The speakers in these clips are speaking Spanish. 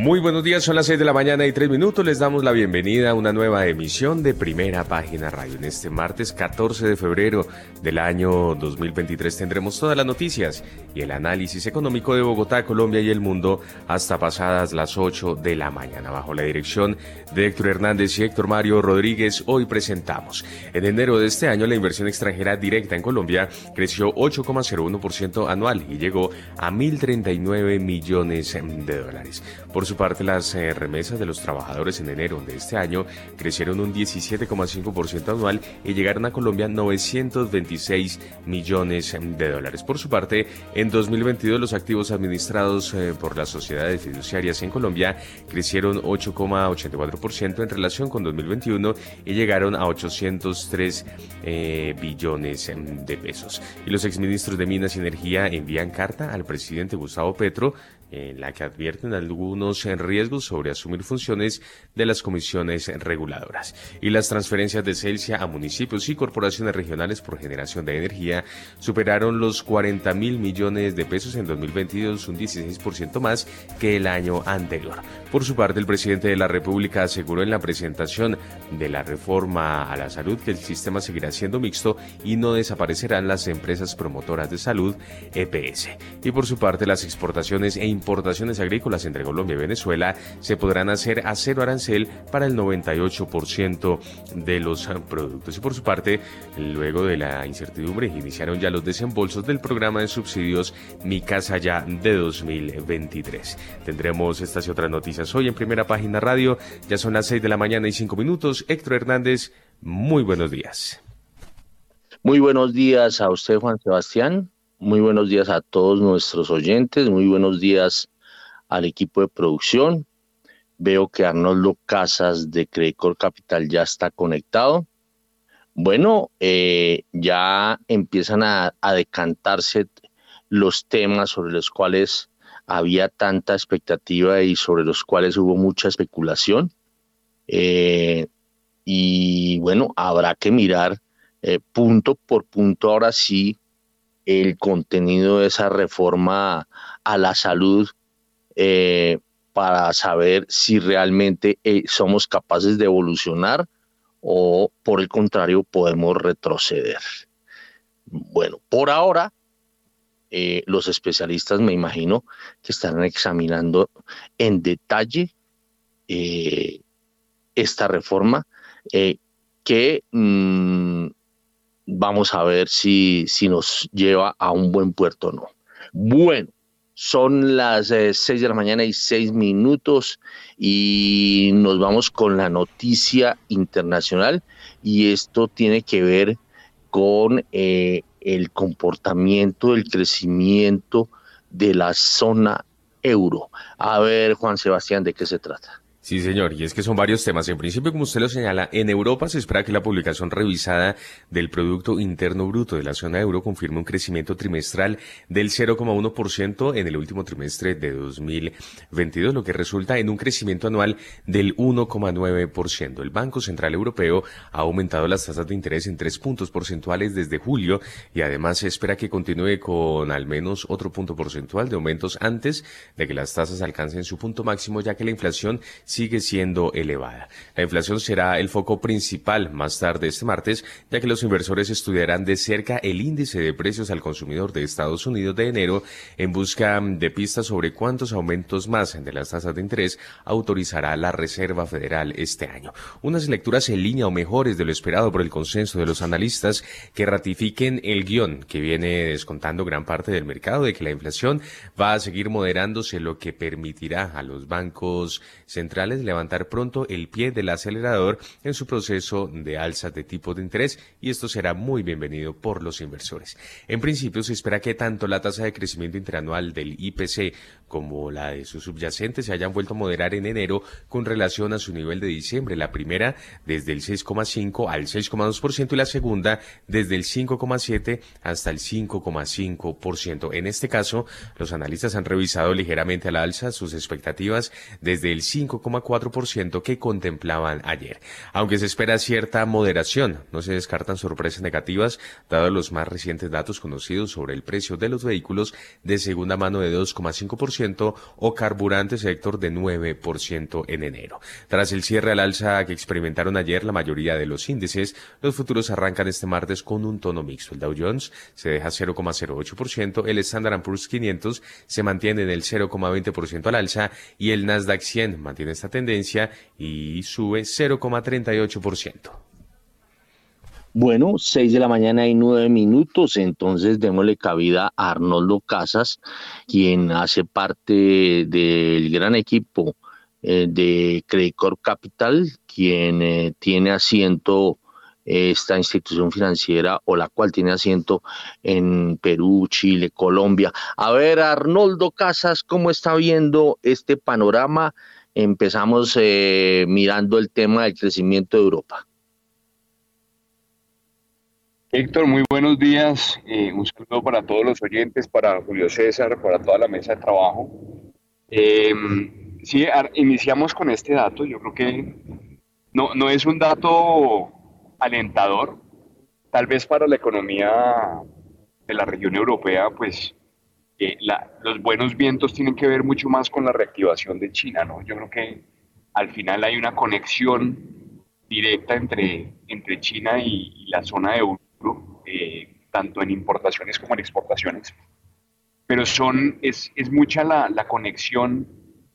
Muy buenos días, son las 6 de la mañana y 3 minutos. Les damos la bienvenida a una nueva emisión de Primera Página Radio. En este martes 14 de febrero del año 2023 tendremos todas las noticias y el análisis económico de Bogotá, Colombia y el mundo hasta pasadas las 8 de la mañana. Bajo la dirección de Héctor Hernández y Héctor Mario Rodríguez, hoy presentamos. En enero de este año la inversión extranjera directa en Colombia creció 8,01% anual y llegó a 1.039 millones de dólares. Por su parte, las eh, remesas de los trabajadores en enero de este año crecieron un 17,5% anual y llegaron a Colombia 926 millones de dólares. Por su parte, en 2022 los activos administrados eh, por las sociedades fiduciarias en Colombia crecieron 8,84% en relación con 2021 y llegaron a 803 eh, billones de pesos. Y los exministros de Minas y Energía envían carta al presidente Gustavo Petro en la que advierten algunos riesgos sobre asumir funciones de las comisiones reguladoras. Y las transferencias de Celsia a municipios y corporaciones regionales por generación de energía superaron los 40 mil millones de pesos en 2022, un 16% más que el año anterior. Por su parte, el presidente de la República aseguró en la presentación de la reforma a la salud que el sistema seguirá siendo mixto y no desaparecerán las empresas promotoras de salud EPS. Y por su parte, las exportaciones e importaciones agrícolas entre Colombia y Venezuela se podrán hacer a cero arancel para el 98% de los productos. Y por su parte, luego de la incertidumbre, iniciaron ya los desembolsos del programa de subsidios Mi Casa Ya de 2023. Tendremos estas y otras noticias Hoy en Primera Página Radio. Ya son las 6 de la mañana y 5 minutos. Héctor Hernández, muy buenos días. Muy buenos días a usted, Juan Sebastián. Muy buenos días a todos nuestros oyentes. Muy buenos días al equipo de producción. Veo que Arnoldo Casas de Credicor Capital ya está conectado. Bueno, eh, ya empiezan a, a decantarse los temas sobre los cuales había tanta expectativa y sobre los cuales hubo mucha especulación. Eh, y bueno, habrá que mirar eh, punto por punto ahora sí el contenido de esa reforma a la salud eh, para saber si realmente somos capaces de evolucionar o por el contrario podemos retroceder. Bueno, por ahora eh, los especialistas me imagino que estarán examinando en detalle eh, esta reforma eh, que mm, vamos a ver si, si nos lleva a un buen puerto o no. Bueno, son las seis de la mañana y seis minutos y nos vamos con la noticia internacional y esto tiene que ver con el comportamiento, el crecimiento de la zona euro. A ver, Juan Sebastián, ¿de qué se trata? Sí, señor, y es que son varios temas. En principio, como usted lo señala, en Europa se espera que la publicación revisada del Producto Interno Bruto de la zona euro confirme un crecimiento trimestral del 0,1% en el último trimestre de 2022, lo que resulta en un crecimiento anual del 1,9%. El Banco Central Europeo ha aumentado las tasas de interés en tres puntos porcentuales desde julio y además se espera que continúe con al menos otro punto porcentual de aumentos antes de que las tasas alcancen su punto máximo, ya que la inflación sigue siendo elevada. La inflación será el foco principal más tarde este martes, ya que los inversores estudiarán de cerca el índice de precios al consumidor de Estados Unidos de enero en busca de pistas sobre cuántos aumentos más de las tasas de interés autorizará la Reserva Federal este año. Unas lecturas en línea o mejores de lo esperado por el consenso de los analistas que ratifiquen el guion que viene descontando gran parte del mercado de que la inflación va a seguir moderándose, lo que permitirá a los bancos centrales levantar pronto el pie del acelerador en su proceso de alzas de tipo de interés y esto será muy bienvenido por los inversores. En principio se espera que tanto la tasa de crecimiento interanual del IPC como la de sus subyacentes se hayan vuelto a moderar en enero con relación a su nivel de diciembre. La primera desde el 6,5 al 6,2% y la segunda desde el 5,7 hasta el 5,5%. En este caso, los analistas han revisado ligeramente a la alza sus expectativas desde el 5,4% que contemplaban ayer. Aunque se espera cierta moderación, no se descartan sorpresas negativas dados los más recientes datos conocidos sobre el precio de los vehículos de segunda mano de 2,5% o carburantes sector de 9% en enero. Tras el cierre al alza que experimentaron ayer la mayoría de los índices, los futuros arrancan este martes con un tono mixto. El Dow Jones se deja 0,08%, el Standard Poor's 500 se mantiene en el 0,20% al alza y el Nasdaq 100 mantiene esta tendencia y sube 0,38%. Bueno, seis de la mañana y nueve minutos, entonces démosle cabida a Arnoldo Casas, quien hace parte del gran equipo eh, de Credit Capital, quien eh, tiene asiento esta institución financiera o la cual tiene asiento en Perú, Chile, Colombia. A ver, Arnoldo Casas, ¿cómo está viendo este panorama? Empezamos eh, mirando el tema del crecimiento de Europa. Héctor, muy buenos días. Eh, un saludo para todos los oyentes, para Julio César, para toda la mesa de trabajo. Eh, sí, iniciamos con este dato. Yo creo que no, no es un dato alentador. Tal vez para la economía de la región europea, pues eh, los buenos vientos tienen que ver mucho más con la reactivación de China, ¿no? Yo creo que al final hay una conexión directa entre, entre China y, y la zona de Europa eh, tanto en importaciones como en exportaciones. Pero son, es, es mucha la, la conexión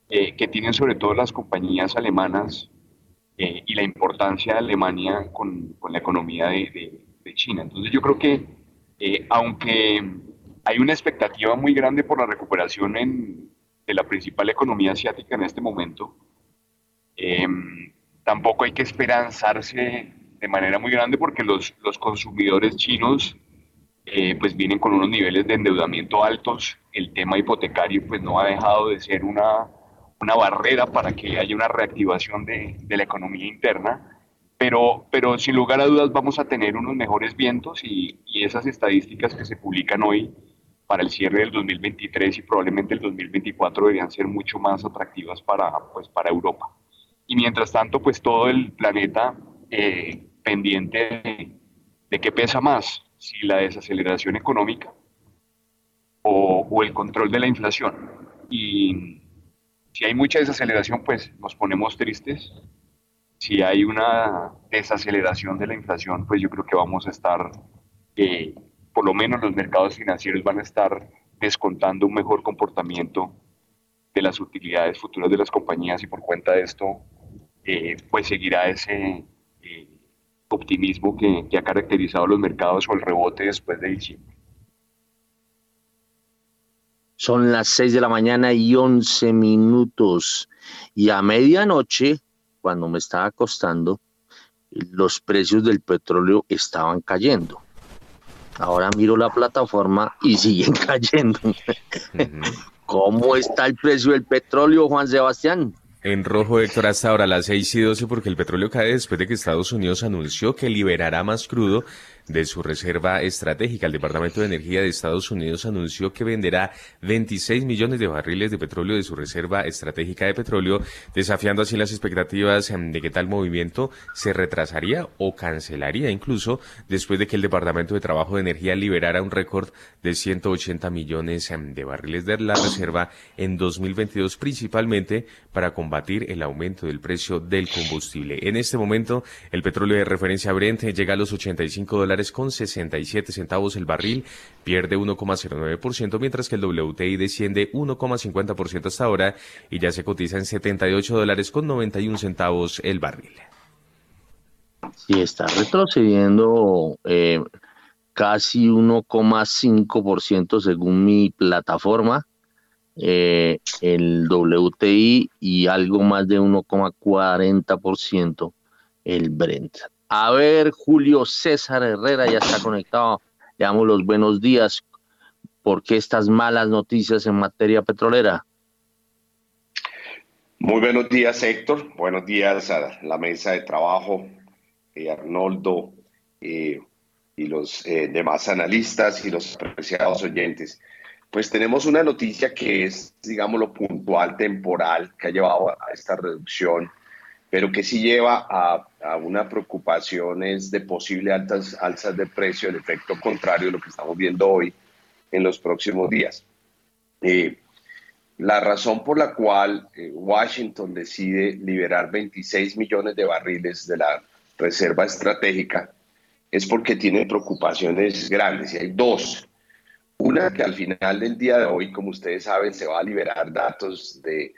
eh, que tienen sobre todo las compañías alemanas eh, y la importancia de Alemania con, con la economía de, de, China. Entonces yo creo que aunque hay una expectativa muy grande por la recuperación en, de la principal economía asiática en este momento, tampoco hay que esperanzarse de manera muy grande porque los, los consumidores chinos eh, pues vienen con unos niveles de endeudamiento altos. El tema hipotecario pues no ha dejado de ser una, una barrera para que haya una reactivación de, de, la economía interna. Pero, pero sin lugar a dudas vamos a tener unos mejores vientos y, y esas estadísticas que se publican hoy para el cierre del 2023 y probablemente el 2024 deberían ser mucho más atractivas para, pues, para Europa. Y mientras tanto, pues todo el planeta eh, pendiente de, qué pesa más, si la desaceleración económica o, el control de la inflación. Y si hay mucha desaceleración, pues nos ponemos tristes. Si hay una desaceleración de la inflación, pues yo creo que vamos a estar, eh, por lo menos los mercados financieros van a estar descontando un mejor comportamiento de las utilidades futuras de las compañías y por cuenta de esto, eh, pues seguirá ese, optimismo que, ha caracterizado los mercados o el rebote después de diciembre. Son las 6 de la mañana y 11 minutos. Y a medianoche, cuando me estaba acostando, los precios del petróleo estaban cayendo. Ahora miro la plataforma y siguen cayendo. ¿Cómo está el precio del petróleo, Juan Sebastián? En rojo, Héctor, hasta ahora las 6 y 12 porque el petróleo cae después de que Estados Unidos anunció que liberará más crudo de su reserva estratégica. El Departamento de Energía de Estados Unidos anunció que venderá 26 millones de barriles de petróleo de su reserva estratégica de petróleo, desafiando así las expectativas em, de que tal movimiento se retrasaría o cancelaría incluso después de que el Departamento de Trabajo de Energía liberara un récord de 180 millones em, de barriles de la reserva en 2022, principalmente para combatir el aumento del precio del combustible. En este momento, el petróleo de referencia Brent llega a los 85 dólares con 67 centavos el barril, pierde 1,09%, mientras que el WTI desciende 1,50% hasta ahora y ya se cotiza en 78 dólares con 91 centavos el barril. Sí, está retrocediendo eh, casi 1,5% según mi plataforma. eh, el WTI y algo más de 1,40% el Brent. A ver, Julio César Herrera ya está conectado. Le damos los buenos días. ¿Por qué estas malas noticias en materia petrolera? Muy buenos días, Héctor. Buenos días a la mesa de trabajo, eh, Arnoldo eh, y los eh, demás analistas y los apreciados oyentes. Pues tenemos una noticia que es, digámoslo, puntual, temporal, que ha llevado a esta reducción, pero que sí lleva a, a una preocupación es de posible altas alzas de precio, el efecto contrario de lo que estamos viendo hoy en los próximos días. Eh, la razón por la cual eh, Washington decide liberar 26 millones de barriles de la reserva estratégica es porque tiene preocupaciones grandes y hay dos. Una que al final del día de hoy, como ustedes saben, se va a liberar datos de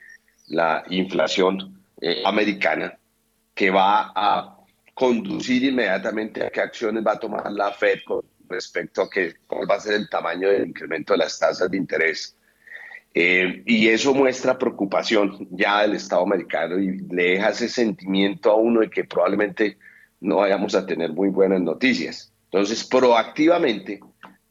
la inflación eh, americana que va a conducir inmediatamente a qué acciones va a tomar la Fed con respecto a que, cuál va a ser el tamaño del incremento de las tasas de interés eh, y eso muestra preocupación ya del Estado americano y le deja ese sentimiento a uno de que probablemente no vayamos a tener muy buenas noticias. Entonces, proactivamente,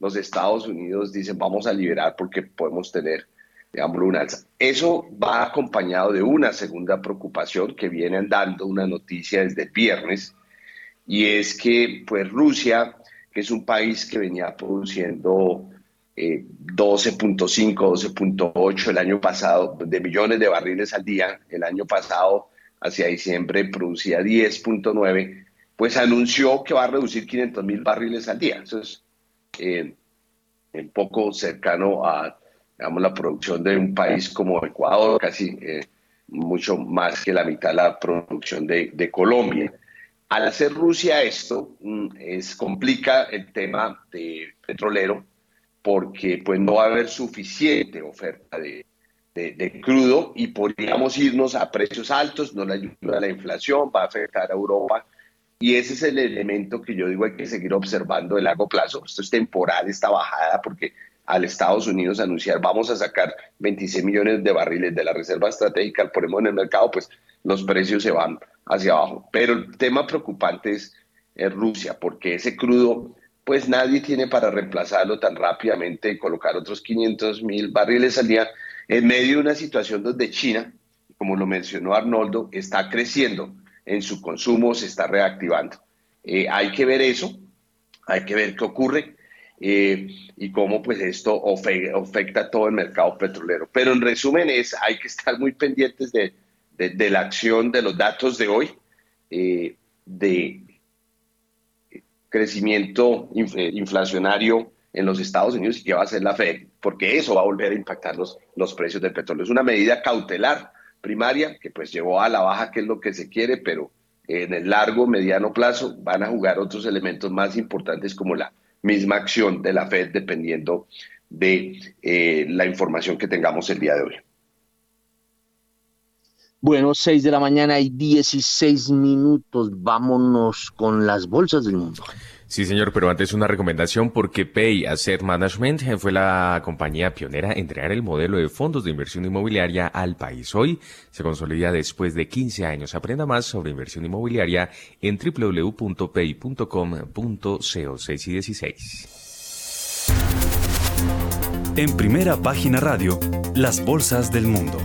los Estados Unidos dicen vamos a liberar porque podemos tener, digamos, una alza. Eso va acompañado de una segunda preocupación que viene dando una noticia desde viernes y es que pues Rusia, que es un país que venía produciendo 12.5, eh, 12.8 el año pasado, de millones de barriles al día. El año pasado, hacia diciembre, producía 10.9, pues anunció que va a reducir 500 mil barriles al día. Eso es eh, un poco cercano a digamos, la producción de un país como Ecuador, casi eh, mucho más que la mitad de la producción de, de Colombia. Al hacer Rusia esto, mm, es, complica el tema de petrolero porque pues no va a haber suficiente oferta de, de, crudo y podríamos irnos a precios altos, no le ayuda a la inflación, va a afectar a Europa. Y ese es el elemento que yo digo hay que seguir observando de largo plazo. Esto es temporal, esta bajada, porque al Estados Unidos anunciar vamos a sacar 26 millones de barriles de la reserva estratégica, ponemos en el mercado, pues los precios se van hacia abajo. Pero el tema preocupante es, Rusia, porque ese crudo pues nadie tiene para reemplazarlo tan rápidamente colocar otros 500 mil barriles al día en medio de una situación donde China, como lo mencionó Arnoldo, está creciendo en su consumo, se está reactivando. Eh, hay que ver eso, hay que ver qué ocurre eh, y cómo pues esto afecta todo el mercado petrolero. Pero en resumen es, hay que estar muy pendientes de, de, la acción de los datos de hoy, eh, de crecimiento eh, inflacionario en los Estados Unidos y qué va a hacer la Fed, porque eso va a volver a impactar los, los precios del petróleo. Es una medida cautelar primaria que pues llevó a la baja, que es lo que se quiere, pero en el largo, mediano plazo van a jugar otros elementos más importantes como la misma acción de la Fed dependiendo de eh, la información que tengamos el día de hoy. Bueno, 6 de la mañana y 16 minutos. Vámonos con las bolsas del mundo. Sí, señor, pero antes una recomendación porque Pay Asset Management fue la compañía pionera en crear el modelo de fondos de inversión inmobiliaria al país. Hoy se consolida después de 15 años. Aprenda más sobre inversión inmobiliaria en www.pay.com.co 6 y 16. En primera página radio, las bolsas del mundo.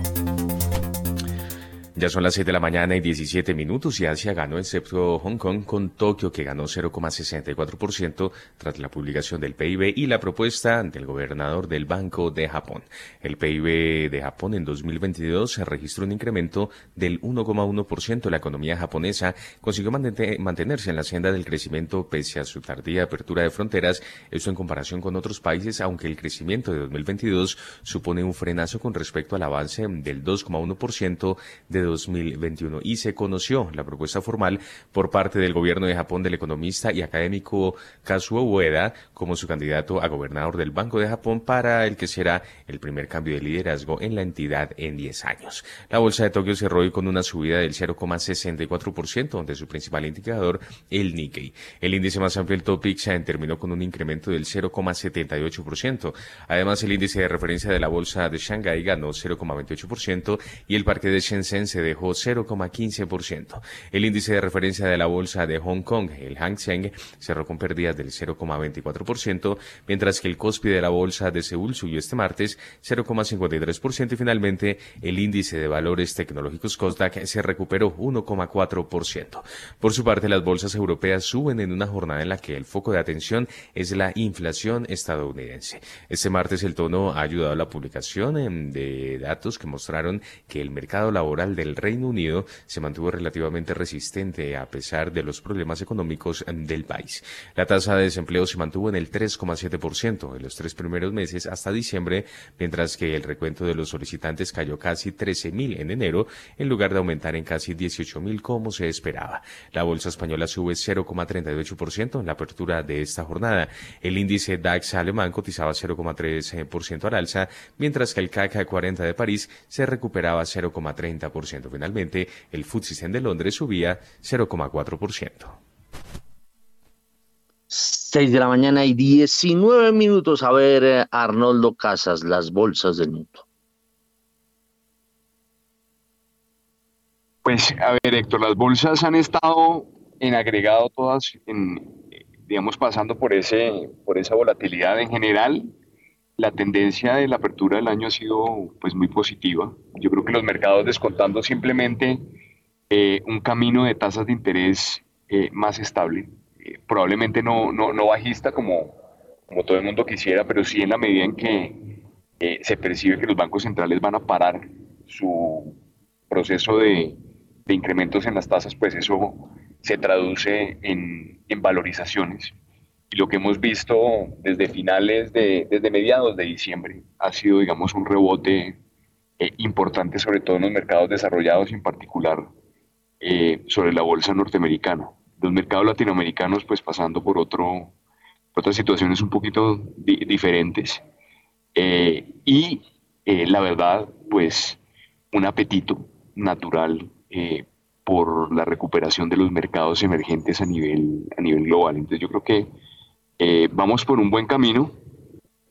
Ya son las 6 de la mañana y 17 minutos y Asia ganó excepto Hong Kong con Tokio que ganó 0,64% tras la publicación del PIB y la propuesta del gobernador del Banco de Japón. El PIB de Japón en 2022 se registró un incremento del 1,1%. La economía japonesa consiguió mantenerse en la senda del crecimiento pese a su tardía apertura de fronteras, esto en comparación con otros países, aunque el crecimiento de 2022 supone un frenazo con respecto al avance del 2,1% de 2021 y se conoció la propuesta formal por parte del gobierno de Japón del economista y académico Kazuo Ueda como su candidato a gobernador del Banco de Japón para el que será el primer cambio de liderazgo en la entidad en 10 años. La bolsa de Tokio cerró hoy con una subida del 0,64%, donde su principal indicador, el Nikkei. El índice más amplio, el Topix, terminó con un incremento del 0,78%. Además, el índice de referencia de la bolsa de Shanghái ganó 0,28% y el parque de Shenzhen se dejó 0,15%. El índice de referencia de la bolsa de Hong Kong, el Hang Seng, cerró con pérdidas del 0,24%, mientras que el Kospi de la bolsa de Seúl subió este martes 0,53% y finalmente el índice de valores tecnológicos Kosdaq se recuperó 1,4%. Por su parte, las bolsas europeas suben en una jornada en la que el foco de atención es la inflación estadounidense. Este martes el tono ha ayudado a la publicación em, de datos que mostraron que el mercado laboral del Reino Unido se mantuvo relativamente resistente a pesar de los problemas económicos em, del país. La tasa de desempleo se mantuvo en el 3,7% en los tres primeros meses hasta diciembre, mientras que el recuento de los solicitantes cayó casi 13.000 en enero, en lugar de aumentar en casi 18.000 como se esperaba. La bolsa española sube 0,38% en la apertura de esta jornada. El índice DAX alemán cotizaba 0,3% al alza, mientras que el CAC 40 de París se recuperaba 0,30%. Finalmente, el FTSE de Londres subía 0,4%. 6 de la mañana y 19 minutos. A ver, eh, Arnoldo Casas, las bolsas del mundo. Pues, a ver, Héctor, las bolsas han estado en agregado todas, en, digamos, pasando por, ese, por esa volatilidad en general. La tendencia de la apertura del año ha sido pues muy positiva. Yo creo que los mercados descontando simplemente eh, un camino de tasas de interés eh, más estable, eh, probablemente no, no, no, bajista como, como todo el mundo quisiera, pero sí en la medida en que se percibe que los bancos centrales van a parar su proceso de, de incrementos en las tasas, pues eso se traduce en, en, valorizaciones. Y lo que hemos visto desde finales, de, desde mediados de diciembre, ha sido, digamos, un rebote eh, importante, sobre todo en los mercados desarrollados, en particular eh, sobre la bolsa norteamericana. Los mercados latinoamericanos, pues pasando por, otro, otras situaciones un poquito diferentes. Eh, y la verdad, pues un apetito natural eh, por la recuperación de los mercados emergentes a nivel, a nivel global. Entonces yo creo que eh, vamos por un buen camino.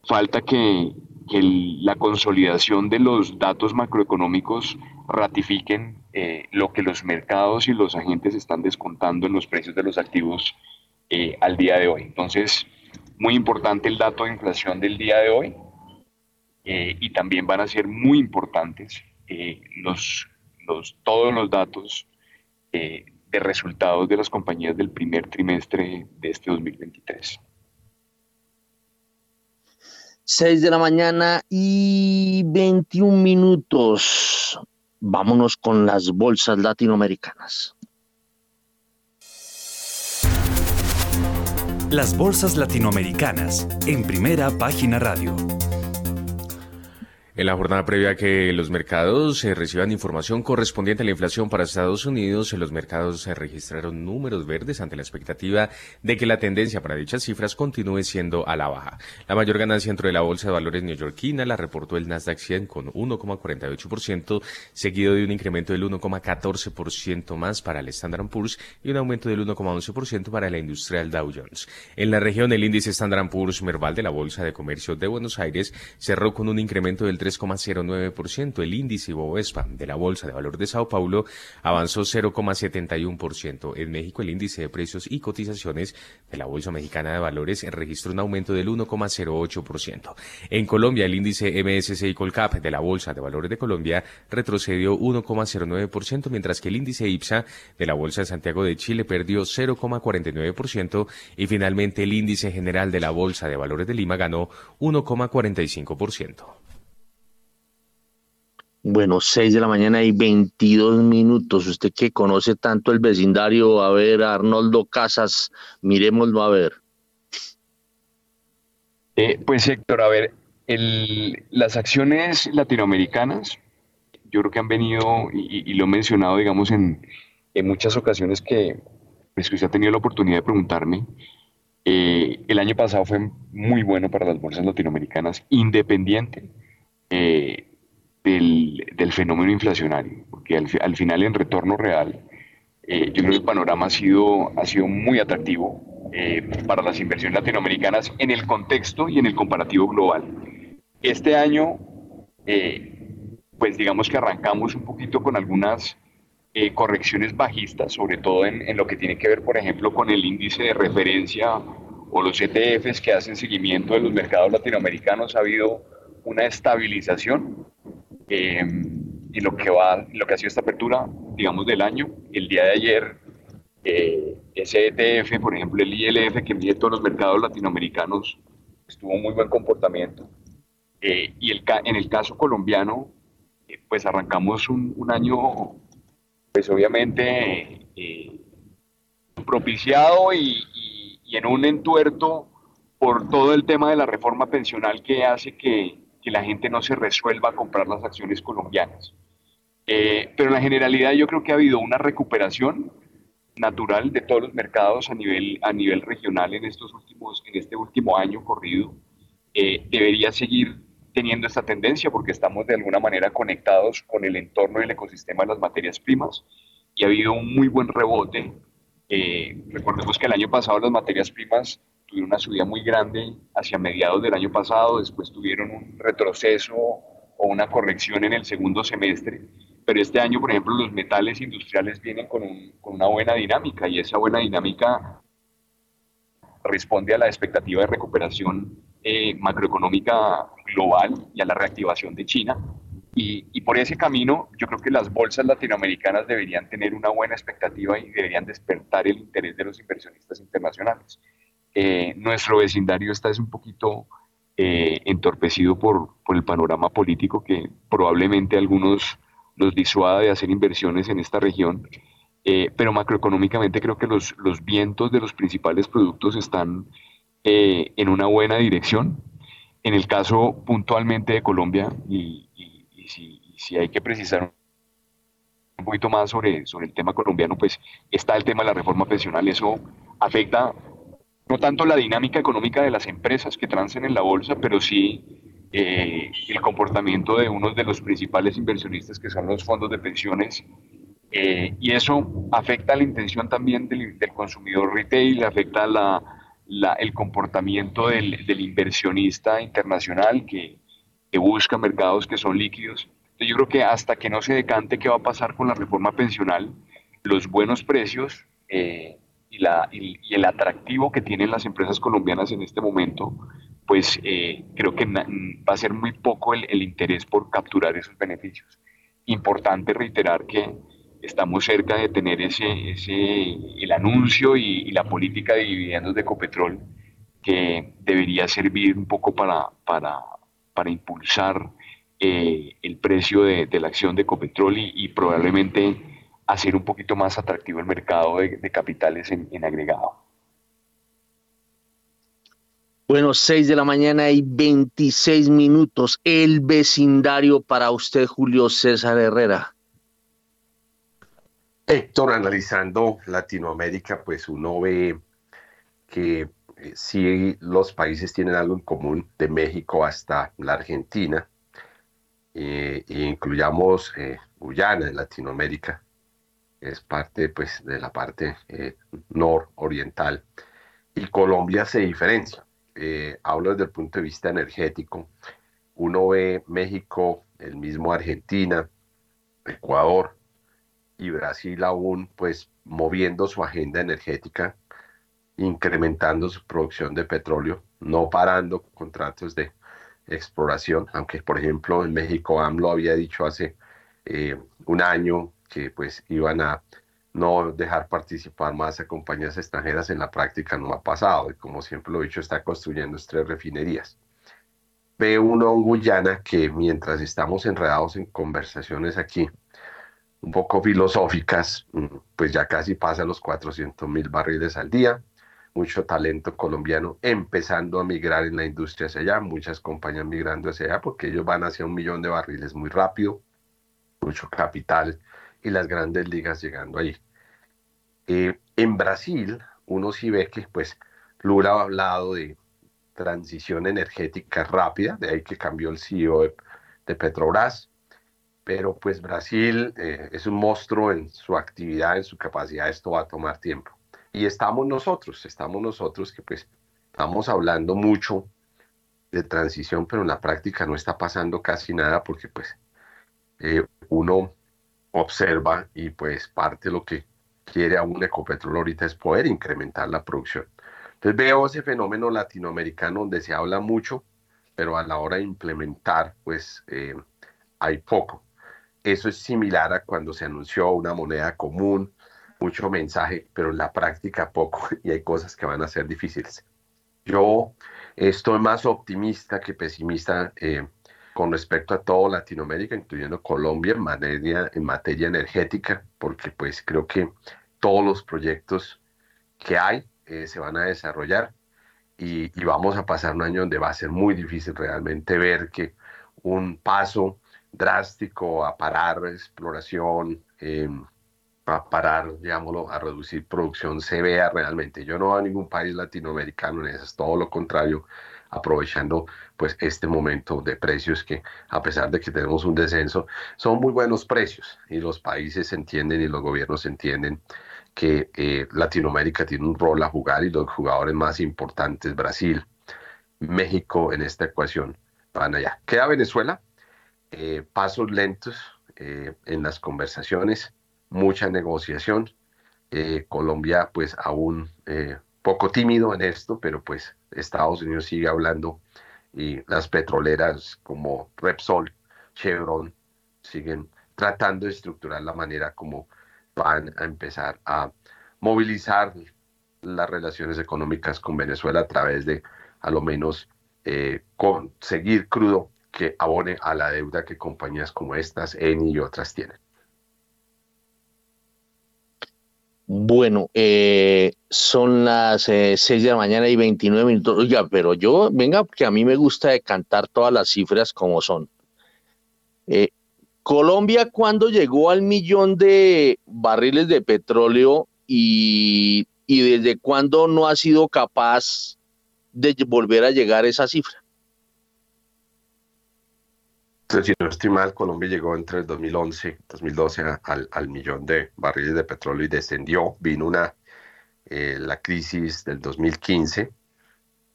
Falta que, la consolidación de los datos macroeconómicos ratifiquen eh, lo que los mercados y los agentes están descontando en los precios de los activos al día de hoy. Entonces, muy importante el dato de inflación del día de hoy y también van a ser muy importantes los todos los datos eh, de resultados de las compañías del primer trimestre de este 2023. 6 de la mañana y 21 minutos. Vámonos con las bolsas latinoamericanas. Las bolsas latinoamericanas en primera página radio. En la jornada previa a que los mercados se reciban información correspondiente a la inflación para Estados Unidos, los mercados registraron números verdes ante la expectativa de que la tendencia para dichas cifras continúe siendo a la baja. La mayor ganancia dentro de la bolsa de valores neoyorquina la reportó el Nasdaq 100 con 1,48%, seguido de un incremento del 1,14% más para el Standard Poor's y un aumento del 1,11% para la industrial Dow Jones. En la región, el índice Standard Poor's Merval de la Bolsa de Comercio de Buenos Aires cerró con un incremento del 3 3,09%. El índice Bovespa de la Bolsa de Valores de Sao Paulo avanzó 0,71%. En México, el índice de precios y cotizaciones de la Bolsa Mexicana de Valores registró un aumento del 1,08%. En Colombia, el índice MSCI Colcap de la Bolsa de Valores de Colombia retrocedió 1,09%, mientras que el índice IPSA de la Bolsa de Santiago de Chile perdió 0,49% y finalmente el índice general de la Bolsa de Valores de Lima ganó 1,45%. Bueno, 6 de la mañana y 22 minutos. Usted que conoce tanto el vecindario, a ver, Arnoldo Casas, miremoslo a ver. Eh, pues Héctor, a ver, las acciones latinoamericanas yo creo que han venido, y, lo he mencionado, digamos, en, en muchas ocasiones que, pues, usted ha tenido la oportunidad de preguntarme, eh, el año pasado fue muy bueno para las bolsas latinoamericanas, independiente eh, del, del, fenómeno inflacionario, porque al, al, final en retorno real, eh, yo creo que el panorama ha sido, ha sido muy atractivo para las inversiones latinoamericanas en el contexto y en el comparativo global. Este año, pues digamos que arrancamos un poquito con algunas eh, correcciones bajistas, sobre todo en, en, lo que tiene que ver, por ejemplo, con el índice de referencia o los ETFs que hacen seguimiento de los mercados latinoamericanos. Ha habido una estabilización eh, en lo que va, lo que ha sido esta apertura, digamos, del año. El día de ayer, eh, ese ETF, por ejemplo, el ILF que mide todos los mercados latinoamericanos, estuvo muy buen comportamiento. y el, en el caso colombiano, pues arrancamos un, un año pues obviamente eh, propiciado y, en un entuerto por todo el tema de la reforma pensional que hace que, la gente no se resuelva a comprar las acciones colombianas. Eh, pero en la generalidad yo creo que ha habido una recuperación natural de todos los mercados a nivel, a nivel regional en, estos últimos, en este último año corrido. Eh, debería seguir teniendo esta tendencia porque estamos de alguna manera conectados con el entorno y el ecosistema de las materias primas y ha habido un muy buen rebote. Eh, recordemos que el año pasado las materias primas tuvieron una subida muy grande hacia mediados del año pasado, después tuvieron un retroceso o una corrección en el segundo semestre, pero este año, por ejemplo, los metales industriales vienen con, con una buena dinámica y esa buena dinámica responde a la expectativa de recuperación eh, macroeconómica global y a la reactivación de China. Y, por ese camino yo creo que las bolsas latinoamericanas deberían tener una buena expectativa y deberían despertar el interés de los inversionistas internacionales. Eh, nuestro vecindario está es un poquito eh, entorpecido por, por, el panorama político que probablemente algunos los disuada de hacer inversiones en esta región, pero macroeconómicamente creo que los, los vientos de los principales productos están eh, en una buena dirección. En el caso puntualmente de Colombia, y, si, hay que precisar un poquito más sobre, sobre el tema colombiano, pues está el tema de la reforma pensional. Eso afecta no tanto la dinámica económica de las empresas que transen en la bolsa, pero sí eh, el comportamiento de uno de los principales inversionistas que son los fondos de pensiones. Eh, y eso afecta la intención también del, del consumidor retail, afecta la, el comportamiento del, inversionista internacional que, busca mercados que son líquidos. yo creo que hasta que no se decante qué va a pasar con la reforma pensional, los buenos precios eh, y, la, y, el atractivo que tienen las empresas colombianas en este momento, pues eh, creo que va a ser muy poco el, el interés por capturar esos beneficios. Importante reiterar que estamos cerca de tener ese, ese el anuncio y, la política de dividendos de Ecopetrol que debería servir un poco para, para, para impulsar eh, el precio de, la acción de Ecopetrol y, probablemente hacer un poquito más atractivo el mercado de, capitales en, en, agregado. Bueno, 6 de la mañana y 26 minutos. El vecindario para usted, Julio César Herrera. Héctor, analizando Latinoamérica, pues uno ve que eh, sí los países tienen algo en común, de México hasta la Argentina, eh, e incluyamos eh, Guyana en Latinoamérica, es parte pues, de la parte nororiental, y Colombia se diferencia. hablo desde el punto de vista energético, uno ve México, el mismo Argentina, Ecuador, y Brasil aún pues moviendo su agenda energética, incrementando su producción de petróleo, no parando contratos de exploración, aunque por ejemplo en México AMLO había dicho hace eh, un año que pues iban a no dejar participar más a compañías extranjeras en la práctica no ha pasado y como siempre lo he dicho está construyendo tres refinerías. Ve uno en Guyana que mientras estamos enredados en conversaciones aquí, un poco filosóficas, mm, pues ya casi pasa los 400 mil barriles al día, mucho talento colombiano empezando a migrar en la industria hacia allá, muchas compañías migrando hacia allá porque ellos van hacia un millón de barriles muy rápido. mucho capital y las grandes ligas llegando ahí. Eh, en Brasil, uno sí ve que pues Lula ha hablado de transición energética rápida, de ahí que cambió el CEO de, Petrobras, pero pues Brasil eh, es un monstruo en su actividad, en su capacidad, esto va a tomar tiempo. Y estamos nosotros, estamos nosotros que pues estamos hablando mucho de transición, pero en la práctica no está pasando casi nada porque pues eh, uno observa y pues parte de lo que quiere a un ecopetrol ahorita es poder incrementar la producción. Entonces veo ese fenómeno latinoamericano donde se habla mucho, pero a la hora de implementar pues eh, hay poco. Eso es similar a cuando se anunció una moneda común, mucho mensaje, pero en la práctica poco y hay cosas que van a ser difíciles. Yo estoy más optimista que pesimista eh, con respecto a todo Latinoamérica, incluyendo Colombia en materia, en materia energética, porque pues creo que todos los proyectos que hay eh, se van a desarrollar y, vamos a pasar un año donde va a ser muy difícil realmente ver que un paso drástico a parar exploración, em, a parar, digámoslo, a reducir producción se vea realmente. Yo no veo a ningún país latinoamericano en eso, es todo lo contrario, aprovechando pues este momento de precios que a pesar de que tenemos un descenso, son muy buenos precios y los países entienden y los gobiernos entienden que eh, Latinoamérica tiene un rol a jugar y los jugadores más importantes, Brasil, México en esta ecuación, van allá. Queda Venezuela, eh, pasos lentos eh, en las conversaciones, mucha negociación. Colombia pues aún poco tímido en esto, pero pues Estados Unidos sigue hablando y las petroleras como Repsol, Chevron siguen tratando de estructurar la manera como van a empezar a movilizar las relaciones económicas con Venezuela a través de a lo menos eh, conseguir crudo que abone a la deuda que compañías como estas, Eni y otras tienen. Bueno, eh, son las eh, 6 de la mañana y 29 minutos. Oiga, pero yo, venga, que a mí me gusta cantar todas las cifras como son. Eh, Colombia, cuando llegó al millón de barriles de petróleo y, y desde cuándo no ha sido capaz de volver a llegar a esa cifra? Si no estoy mal, Colombia llegó entre el 2011 y 2012 al, al, millón de barriles de petróleo y descendió. Vino una, eh, la crisis del 2015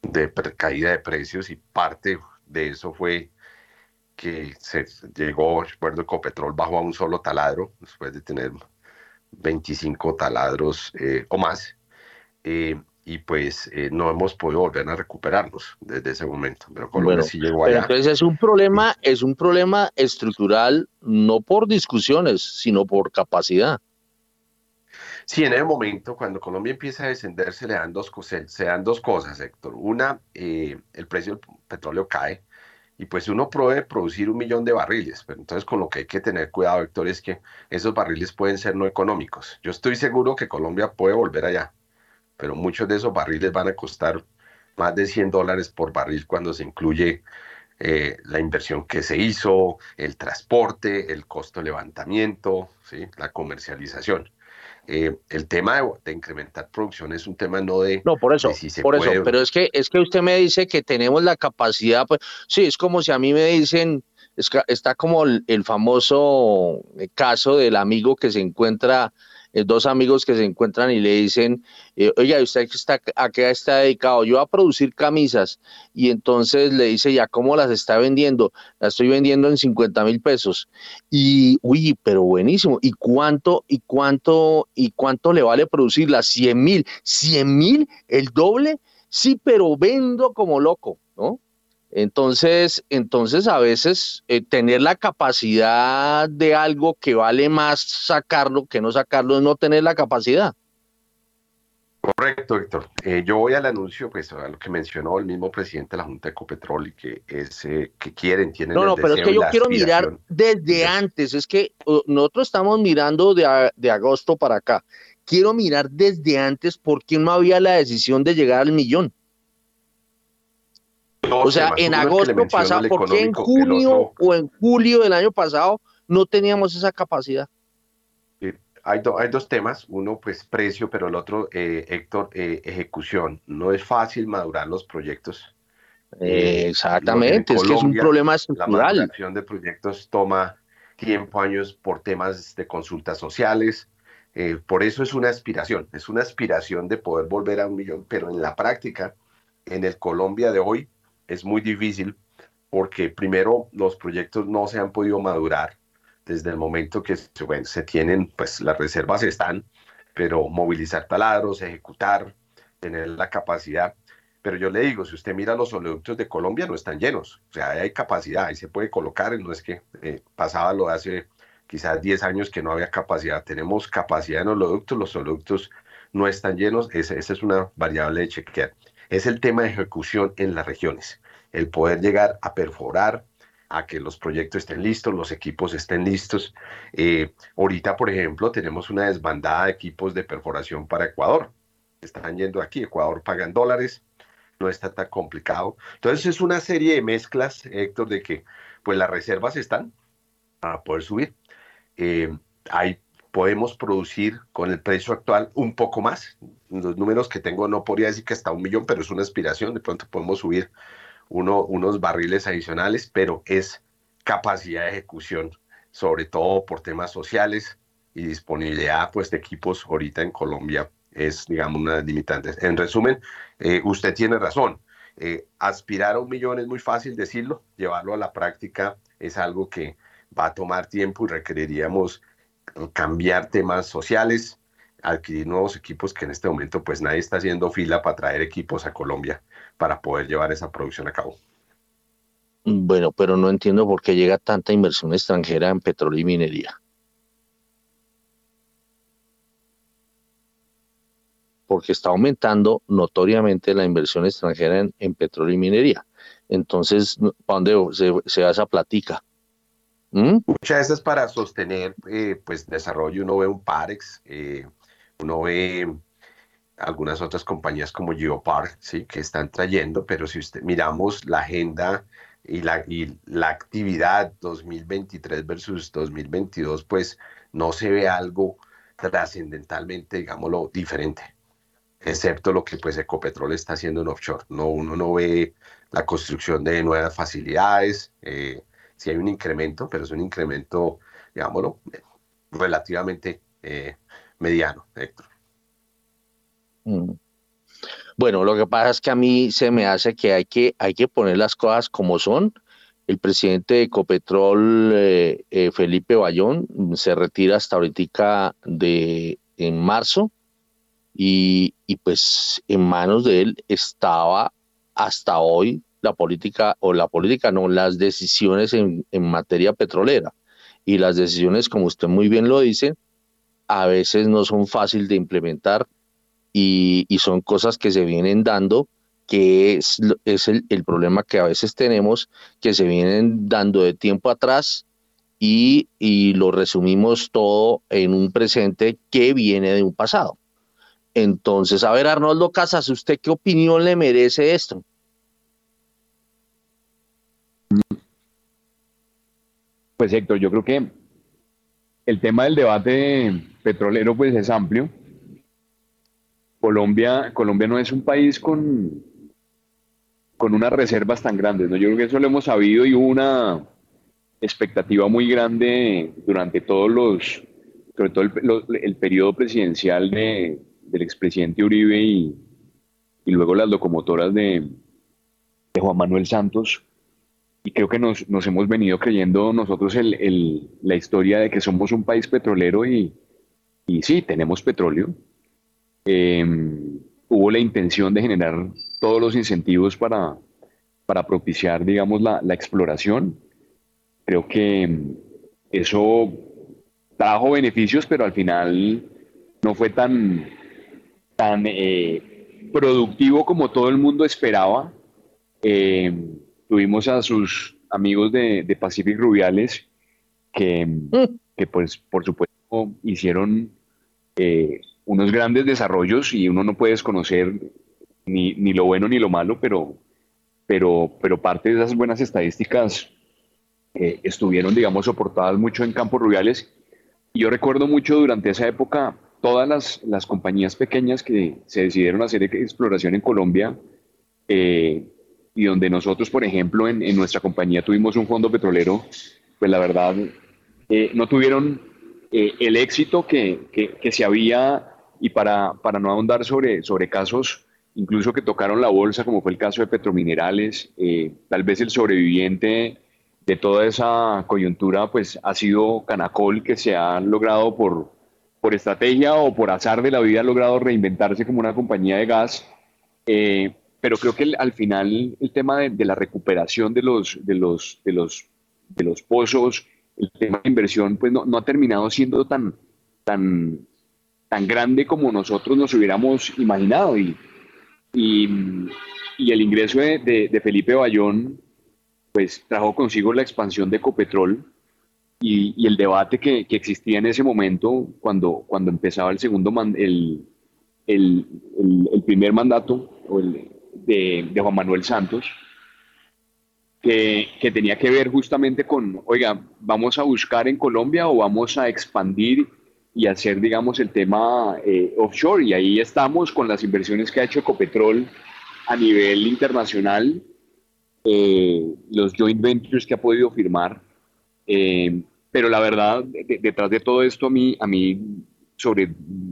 de caída de precios y parte de eso fue que se llegó, recuerdo, Ecopetrol bajó a un solo taladro después de tener 25 taladros eh, o más. Eh, y pues eh, no hemos podido volver a recuperarnos desde ese momento. Pero Colombia sí llegó allá. entonces es un problema, es un problema estructural no por discusiones, sino por capacidad. Sí, en el momento cuando Colombia empieza a descender se le dan dos, se, se dan dos cosas, Héctor. Una, eh, el precio del petróleo cae y pues uno puede producir un millón de barriles, pero entonces con lo que hay que tener cuidado, Héctor, es que esos barriles pueden ser no económicos. Yo estoy seguro que Colombia puede volver allá pero muchos de esos barriles van a costar más de 100 dólares por barril cuando se incluye eh, la inversión que se hizo, el transporte, el costo de levantamiento, ¿sí? la comercialización. Eh, el tema de, incrementar producción es un tema no de no por eso por eso pero es que es que usted me dice que tenemos la capacidad pues sí es como si a mí me dicen está como el, el famoso caso del amigo que se encuentra eh, dos amigos que se encuentran y le dicen, eh, oiga, ¿usted está, a qué está dedicado? Yo a producir camisas. Y entonces le dice, ¿ya cómo las está vendiendo? Las estoy vendiendo en 50 mil pesos. Y, uy, pero buenísimo. ¿Y cuánto, y cuánto, y cuánto le vale producirlas? 100 mil. ¿100 mil? ¿El doble? Sí, pero vendo como loco, ¿no? Entonces, entonces a veces eh, tener la capacidad de algo que vale más sacarlo que no sacarlo es no tener la capacidad. Correcto, Héctor. Eh, yo voy al anuncio, pues a lo que mencionó el mismo presidente de la Junta de Ecopetrol y que es eh, que quieren, tienen. No, no, pero es que yo quiero mirar desde antes. Es que nosotros estamos mirando de, de agosto para acá. Quiero mirar desde antes por qué no había la decisión de llegar al millón o sea, en agosto pasado, ¿por qué en junio o en julio del año pasado no teníamos esa capacidad. Hay, hay, dos temas, uno pues precio, pero el otro, eh, Héctor, eh, ejecución. No es fácil madurar los proyectos. Eh, exactamente, es que es un problema estructural. La maduración de proyectos toma tiempo, años por temas de consultas sociales. por eso es una aspiración, es una aspiración de poder volver a un millón, pero en la práctica, en el Colombia de hoy, es muy difícil porque primero los proyectos no se han podido madurar desde el momento que se tienen, pues las reservas están, pero movilizar taladros, ejecutar, tener la capacidad. Pero yo le digo, si usted mira los oleoductos de Colombia, no están llenos. O sea, hay capacidad, ahí se puede colocar, no es que eh, pasaba lo hace quizás 10 años que no había capacidad. Tenemos capacidad en oleoductos, los oleoductos no están llenos, esa es una variable de chequear. Es el tema de ejecución en las regiones, el poder llegar a perforar, a que los proyectos estén listos, los equipos estén listos. Eh, ahorita, por ejemplo, tenemos una desbandada de equipos de perforación para Ecuador. Están yendo aquí, Ecuador pagan dólares, no está tan complicado. Entonces es una serie de mezclas, Héctor, de que pues las reservas están para poder subir. Eh, ahí podemos producir con el precio actual un poco más. Los números que tengo no podría decir que hasta un millón, pero es una aspiración. De pronto podemos subir uno, unos barriles adicionales, pero es capacidad de ejecución, sobre todo por temas sociales y disponibilidad pues, de equipos ahorita en Colombia es, digamos, una limitante. En resumen, eh, usted tiene razón. Eh, aspirar a un millón es muy fácil decirlo, llevarlo a la práctica es algo que va a tomar tiempo y requeriríamos cambiar temas sociales, adquirir nuevos equipos que en este momento pues nadie está haciendo fila para traer equipos a Colombia para poder llevar esa producción a cabo. Bueno, pero no entiendo por qué llega tanta inversión extranjera en petróleo y minería. Porque está aumentando notoriamente la inversión extranjera en, petróleo y minería. Entonces, ¿para dónde se, se va esa platica? ¿Mm? Muchas veces para sostener eh, pues desarrollo uno ve un Parex, eh, uno ve algunas otras compañías como Geopark, ¿sí? que están trayendo, pero si usted miramos la agenda y la, y la actividad 2023 versus 2022, pues no se ve algo trascendentalmente, digámoslo, diferente, excepto lo que pues Ecopetrol está haciendo en offshore. No, uno no ve la construcción de nuevas facilidades, eh, sí hay un incremento, pero es un incremento, digámoslo, relativamente eh, mediano, Héctor. Mm. Bueno, lo que pasa es que a mí se me hace que hay que, hay que poner las cosas como son. El presidente de Ecopetrol, eh, eh, Felipe Bayón, se retira hasta ahorita de, en marzo y, pues en manos de él estaba hasta hoy la política, o la política no, las decisiones en, en materia petrolera. Y las decisiones, como usted muy bien lo dice, a veces no son fáciles de implementar y, son cosas que se vienen dando, que es, es el, problema que a veces tenemos, que se vienen dando de tiempo atrás y, y lo resumimos todo en un presente que viene de un pasado. Entonces, a ver, Arnoldo Casas, ¿usted qué opinión le merece esto? Pues Héctor, yo creo que el tema del debate petrolero pues es amplio Colombia, Colombia no es un país con, con unas reservas tan grandes, ¿no? Yo creo que eso lo hemos sabido y hubo una expectativa muy grande durante todos los, sobre todo el, periodo presidencial de, del expresidente Uribe y, y, luego las locomotoras de, de, Juan Manuel Santos. Y creo que nos, nos hemos venido creyendo nosotros el, la historia de que somos un país petrolero y, y sí, tenemos petróleo, Em, hubo la intención de generar todos los incentivos para, para propiciar, digamos, la, exploración. Creo que em, eso trajo beneficios, pero al final no fue tan, tan eh, productivo como todo el mundo esperaba. Em, tuvimos a sus amigos de, Pacific Rubiales que, mm. que, pues, por supuesto, hicieron eh, unos grandes desarrollos y uno no puede desconocer ni, ni lo bueno ni lo malo, pero, pero, pero parte de esas buenas estadísticas eh, estuvieron, digamos, soportadas mucho en campos rurales. Y yo recuerdo mucho durante esa época todas las, las compañías pequeñas que se decidieron hacer exploración en Colombia eh, y donde nosotros, por ejemplo, en, en, nuestra compañía tuvimos un fondo petrolero, pues la verdad eh, no tuvieron el éxito que, que, que, se había, y para, para no ahondar sobre, sobre casos incluso que tocaron la bolsa, como fue el caso de Petrominerales, tal vez el sobreviviente de toda esa coyuntura, pues ha sido Canacol que se ha logrado por, por estrategia o por azar de la vida, ha logrado reinventarse como una compañía de gas. Eh, pero creo que al final el tema de, la recuperación de los, de, los, de, los, de los pozos, el tema de inversión, pues no, no ha terminado siendo tan, tan, tan grande como nosotros nos hubiéramos imaginado. Y, y, el ingreso de, Felipe Bayón pues trajo consigo la expansión de Ecopetrol y, el debate que, existía en ese momento cuando, cuando empezaba el segundo el, el, el, primer mandato de, Juan Manuel Santos, que, que, tenía que ver justamente con, oiga, vamos a buscar en Colombia o vamos a expandir y hacer, digamos, el tema eh, offshore. Y ahí estamos con las inversiones que ha hecho Ecopetrol a nivel internacional eh, los joint ventures que ha podido firmar. Eh, pero la verdad, detrás de todo esto, a mí, a mí, sobre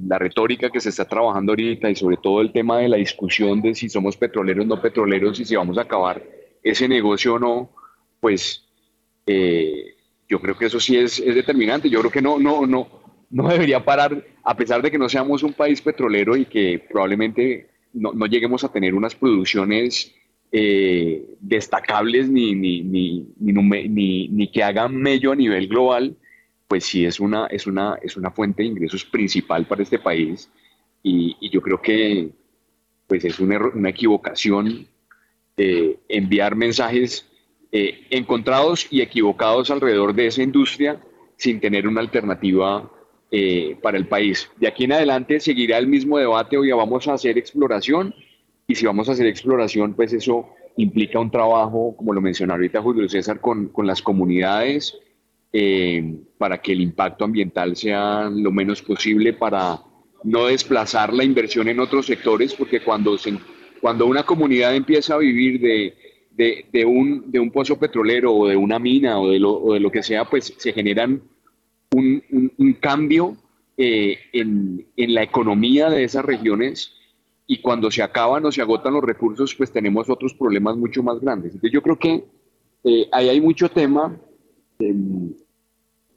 la retórica que se está trabajando ahorita y sobre todo el tema de la discusión de si somos petroleros o no petroleros y si vamos a acabar ese negocio o no, pues eh, yo creo que eso sí es, es, determinante. Yo creo que no, no, no, no debería parar, a pesar de que no seamos un país petrolero y que probablemente no, no lleguemos a tener unas producciones eh, destacables ni, ni, ni, ni, ni, que hagan mello a nivel global, pues sí es una, es una, es una fuente de ingresos principal para este país y, yo creo que pues es una, equivocación eh, enviar mensajes eh, encontrados y equivocados alrededor de esa industria sin tener una alternativa para el país. De aquí en adelante seguirá el mismo debate, hoy vamos a hacer exploración y si vamos a hacer exploración, pues eso implica un trabajo, como lo mencionó ahorita Julio César, con, con las comunidades eh, para que el impacto ambiental sea lo menos posible, para no desplazar la inversión en otros sectores, porque cuando, cuando una comunidad empieza a vivir de, de, un, de un pozo petrolero o de una mina o de lo, de lo que sea, pues se generan un, un, cambio eh, en, en la economía de esas regiones y cuando se acaban o se agotan los recursos, pues tenemos otros problemas mucho más grandes. Entonces yo creo que eh, ahí hay mucho tema.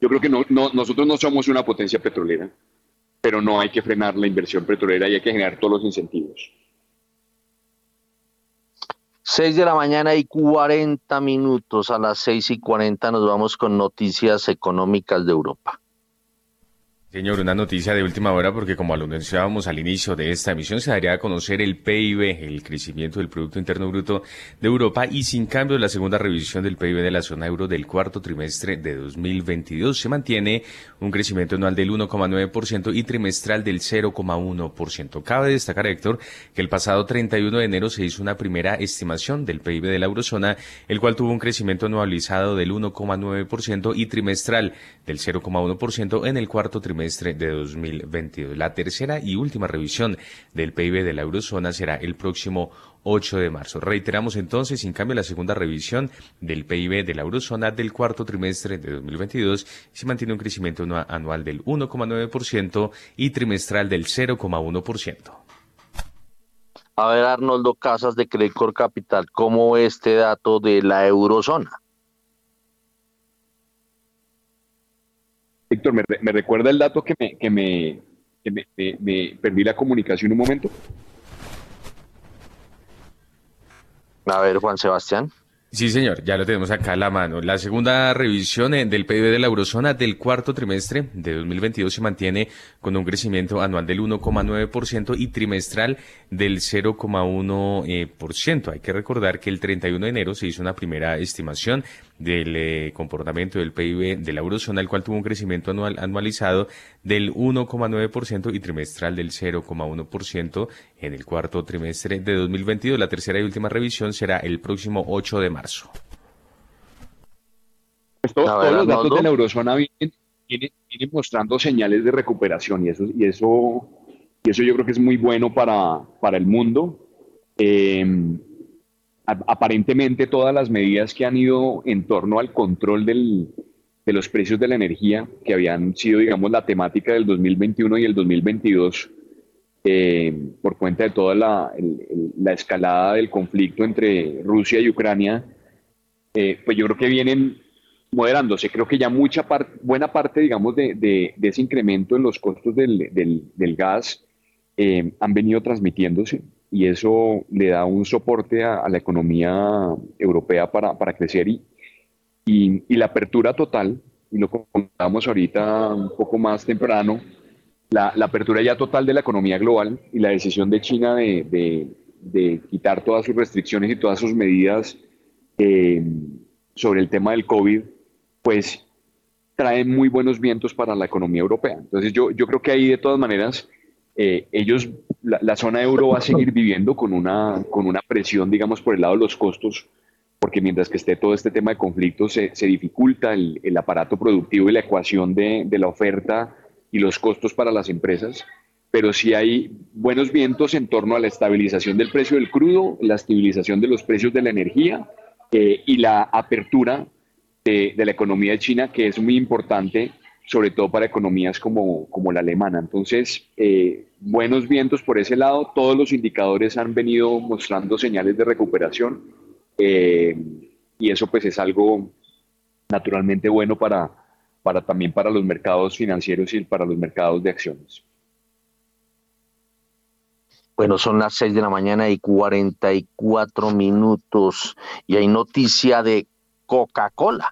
Yo creo que no, nosotros no somos una potencia petrolera, pero no hay que frenar la inversión petrolera y hay que generar todos los incentivos. 6 de la mañana y 40 minutos. A las 6 y 40 nos vamos con noticias económicas de Europa. Señor, una noticia de última hora porque como lo anunciábamos al inicio de esta emisión se daría a conocer el PIB, el crecimiento del Producto Interno Bruto de Europa y sin cambio la segunda revisión del PIB de la zona euro del cuarto trimestre de 2022 se mantiene un crecimiento anual del 1,9% y trimestral del 0,1%. Cabe destacar, Héctor, que el pasado 31 de enero se hizo una primera estimación del PIB de la eurozona, el cual tuvo un crecimiento anualizado del 1,9% y trimestral del 0,1% en el cuarto trimestre trimestre de 2022. La tercera y última revisión del PIB de la eurozona será el próximo 8 de marzo. Reiteramos entonces, sin cambio, la segunda revisión del PIB de la eurozona del cuarto trimestre de 2022 se mantiene un crecimiento anual del 1,9% y trimestral del 0,1%. A ver, Arnoldo Casas de Credicor Capital, ¿cómo este dato de la eurozona? Víctor, ¿me, ¿me, recuerda el dato que me, que me, que me, me perdí la comunicación un momento? A ver, Juan Sebastián. Sí, señor, ya lo tenemos acá a la mano. La segunda revisión eh, del PIB de la eurozona del cuarto trimestre de 2022 se mantiene con un crecimiento anual del 1,9% y trimestral del 0,1%. Hay que recordar que el 31 de enero se hizo una primera estimación del eh, comportamiento del PIB de la eurozona, el cual tuvo un crecimiento anual anualizado del 1,9% y trimestral del 0,1% en el cuarto trimestre de 2022. La tercera y última revisión será el próximo 8 de marzo. pues todos los datos de la eurozona vienen, mostrando señales de recuperación y eso, y eso, y eso yo creo que es muy bueno para, para el mundo. Em, aparentemente todas las medidas que han ido en torno al control del, de los precios de la energía, que habían sido, digamos, la temática del 2021 y el 2022, eh, por cuenta de toda la, la, escalada del conflicto entre Rusia y Ucrania, eh, pues yo creo que vienen moderándose. Creo que ya mucha buena parte, digamos, de, de, ese incremento en los costos del, del, del gas eh, han venido transmitiéndose y eso le da un soporte a, la economía europea para, para crecer y, y, la apertura total, y lo contamos ahorita un poco más temprano, la, la, apertura ya total de la economía global y la decisión de China de, de, de quitar todas sus restricciones y todas sus medidas eh, sobre el tema del COVID, pues trae muy buenos vientos para la economía europea. Entonces yo, yo creo que ahí de todas maneras eh, ellos, la, zona euro va a seguir viviendo con una, con una presión, digamos, por el lado de los costos porque mientras que esté todo este tema de conflictos se, dificulta el, aparato productivo y la ecuación de, la oferta y los costos para las empresas, pero sí hay buenos vientos en torno a la estabilización del precio del crudo, la estabilización de los precios de la energía eh, y la apertura de, la economía de China, que es muy importante, sobre todo para economías como, como la alemana. Entonces, eh, buenos vientos por ese lado, todos los indicadores han venido mostrando señales de recuperación eh, y eso pues es algo naturalmente bueno para, para también para los mercados financieros y para los mercados de acciones. Bueno, son las 6 de la mañana y 44 minutos y hay noticia de Coca-Cola.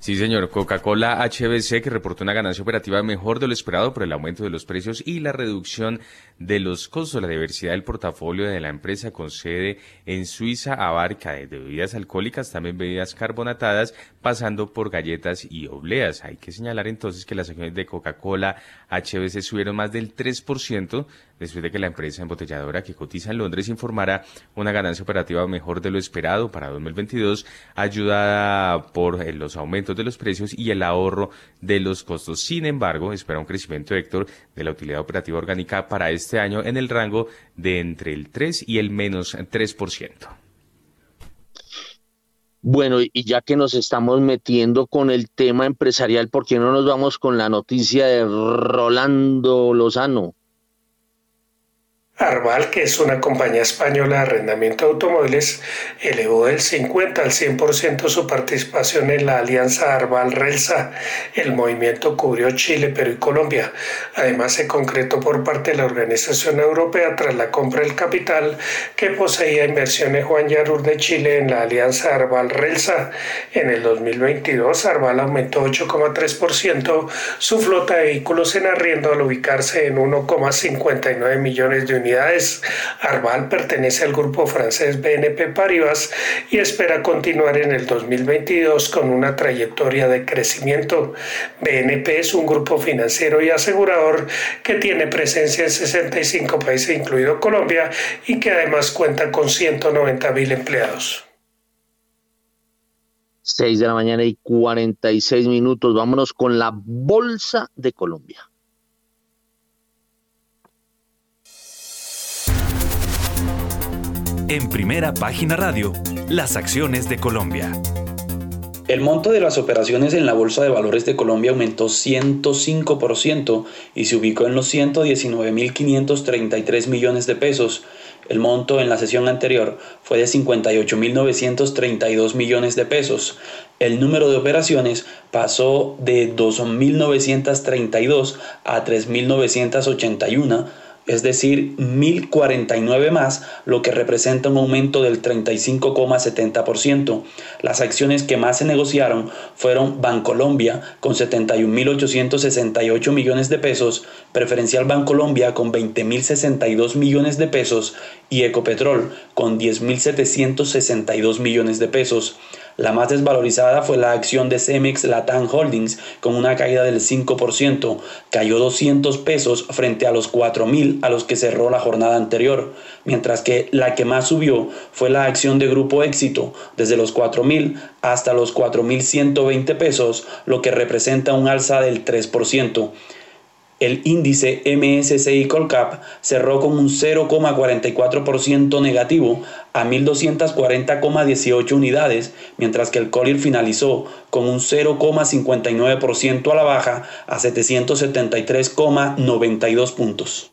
Sí, señor. Coca-Cola HBC que reportó una ganancia operativa mejor de lo esperado por el aumento de los precios y la reducción de los costos. La diversidad del portafolio de la empresa con sede en Suiza abarca de bebidas alcohólicas, también bebidas carbonatadas, pasando por galletas y obleas. Hay que señalar entonces que las acciones de Coca-Cola HBC subieron más del 3% después de que la empresa embotelladora que cotiza en Londres informara una ganancia operativa mejor de lo esperado para 2022, ayudada por eh, los aumentos de los precios y el ahorro de los costos. Sin embargo, espera un crecimiento, Héctor, de la utilidad operativa orgánica para este año en el rango de entre el 3 y el menos 3%. Bueno, y ya que nos estamos metiendo con el tema empresarial, ¿por qué no nos vamos con la noticia de Rolando Lozano? Arval, que es una compañía española de arrendamiento de automóviles, elevó del 50 al 100% su participación en la alianza Arval-Relsa. El movimiento cubrió Chile, Perú y Colombia. Además, se concretó por parte de la Organización Europea tras la compra del capital que poseía inversiones Juan Yarur de Chile en la alianza Arval-Relsa. En el 2022, Arval aumentó 8,3% su flota de vehículos en arriendo al ubicarse en 1,59 millones de unidades Arval pertenece al grupo francés BNP Paribas y espera continuar en el 2022 con una trayectoria de crecimiento. BNP es un grupo financiero y asegurador que tiene presencia en 65 países, incluido Colombia, y que además cuenta con 190 mil empleados. 6 de la mañana y 46 minutos. Vámonos con la Bolsa de Colombia. En primera página radio, las acciones de Colombia. El monto de las operaciones en la Bolsa de Valores de Colombia aumentó 105% y se ubicó en los 119.533 millones de pesos. El monto en la sesión anterior fue de 58.932 millones de pesos. El número de operaciones pasó de 2.932 a 3.981 es decir, 1.049 más, lo que representa un aumento del 35,70%. Las acciones que más se negociaron fueron Bancolombia con 71.868 millones de pesos, Preferencial Bancolombia con 20.062 millones de pesos y Ecopetrol con 10.762 millones de pesos. La más desvalorizada fue la acción de Cemex Latam Holdings con una caída del 5%, cayó 200 pesos frente a los 4.000 a los que cerró la jornada anterior, mientras que la que más subió fue la acción de Grupo Éxito, desde los 4.000 hasta los 4.120 pesos, lo que representa un alza del 3%. El índice MSCI Colcap cerró con un 0,44% negativo a 1.240,18 unidades, mientras que el Collier finalizó con un 0,59% a la baja a 773,92 puntos.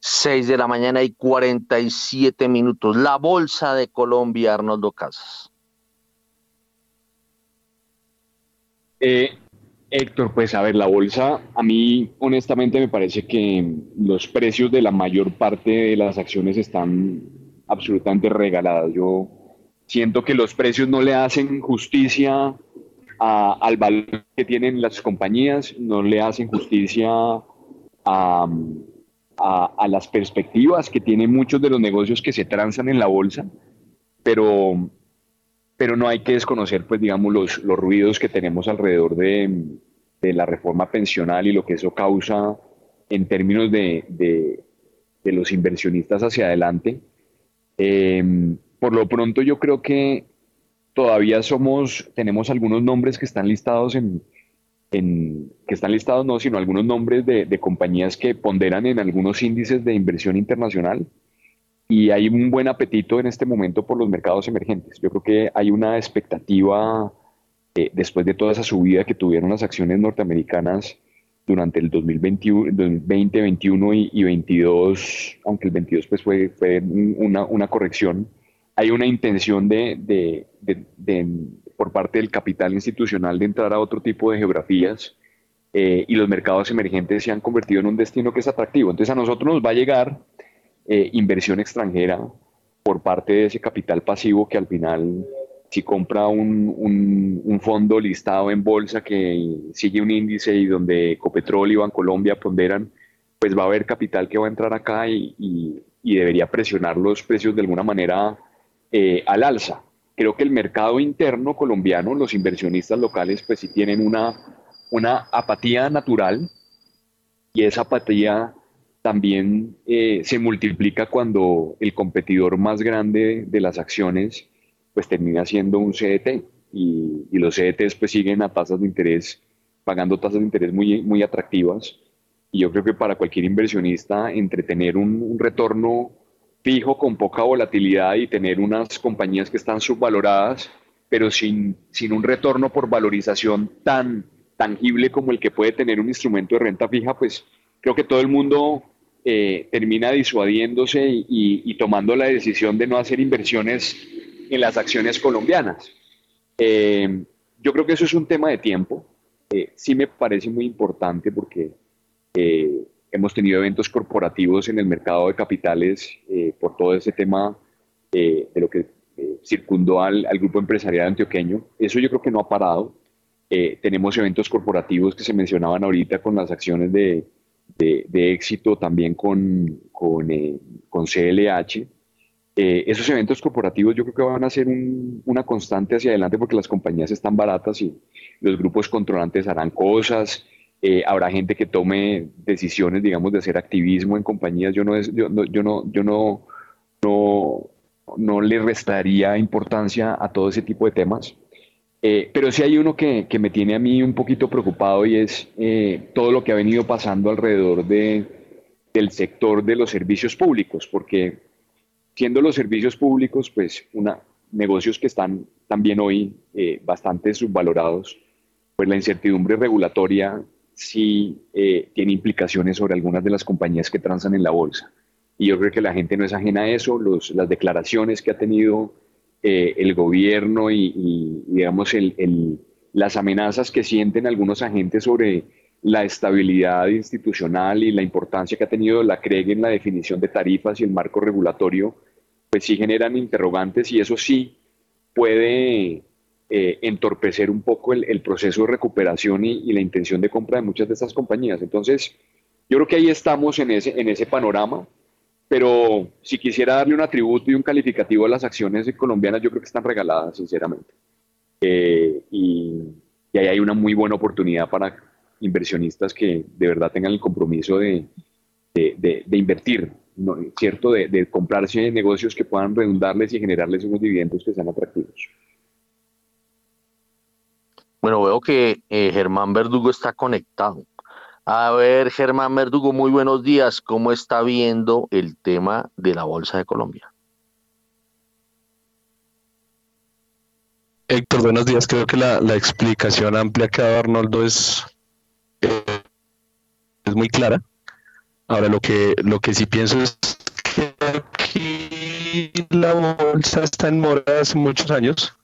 6 de la mañana y 47 minutos. La Bolsa de Colombia, Arnoldo Casas. Eh, Héctor, pues a ver, la bolsa, a mí honestamente me parece que los precios de la mayor parte de las acciones están absolutamente regaladas. Yo siento que los precios no le hacen justicia al valor que tienen las compañías, no le hacen justicia a, a, las perspectivas que tienen muchos de los negocios que se transan en la bolsa, pero pero no hay que desconocer, pues, digamos, los, los ruidos que tenemos alrededor de, de, la reforma pensional y lo que eso causa en términos de, de, de los inversionistas hacia adelante. Em, por lo pronto, yo creo que todavía somos, tenemos algunos nombres que están listados en, en que están listados no, sino algunos nombres de, de compañías que ponderan en algunos índices de inversión internacional y hay un buen apetito en este momento por los mercados emergentes. Yo creo que hay una expectativa eh, después de toda esa subida que tuvieron las acciones norteamericanas durante el 2021, 2021 y, y 22, aunque el 22 pues fue, fue una, una corrección, hay una intención de, de, de, por parte del capital institucional de entrar a otro tipo de geografías eh, y los mercados emergentes se han convertido en un destino que es atractivo. Entonces a nosotros nos va a llegar eh, inversión extranjera por parte de ese capital pasivo que al final, si compra un, un, fondo listado en bolsa que sigue un índice y donde Ecopetrol y Bancolombia ponderan, pues va a haber capital que va a entrar acá y, y, debería presionar los precios de alguna manera eh, al alza. Creo que el mercado interno colombiano, los inversionistas locales, pues sí tienen una, una apatía natural y esa apatía también eh, se multiplica cuando el competidor más grande de las acciones pues termina siendo un CDT y, los CDTs pues siguen a tasas de interés, pagando tasas de interés muy, muy atractivas. Y yo creo que para cualquier inversionista, entre tener un, un retorno fijo con poca volatilidad y tener unas compañías que están subvaloradas, pero sin, sin un retorno por valorización tan tangible como el que puede tener un instrumento de renta fija, pues creo que todo el mundo eh, termina disuadiéndose y, tomando la decisión de no hacer inversiones en las acciones colombianas. Eh, yo creo que eso es un tema de tiempo. Eh, sí me parece muy importante porque hemos tenido eventos corporativos en el mercado de capitales por todo ese tema de lo que circundó al, al, grupo empresarial antioqueño. Eso yo creo que no ha parado. tenemos eventos corporativos que se mencionaban ahorita con las acciones de, de, éxito también con, con, eh, con CLH. Eh, esos eventos corporativos yo creo que van a ser una constante hacia adelante porque las compañías están baratas y los grupos controlantes harán cosas. Eh, habrá gente que tome decisiones, digamos, de hacer activismo en compañías. Yo no, yo, no, yo no, no, no, no le restaría importancia a todo ese tipo de temas. Eh, pero sí hay uno que, que, me tiene a mí un poquito preocupado y es eh, todo lo que ha venido pasando alrededor de, del sector de los servicios públicos, porque siendo los servicios públicos, pues, una, negocios que están también hoy eh, bastante subvalorados, pues la incertidumbre regulatoria sí tiene implicaciones sobre algunas de las compañías que transan en la bolsa. Y yo creo que la gente no es ajena a eso, los, las declaraciones que ha tenido eh, el gobierno y, digamos, el, las amenazas que sienten algunos agentes sobre la estabilidad institucional y la importancia que ha tenido la CREG en la definición de tarifas y el marco regulatorio, pues sí generan interrogantes y eso sí puede eh, entorpecer un poco el, proceso de recuperación y, y, la intención de compra de muchas de estas compañías. Entonces, yo creo que ahí estamos en ese, en ese panorama. Pero si quisiera darle un atributo y un calificativo a las acciones colombianas, yo creo que están regaladas, sinceramente. Eh, y, ahí hay una muy buena oportunidad para inversionistas que de verdad tengan el compromiso de, invertir, ¿cierto? De, de comprarse negocios que puedan redundarles y generarles unos dividendos que sean atractivos. Bueno, veo que eh, Germán Verdugo está conectado. A ver, Germán Verdugo, muy buenos días. ¿Cómo está viendo el tema de la Bolsa de Colombia? Héctor, buenos días. Creo que la, explicación amplia que ha dado Arnoldo es, eh, es muy clara. Ahora, lo que, lo que sí pienso es que aquí la bolsa está en mora hace muchos años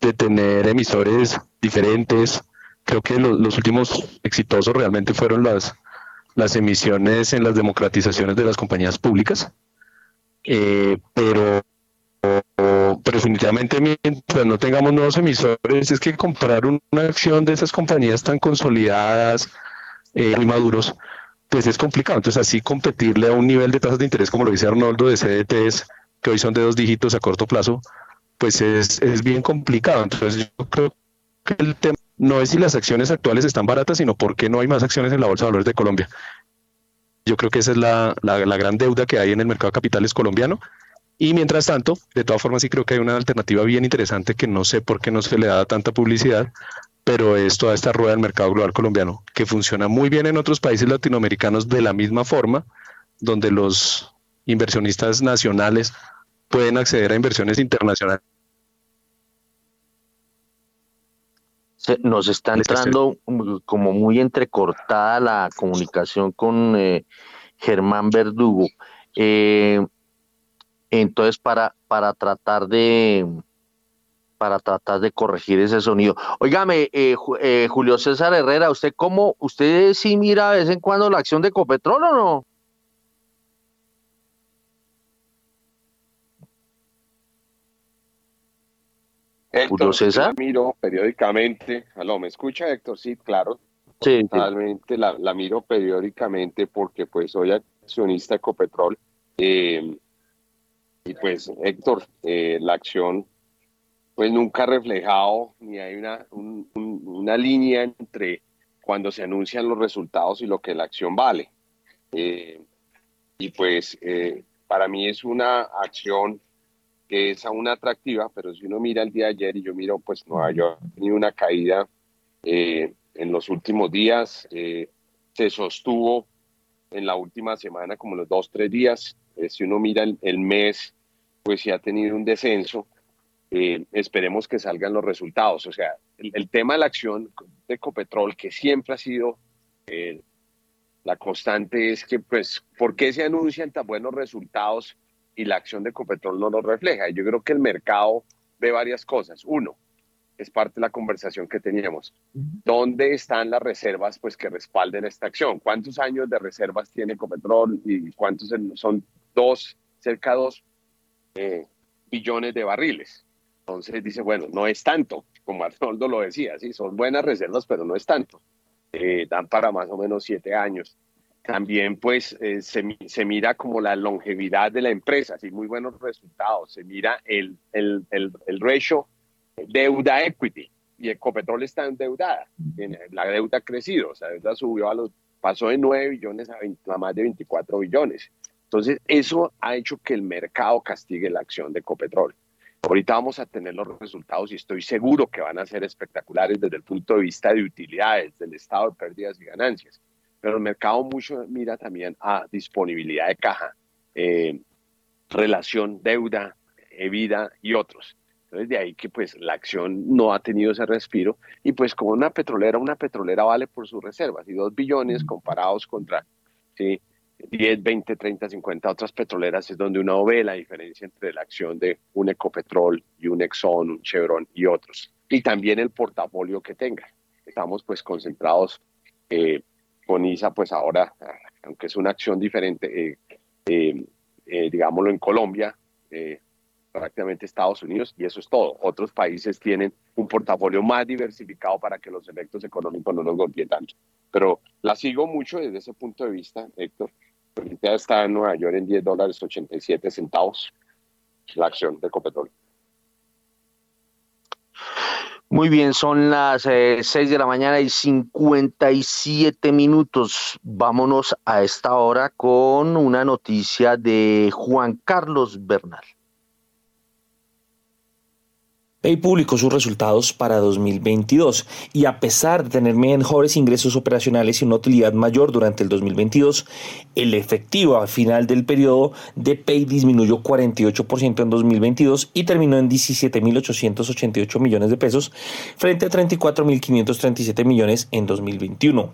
de tener emisores diferentes, creo que los, últimos exitosos realmente fueron las, emisiones en las democratizaciones de las compañías públicas. Eh, pero, definitivamente mientras no tengamos nuevos emisores, es que comprar una acción de esas compañías tan consolidadas, eh, muy maduros, pues es complicado. Entonces así competirle a un nivel de tasas de interés como lo dice Arnoldo de CDTs, que hoy son de dos dígitos a corto plazo, pues es, es bien complicado. Entonces yo creo que el tema no es si las acciones actuales están baratas, sino por qué no hay más acciones en la Bolsa de Valores de Colombia. Yo creo que esa es la, gran deuda que hay en el mercado de capitales colombiano. Y mientras tanto, de todas formas, sí creo que hay una alternativa bien interesante que no sé por qué no se le da tanta publicidad, pero es toda esta rueda del mercado global colombiano, que funciona muy bien en otros países latinoamericanos de la misma forma, donde los inversionistas nacionales pueden acceder a inversiones internacionales nos está entrando como muy entrecortada la comunicación con eh, Germán Verdugo. Eh, entonces, para, para tratar de para tratar de corregir ese sonido. Óigame, eh, Julio César Herrera, ¿usted cómo, usted sí mira de vez en cuando la acción de Copetrol o no? Héctor, César. Miro periódicamente. Aló, ¿me escucha Héctor? Sí, claro. Sí, Totalmente La, miro periódicamente porque pues soy accionista de Ecopetrol. Eh, y pues Héctor, eh, la acción pues nunca ha reflejado ni hay una, una línea entre cuando se anuncian los resultados y lo que la acción vale. Eh, y pues para mí es una acción que es aún atractiva, pero si uno mira el día de ayer y yo miro, pues Nueva York ha tenido una caída eh, en los últimos días, eh, se sostuvo en la última semana como los dos, tres días, eh, si uno mira el, mes, pues sí ha tenido un descenso, esperemos que salgan los resultados, o sea, el, el, tema de la acción de Ecopetrol, que siempre ha sido la constante, es que, pues, ¿por qué se anuncian tan buenos resultados? Y la acción de Ecopetrol no lo refleja. Yo creo que el mercado ve varias cosas. Uno, es parte de la conversación que teníamos. ¿Dónde están las reservas pues, que respalden esta acción? ¿Cuántos años de reservas tiene Ecopetrol y cuántos son dos, cerca de dos eh, billones de barriles? Entonces dice, bueno, no es tanto, como Arnoldo lo decía, sí, son buenas reservas, pero no es tanto. Eh, dan para más o menos siete años también pues eh, se, mira como la longevidad de la empresa, así muy buenos resultados, se mira el, el, el, el ratio deuda-equity y Ecopetrol está endeudada, la deuda ha crecido, o sea, la deuda subió a los, pasó de 9 billones a, a más de 24 billones. Entonces, eso ha hecho que el mercado castigue la acción de Ecopetrol. Ahorita vamos a tener los resultados y estoy seguro que van a ser espectaculares desde el punto de vista de utilidades, del estado de pérdidas y ganancias pero el mercado mucho mira también a disponibilidad de caja, eh, relación deuda, vida y otros. Entonces de ahí que pues la acción no ha tenido ese respiro y pues como una petrolera, una petrolera vale por sus reservas y dos billones comparados contra ¿sí? 10, 20, 30, 50 otras petroleras es donde uno ve la diferencia entre la acción de un Ecopetrol y un Exxon, un Chevron y otros. Y también el portafolio que tenga. Estamos pues concentrados eh, con ISA, pues ahora, aunque es una acción diferente, eh, eh, eh, digámoslo en Colombia, prácticamente Estados Unidos, y eso es todo. Otros países tienen un portafolio más diversificado para que los efectos económicos no nos golpeen tanto. Pero la sigo mucho desde ese punto de vista, Héctor, ahorita está en Nueva York en 10 dólares 87 centavos la acción de Ecopetrol. Muy bien, son las 6 eh, de la mañana y 57 minutos. Vámonos a esta hora con una noticia de Juan Carlos Bernal. Pay publicó sus resultados para 2022 y a pesar de tener mejores ingresos operacionales y una utilidad mayor durante el 2022, el efectivo al final del periodo de Pay disminuyó 48% en 2022 y terminó en 17.888 millones de pesos frente a 34.537 millones en 2021.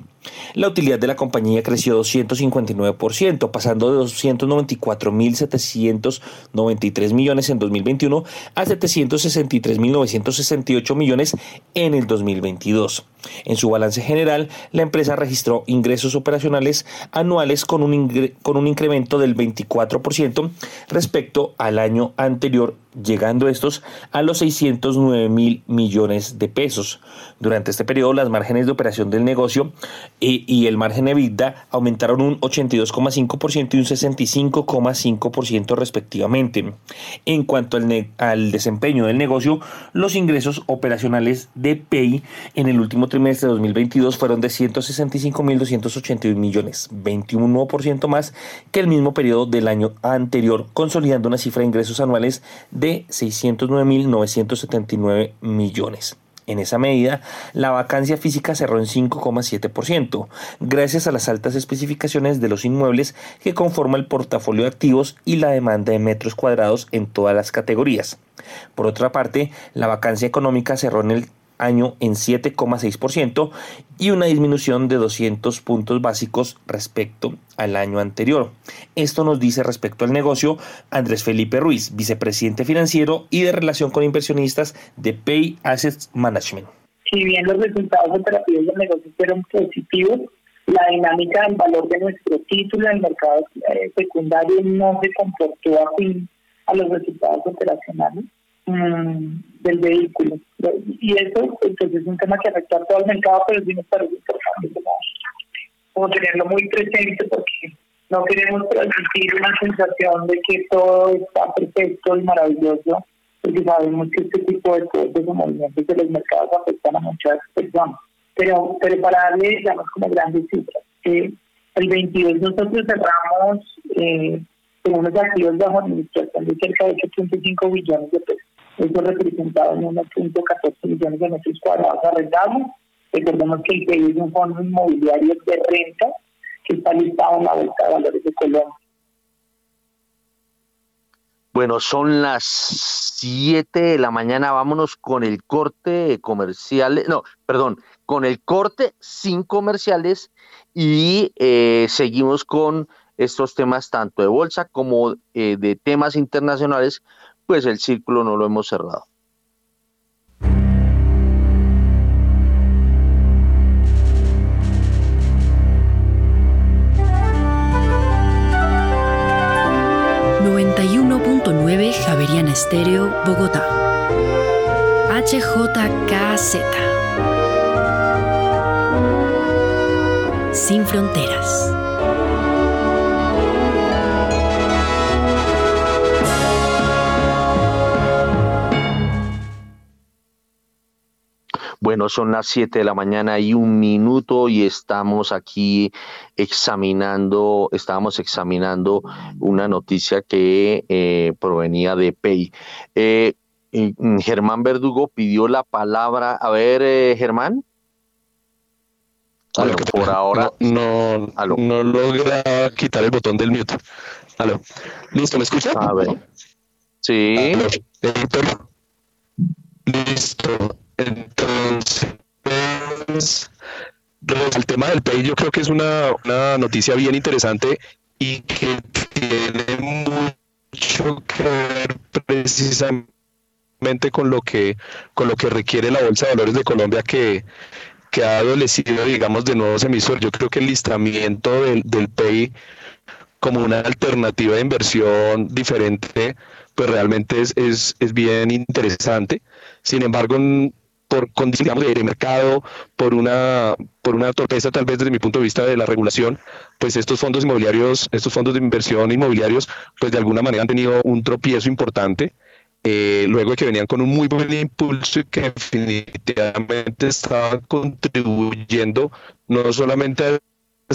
La utilidad de la compañía creció 259%, pasando de 294.793 millones en 2021 a 763 1.968 millones en el 2022. En su balance general, la empresa registró ingresos operacionales anuales con un, con un incremento del 24% respecto al año anterior llegando estos a los 609 mil millones de pesos. Durante este periodo, las márgenes de operación del negocio y, y el margen EBITDA aumentaron un 82,5% y un 65,5% respectivamente. En cuanto al, al, desempeño del negocio, los ingresos operacionales de PEI en el último trimestre de 2022 fueron de 165 mil 281 millones, 21% más que el mismo periodo del año anterior, consolidando una cifra de ingresos anuales de 609.979 millones. En esa medida, la vacancia física cerró en 5,7%, gracias a las altas especificaciones de los inmuebles que conforma el portafolio de activos y la demanda de metros cuadrados en todas las categorías. Por otra parte, la vacancia económica cerró en el año en 7,6% y una disminución de 200 puntos básicos respecto al año anterior. Esto nos dice respecto al negocio Andrés Felipe Ruiz, vicepresidente financiero y de relación con inversionistas de Pay Assets Management. Si bien los resultados operativos del negocio fueron positivos, la dinámica del valor de nuestro título en el mercado eh, secundario no se comportó afín a los resultados operacionales. Del vehículo. Y eso pues, es un tema que afecta a todo el mercado, pero sí nos parece importante como, tenerlo muy presente porque no queremos transmitir una sensación de que todo está perfecto y maravilloso, porque sabemos que este tipo de cosas, de movimientos de los mercados afectan a muchas personas. Pero, pero para darle, digamos, como grandes cifras, el 22 nosotros cerramos eh, con unos activos bajo administración de cerca de 8.5 billones de pesos. Eso representaba en 1.14 millones de metros cuadrados arrendados. Recordemos que el PIB es un fondo inmobiliario de renta que está listado en la Bolsa de Valores de Colombia. Bueno, son las 7 de la mañana. Vámonos con el corte comercial. No, perdón, con el corte sin comerciales y eh, seguimos con estos temas tanto de bolsa como eh, de temas internacionales pues el círculo no lo hemos cerrado. .9 Javeriana Estéreo, Bogotá. HJKZ. Sin fronteras. Bueno, son las 7 de la mañana y un minuto y estamos aquí examinando, estábamos examinando una noticia que eh, provenía de PEI. Eh, mm, Germán Verdugo pidió la palabra. A ver, eh, Germán. por ahora no, no, logra quitar el botón del mute. ¿Listo? ¿Me escucha? A ver. Sí. Listo. Entonces, el tema del PEI yo creo que es una, noticia bien interesante y que tiene mucho que ver precisamente con lo que con lo que requiere la bolsa de valores de Colombia que, que ha adolecido digamos de nuevos emisores. Yo creo que el listamiento del, del PEI como una alternativa de inversión diferente pues realmente es, es, es bien interesante. Sin embargo por condiciones de mercado, por una por una torpeza tal vez desde mi punto de vista de la regulación, pues estos fondos inmobiliarios, estos fondos de inversión inmobiliarios, pues de alguna manera han tenido un tropiezo importante. Eh, luego de que venían con un muy buen impulso y que definitivamente estaban contribuyendo no solamente a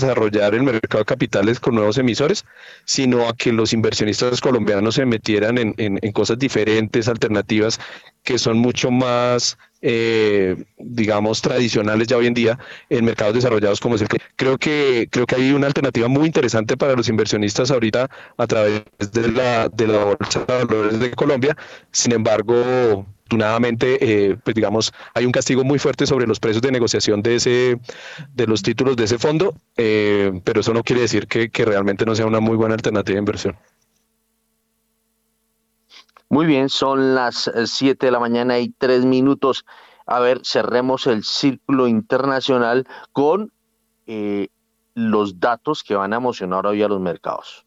desarrollar el mercado de capitales con nuevos emisores, sino a que los inversionistas colombianos se metieran en, en, cosas diferentes, alternativas, que son mucho más, eh, digamos, tradicionales ya hoy en día en mercados desarrollados como es el que creo que creo que hay una alternativa muy interesante para los inversionistas ahorita a través de la de la bolsa de valores de Colombia. Sin embargo, afortunadamente, eh, pues digamos, hay un castigo muy fuerte sobre los precios de negociación de ese, de los títulos de ese fondo, eh, pero eso no quiere decir que, realmente no sea una muy buena alternativa de inversión. Muy bien, son las 7 de la mañana y 3 minutos. A ver, cerremos el círculo internacional con eh, los datos que van a emocionar hoy a los mercados.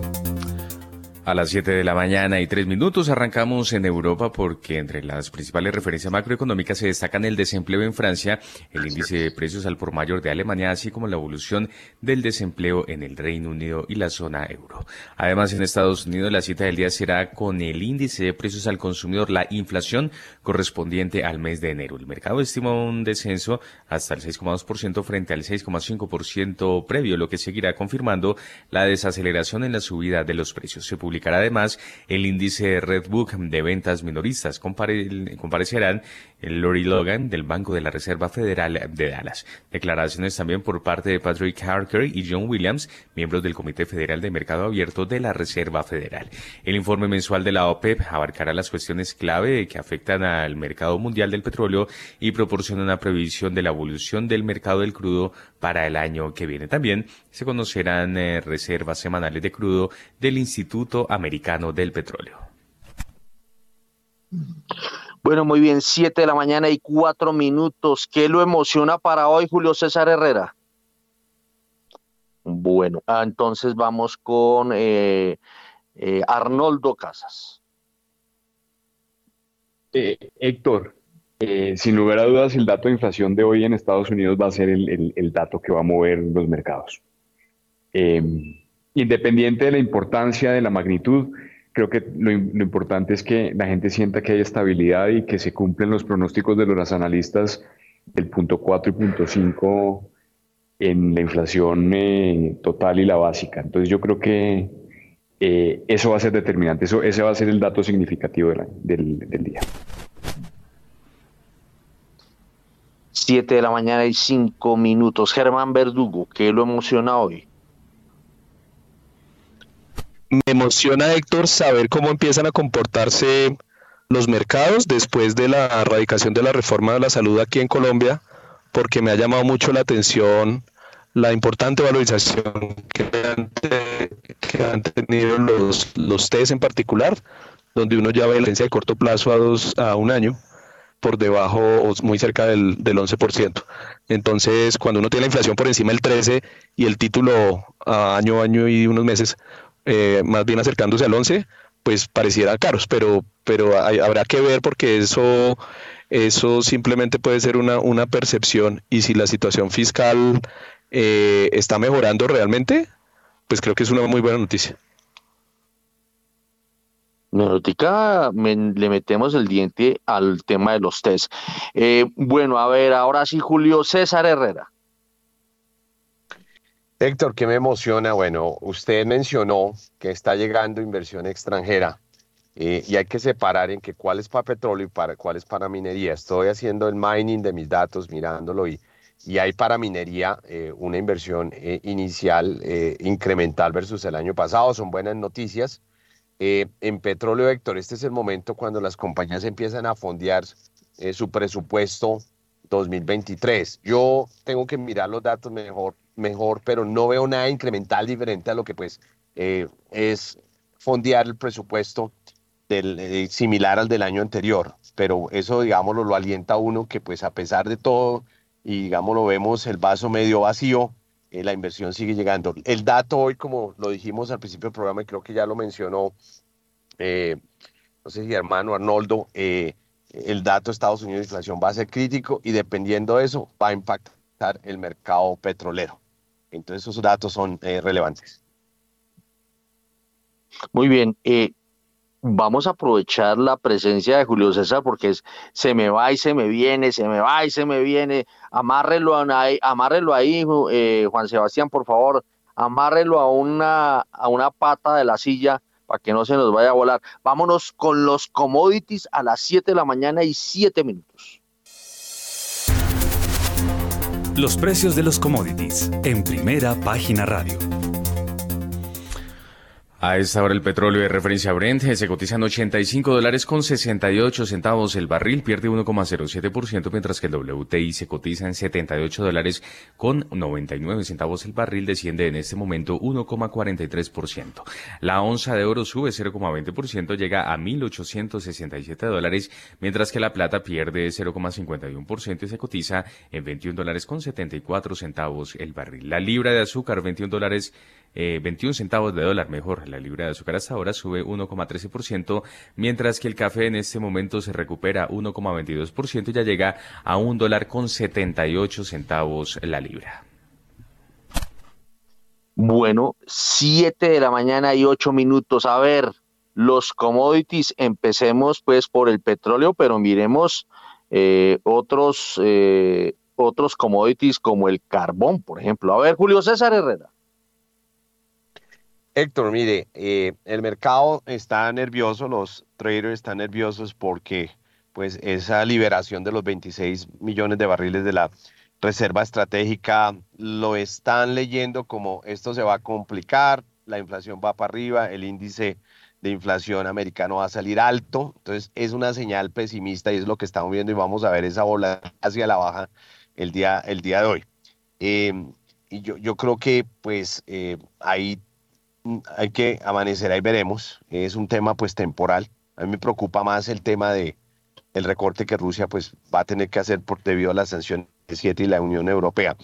A las 7 de la mañana y 3 minutos arrancamos en Europa porque entre las principales referencias macroeconómicas se destacan el desempleo en Francia, el índice de precios al por mayor de Alemania, así como la evolución del desempleo en el Reino Unido y la zona euro. Además, en Estados Unidos la cita del día será con el índice de precios al consumidor, la inflación correspondiente al mes de enero. El mercado estima un descenso hasta el 6,2% frente al 6,5% previo, lo que seguirá confirmando la desaceleración en la subida de los precios. Se además el índice Redbook de ventas minoristas. comparecerán el Lori Logan del Banco de la Reserva Federal de Dallas. Declaraciones también por parte de Patrick Harker y John Williams, miembros del Comité Federal de Mercado Abierto de la Reserva Federal. El informe mensual de la OPEP abarcará las cuestiones clave que afectan al mercado mundial del petróleo y proporciona una previsión de la evolución del mercado del crudo para el año que viene. También se conocerán eh, reservas semanales de crudo del Instituto Americano del Petróleo. Bueno, muy bien, siete de la mañana y cuatro minutos. ¿Qué lo emociona para hoy, Julio César Herrera? Bueno, ah, entonces vamos con eh, eh, Arnoldo Casas. Eh, Héctor, sin lugar a dudas, el dato de inflación de hoy en Estados Unidos va a ser el dato que va a mover los mercados. independiente de la importancia, de la magnitud, creo que lo, importante es que la gente sienta que hay estabilidad y que se cumplen los pronósticos de los analistas del punto 4 y punto 5 en la inflación eh, total y la básica. Entonces yo creo que eh, eso va a ser determinante, eso, ese va a ser el dato significativo del, del día. 7 de la mañana y 5 minutos. Germán Verdugo, ¿qué lo emociona hoy? Me emociona, Héctor, saber cómo empiezan a comportarse los mercados después de la erradicación de la reforma de la salud aquí en Colombia, porque me ha llamado mucho la atención la importante valorización que han, tenido los, los test en particular, donde uno ya ve la de corto plazo a, dos, a un año por debajo o muy cerca del, del 11%. Entonces, cuando uno tiene la inflación por encima del 13 y el título a año, año y unos meses, eh, más bien acercándose al 11, pues pareciera caros, pero, pero habrá que ver porque eso, eso simplemente puede ser una, una percepción y si la situación fiscal eh, está mejorando realmente, pues creo que es una muy buena noticia. Neurótica, le metemos el diente al tema de los test. Eh, bueno, a ver, ahora sí, Julio César Herrera. Héctor, ¿qué me emociona? Bueno, usted mencionó que está llegando inversión extranjera eh, y hay que separar en que cuál es para petróleo y para, cuál es para minería. Estoy haciendo el mining de mis datos, mirándolo y, y hay para minería eh, una inversión eh, inicial incremental versus el año pasado. Son buenas noticias. en petróleo, Héctor, este es el momento cuando las compañías empiezan a fondear su presupuesto 2023. Yo tengo que mirar los datos mejor mejor, pero no veo nada incremental diferente a lo que pues eh, es fondear el presupuesto del, eh, similar al del año anterior. Pero eso, digámoslo, lo alienta a uno que pues a pesar de todo, y digámoslo, vemos el vaso medio vacío, eh, la inversión sigue llegando. El dato hoy, como lo dijimos al principio del programa, y creo que ya lo mencionó no sé si hermano Arnoldo, el dato de Estados Unidos de inflación va a ser crítico y dependiendo de eso va a impactar el mercado petrolero. Entonces esos datos son relevantes. Muy bien. vamos a aprovechar la presencia de Julio César porque es, se me va y se me viene, se me va y se me viene. Amárrelo ahí, amárrelo ahí Juan Sebastián, por favor amárrelo a una, a una pata de la silla para que no se nos vaya a volar. Vámonos con los commodities a las 7 de la mañana y 7 minutos. Los precios de los commodities en primera página radio. A esta hora el petróleo de referencia Brent se cotiza en 85 dólares con 68 centavos el barril, pierde 1,07%, mientras que el WTI se cotiza en 78 dólares con 99 centavos el barril, desciende en este momento 1,43%. La onza de oro sube 0,20%, llega a 1.867 dólares, mientras que la plata pierde 0,51% y se cotiza en 21 dólares con 74 centavos el barril. La libra de azúcar 21 dólares 21 eh, centavos de dólar mejor. La libra de azúcar hasta ahora sube 1,13%, mientras que el café en este momento se recupera 1,22% y ya llega a un dólar con 78 centavos la libra. Bueno, 7 de la mañana y 8 minutos. A ver, los commodities, empecemos pues por el petróleo, pero miremos eh, otros, eh, otros commodities como el carbón, por ejemplo. A ver, Julio César Herrera. Héctor, mire, eh, el mercado está nervioso, los traders están nerviosos porque pues esa liberación de los 26 millones de barriles de la reserva estratégica lo están leyendo como esto se va a complicar, la inflación va para arriba, el índice de inflación americano va a salir alto, entonces es una señal pesimista y es lo que estamos viendo y vamos a ver esa bola hacia la baja el día, el día de hoy. Em, y yo, yo creo que pues eh, ahí hay que amanecer, ahí veremos. Es un tema pues temporal. A mí me preocupa más el tema de el recorte que Rusia pues va a tener que hacer por debido a las sanciones 7 y la Unión Europea.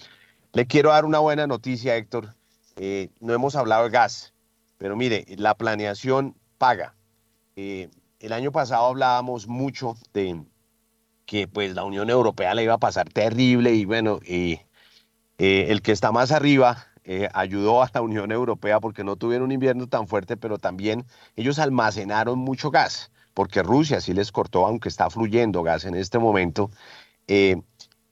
Le quiero dar una buena noticia, Héctor. Eh, no hemos hablado de gas, pero mire, la planeación paga. Eh, el año pasado hablábamos mucho de que pues la Unión Europea le iba a pasar terrible y bueno, eh, el que está más arriba eh, ayudó a la Unión Europea porque no tuvieron un invierno tan fuerte, pero también ellos almacenaron mucho gas, porque Rusia sí les cortó, aunque está fluyendo gas en este momento. Eh,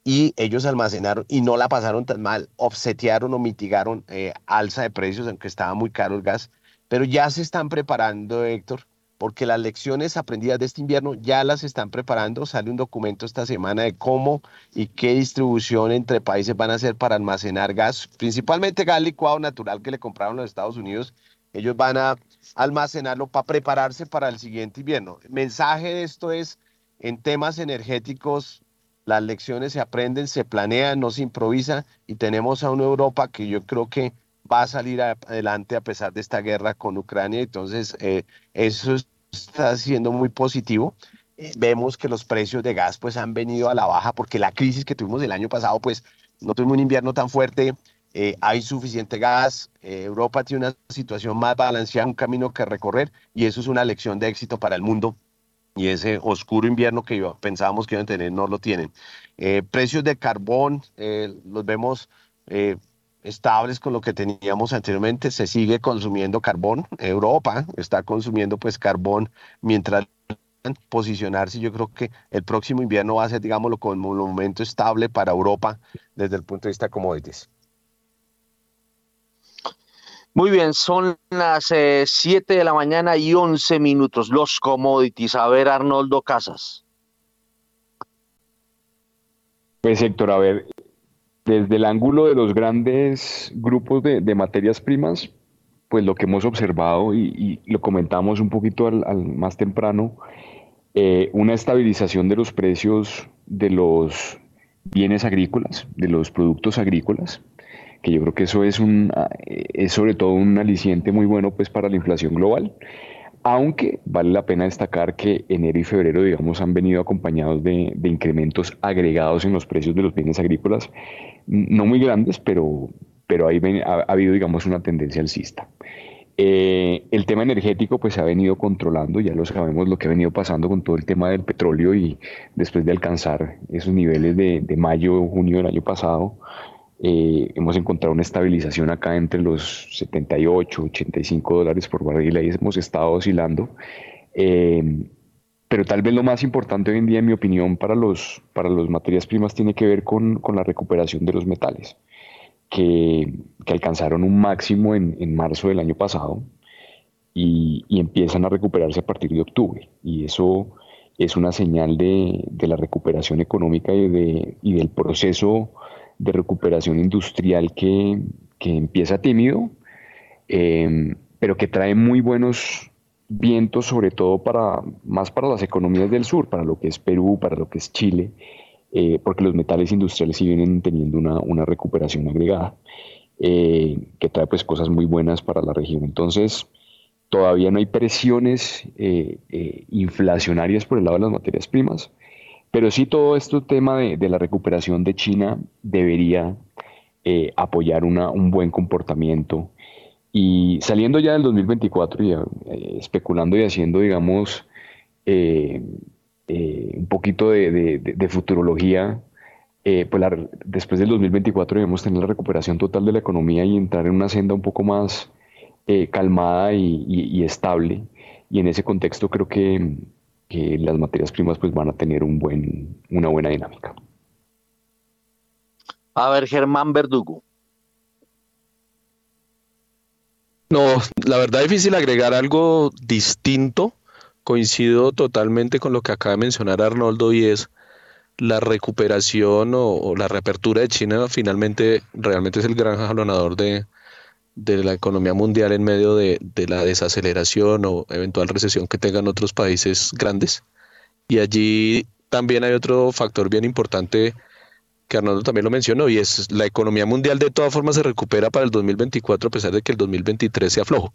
y ellos almacenaron y no la pasaron tan mal, offsetearon o mitigaron eh, alza de precios, aunque estaba muy caro el gas, pero ya se están preparando, Héctor, porque las lecciones aprendidas de este invierno ya las están preparando. Sale un documento esta semana de cómo y qué distribución entre países van a hacer para almacenar gas, principalmente gas licuado natural que le compraron los Estados Unidos. Ellos van a almacenarlo para prepararse para el siguiente invierno. El mensaje de esto es, en temas energéticos, las lecciones se aprenden, se planean, no se improvisa y tenemos a una Europa que yo creo que va a salir adelante a pesar de esta guerra con Ucrania. Entonces, eh, eso está siendo muy positivo. Eh, vemos que los precios de gas pues han venido a la baja porque la crisis que tuvimos el año pasado pues no tuvimos un invierno tan fuerte, eh, hay suficiente gas, Europa tiene una situación más balanceada, un camino que recorrer y eso es una lección de éxito para el mundo y ese oscuro invierno que pensábamos que iban a tener no lo tienen. precios de carbón los vemos estables con lo que teníamos anteriormente. Se sigue consumiendo carbón. Europa está consumiendo pues carbón mientras posicionarse. Yo creo que el próximo invierno va a ser, digámoslo, como un momento estable para Europa desde el punto de vista de commodities. Muy bien, son las 7 eh, de la mañana y 11 minutos. Los commodities. A ver, Arnoldo Casas. Pues Héctor, a ver, desde el ángulo de los grandes grupos de, materias primas, pues lo que hemos observado y, lo comentamos un poquito al, más temprano, eh, una estabilización de los precios de los bienes agrícolas, de los productos agrícolas, que yo creo que eso es, un, es sobre todo un aliciente muy bueno pues para la inflación global aunque vale la pena destacar que enero y febrero, digamos, han venido acompañados de, incrementos agregados en los precios de los bienes agrícolas, no muy grandes, pero, pero ahí ha, habido, digamos, una tendencia alcista. Eh, el tema energético pues se ha venido controlando, ya lo sabemos lo que ha venido pasando con todo el tema del petróleo y después de alcanzar esos niveles de, de mayo, junio del año pasado, eh, hemos encontrado una estabilización acá entre los 78, 85 dólares por barril, ahí hemos estado oscilando. Eh, pero tal vez lo más importante hoy en día, en mi opinión, para los, para las materias primas tiene que ver con, con la recuperación de los metales, que, que alcanzaron un máximo en, en, marzo del año pasado y, y, empiezan a recuperarse a partir de octubre. Y eso es una señal de, de la recuperación económica y, de, y del proceso de recuperación industrial que, que empieza tímido, eh, pero que trae muy buenos vientos, sobre todo para más para las economías del sur, para lo que es Perú, para lo que es Chile, eh, porque los metales industriales sí vienen teniendo una, una recuperación agregada, eh, que trae pues cosas muy buenas para la región. Entonces, todavía no hay presiones inflacionarias por el lado de las materias primas, pero sí todo este tema de, de la recuperación de China debería eh, apoyar una, un buen comportamiento. Y saliendo ya del 2024 y eh, especulando y haciendo, digamos, eh, un poquito de, de, futurología, pues después del 2024 debemos tener la recuperación total de la economía y entrar en una senda un poco más calmada y estable. Y en ese contexto creo que, que las materias primas pues van a tener un buen, una buena dinámica. A ver, Germán Verdugo. No, la verdad es difícil agregar algo distinto. Coincido totalmente con lo que acaba de mencionar Arnoldo y es la recuperación o, o la reapertura de China finalmente realmente es el gran jalonador de, de la economía mundial en medio de, de, la desaceleración o eventual recesión que tengan otros países grandes. Y allí también hay otro factor bien importante que Arnoldo también lo mencionó, y es la economía mundial de todas formas se recupera para el 2024 a pesar de que el 2023 se aflojo.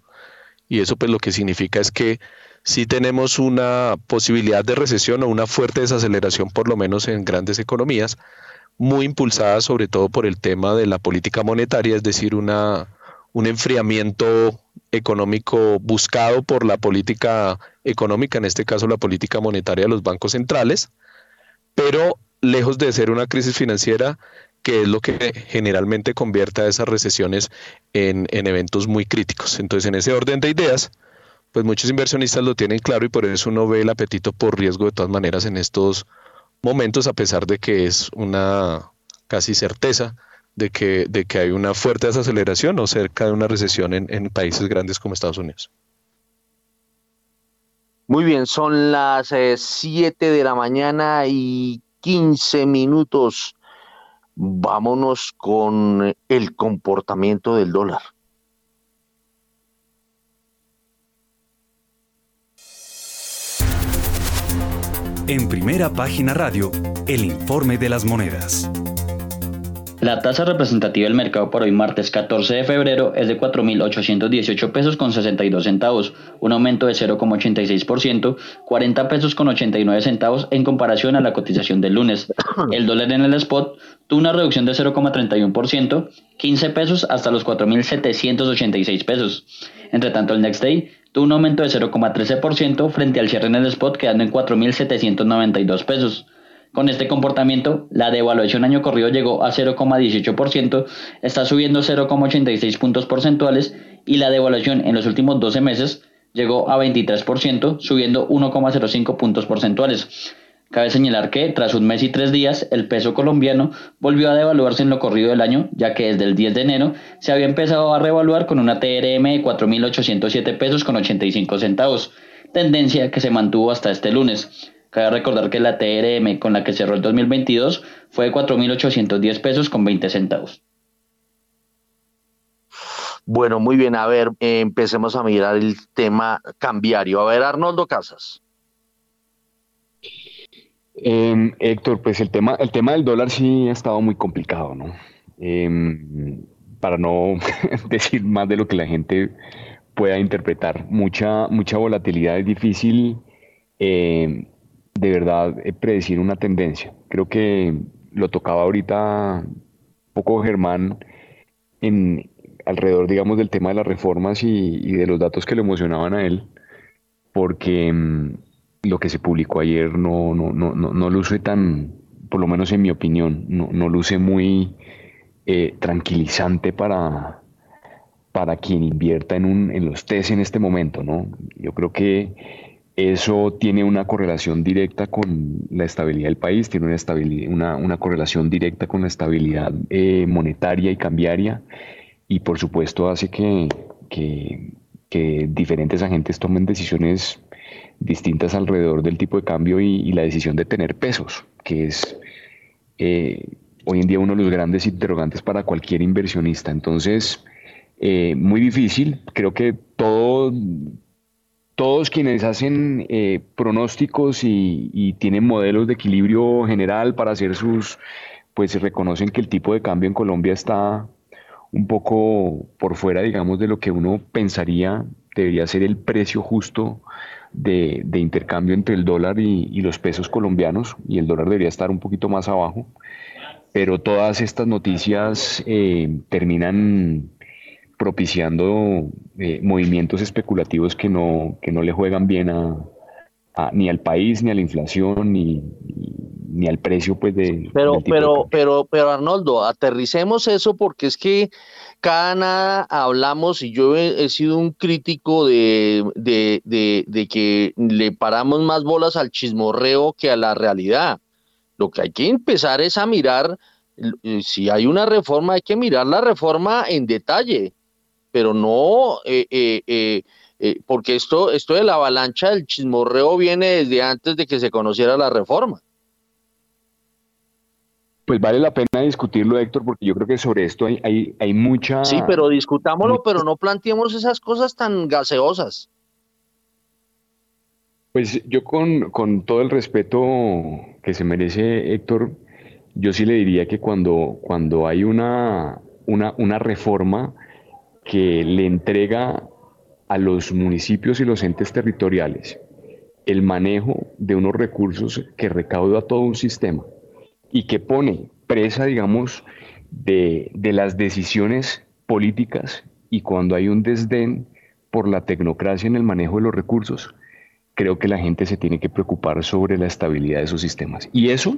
Y eso pues lo que significa es que sí tenemos una posibilidad de recesión o una fuerte desaceleración por lo menos en grandes economías, muy impulsada sobre todo por el tema de la política monetaria, es decir, una, un enfriamiento económico buscado por la política económica, en este caso la política monetaria de los bancos centrales, pero lejos de ser una crisis financiera, que es lo que generalmente convierte a esas recesiones en, en, eventos muy críticos. Entonces, en ese orden de ideas, pues muchos inversionistas lo tienen claro y por eso uno ve el apetito por riesgo de todas maneras en estos momentos, a pesar de que es una casi certeza de que, de que hay una fuerte desaceleración o cerca de una recesión en, en países grandes como Estados Unidos. Muy bien, son las 7 eh, de la mañana y 15 minutos. Vámonos con el comportamiento del dólar. En primera página radio, el informe de las monedas. La tasa representativa del mercado por hoy martes 14 de febrero es de 4.818 pesos con 62 centavos, un aumento de 0,86%, 40 pesos con 89 centavos en comparación a la cotización del lunes. El dólar en el spot tuvo una reducción de 0,31%, 15 pesos hasta los 4.786 pesos. Entre tanto, el next day tuvo un aumento de 0,13% frente al cierre en el spot quedando en 4.792 pesos. Con este comportamiento, la devaluación año corrido llegó a 0,18%, está subiendo 0,86 puntos porcentuales y la devaluación en los últimos 12 meses llegó a 23%, subiendo 1,05 puntos porcentuales. Cabe señalar que tras un mes y tres días, el peso colombiano volvió a devaluarse en lo corrido del año, ya que desde el 10 de enero se había empezado a revaluar con una TRM de 4.807 pesos con 85 centavos, tendencia que se mantuvo hasta este lunes. Cabe recordar que la TRM con la que cerró el 2022 fue de 4.810 pesos con 20 centavos. Bueno, muy bien. A ver, eh, empecemos a mirar el tema cambiario. A ver, Arnoldo Casas. Eh, Héctor, pues el tema, el tema del dólar sí ha estado muy complicado, ¿no? Eh, para no decir más de lo que la gente pueda interpretar. Mucha, mucha volatilidad es difícil. Eh, de verdad eh, predecir una tendencia. Creo que lo tocaba ahorita un poco Germán en alrededor, digamos, del tema de las reformas y, de los datos que le emocionaban a él, porque mm, lo que se publicó ayer no, no, no, no, no luce tan, por lo menos en mi opinión, no, no luce muy eh, tranquilizante para, para quien invierta en, un, en los TES en este momento, ¿no? Yo creo que eso tiene una correlación directa con la estabilidad del país, tiene una, estabilidad, una, una correlación directa con la estabilidad eh, monetaria y cambiaria y por supuesto hace que, que, diferentes agentes tomen decisiones distintas alrededor del tipo de cambio y, la decisión de tener pesos, que es eh, hoy en día uno de los grandes interrogantes para cualquier inversionista. Entonces, eh, muy difícil, creo que todo todos quienes hacen eh, pronósticos y, tienen modelos de equilibrio general para hacer sus, pues reconocen que el tipo de cambio en Colombia está un poco por fuera, digamos, de lo que uno pensaría debería ser el precio justo de, intercambio entre el dólar y, los pesos colombianos, y el dólar debería estar un poquito más abajo, pero todas estas noticias eh, terminan propiciando eh, movimientos especulativos que no, que no le juegan bien a, ni al país, ni a la inflación, ni, ni al precio pues de... Pero, pero, pero, pero Arnoldo, aterricemos eso porque es que cada nada hablamos y yo he, sido un crítico de, de, de, de, que le paramos más bolas al chismorreo que a la realidad. Lo que hay que empezar es a mirar, eh, si hay una reforma, hay que mirar la reforma en detalle pero no, eh, eh, eh, porque esto, esto de la avalancha del chismorreo viene desde antes de que se conociera la reforma. Pues vale la pena discutirlo, Héctor, porque yo creo que sobre esto hay, hay, hay mucha... Sí, pero discutámoslo, pero no planteemos esas cosas tan gaseosas. Pues yo con, con, todo el respeto que se merece Héctor, yo sí le diría que cuando, cuando hay una, una, una reforma, que le entrega a los municipios y los entes territoriales el manejo de unos recursos que recauda todo un sistema y que pone presa, digamos, de, las decisiones políticas y cuando hay un desdén por la tecnocracia en el manejo de los recursos, creo que la gente se tiene que preocupar sobre la estabilidad de esos sistemas. Y eso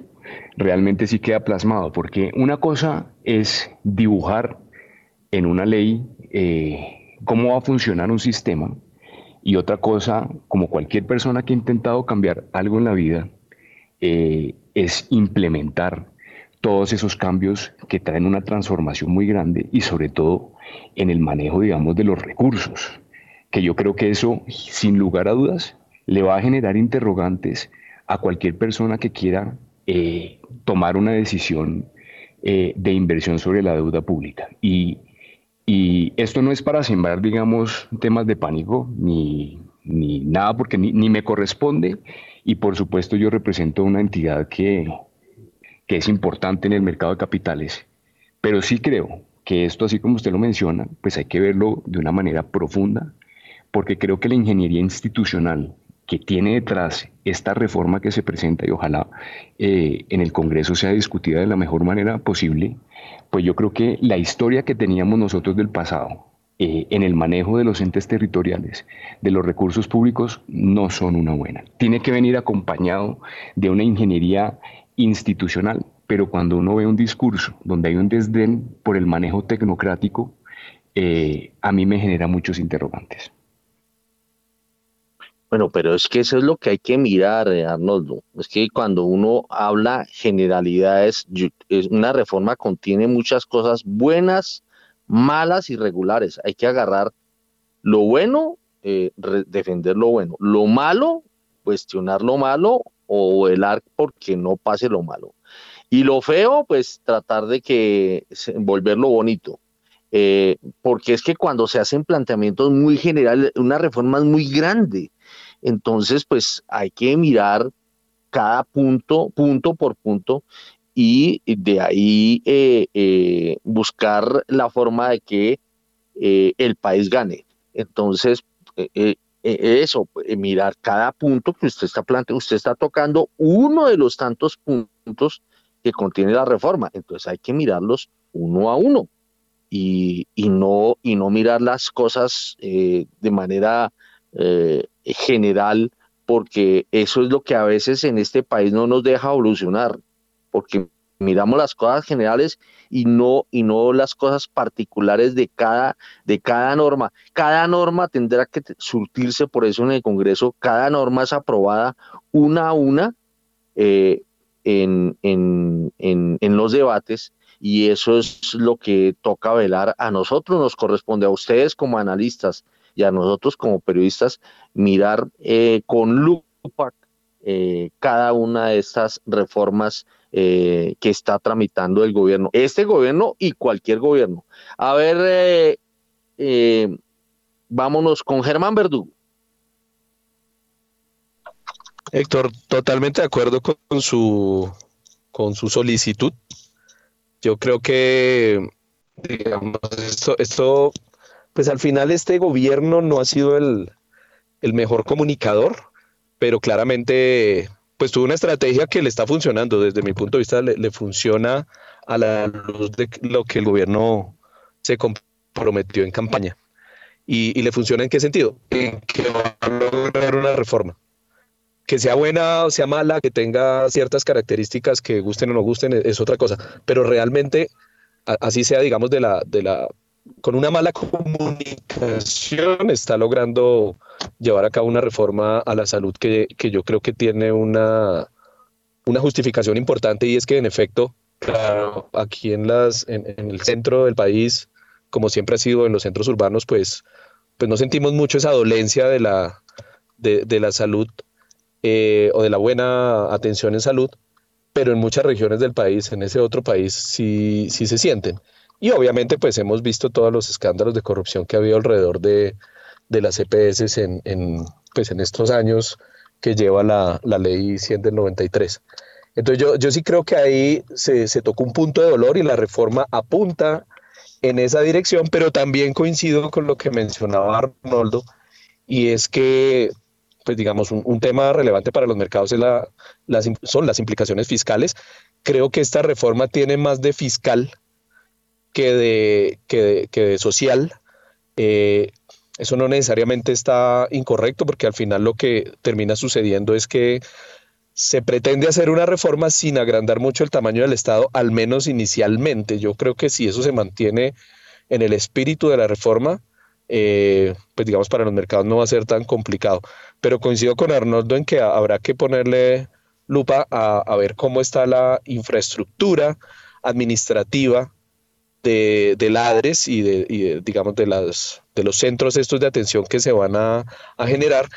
realmente sí queda plasmado, porque una cosa es dibujar en una ley eh, cómo va a funcionar un sistema y otra cosa, como cualquier persona que ha intentado cambiar algo en la vida, eh, es implementar todos esos cambios que traen una transformación muy grande y sobre todo en el manejo, digamos, de los recursos, que yo creo que eso, sin lugar a dudas, le va a generar interrogantes a cualquier persona que quiera eh, tomar una decisión de inversión sobre la deuda pública. Y y esto no es para sembrar, digamos, temas de pánico ni, ni nada, porque ni, me corresponde. Y por supuesto yo represento una entidad que, que es importante en el mercado de capitales. Pero sí creo que esto, así como usted lo menciona, pues hay que verlo de una manera profunda, porque creo que la ingeniería institucional que tiene detrás esta reforma que se presenta y ojalá eh, en el Congreso sea discutida de la mejor manera posible, pues yo creo que la historia que teníamos nosotros del pasado eh, en el manejo de los entes territoriales, de los recursos públicos, no son una buena. Tiene que venir acompañado de una ingeniería institucional, pero cuando uno ve un discurso donde hay un desdén por el manejo tecnocrático, eh, a mí me genera muchos interrogantes. Bueno, pero es que eso es lo que hay que mirar, eh, Arnoldo. Es que cuando uno habla generalidades, una reforma contiene muchas cosas buenas, malas y regulares. Hay que agarrar lo bueno, eh, defender lo bueno. Lo malo, cuestionar lo malo o velar porque no pase lo malo. Y lo feo, pues tratar de que volverlo bonito. Eh, porque es que cuando se hacen planteamientos muy generales, una reforma es muy grande entonces, pues hay que mirar cada punto, punto por punto, y de ahí eh, eh, buscar la forma de que eh, el país gane. Entonces, eso, mirar cada punto que usted está planteando, usted está tocando uno de los tantos puntos que contiene la reforma. Entonces hay que mirarlos uno a uno y, no, y no mirar las cosas de manera general, porque eso es lo que a veces en este país no nos deja evolucionar, porque miramos las cosas generales y no y no las cosas particulares de cada de cada norma. Cada norma tendrá que surtirse por eso en el Congreso. Cada norma es aprobada una a una eh, en, en, los debates y eso es lo que toca velar a nosotros, nos corresponde a ustedes como analistas y a nosotros como periodistas mirar eh, con lupa eh, cada una de estas reformas eh, que está tramitando el gobierno, este gobierno y cualquier gobierno. A ver, eh, eh, vámonos con Germán Verdugo. Héctor, totalmente de acuerdo con su, con su solicitud. Yo creo que, digamos, esto, esto, pues al final este gobierno no ha sido el, el mejor comunicador, pero claramente pues tuvo una estrategia que le está funcionando. Desde mi punto de vista, le, funciona a la luz de lo que el gobierno se comprometió en campaña. Y, le funciona en qué sentido? En que va a lograr una reforma. Que sea buena o sea mala, que tenga ciertas características que gusten o no gusten, es, otra cosa. Pero realmente, así sea, digamos, de la, de la, con una mala comunicación, está logrando llevar a cabo una reforma a la salud que, yo creo que tiene una, una justificación importante y es que en efecto, aquí en, las, en, el centro del país, como siempre ha sido en los centros urbanos, pues, pues no sentimos mucho esa dolencia de la, de, la salud eh, o de la buena atención en salud, pero en muchas regiones del país, en ese otro país, sí, sí se sienten. Y obviamente pues hemos visto todos los escándalos de corrupción que ha habido alrededor de, de las EPS en, en, pues en estos años que lleva la, la ley 100 del 93. Entonces yo, yo sí creo que ahí se, se, tocó un punto de dolor y la reforma apunta en esa dirección, pero también coincido con lo que mencionaba Arnoldo, y es que, pues digamos, un, un tema relevante para los mercados es la, las, son las implicaciones fiscales. Creo que esta reforma tiene más de fiscal que de, que que de social. Eh, eso no necesariamente está incorrecto porque al final lo que termina sucediendo es que se pretende hacer una reforma sin agrandar mucho el tamaño del Estado, al menos inicialmente. Yo creo que si eso se mantiene en el espíritu de la reforma, eh, pues digamos para los mercados no va a ser tan complicado. Pero coincido con Arnoldo en que habrá que ponerle lupa a, a ver cómo está la infraestructura administrativa de, ladres y de, digamos, de, las, de los centros estos de atención que se van a, generar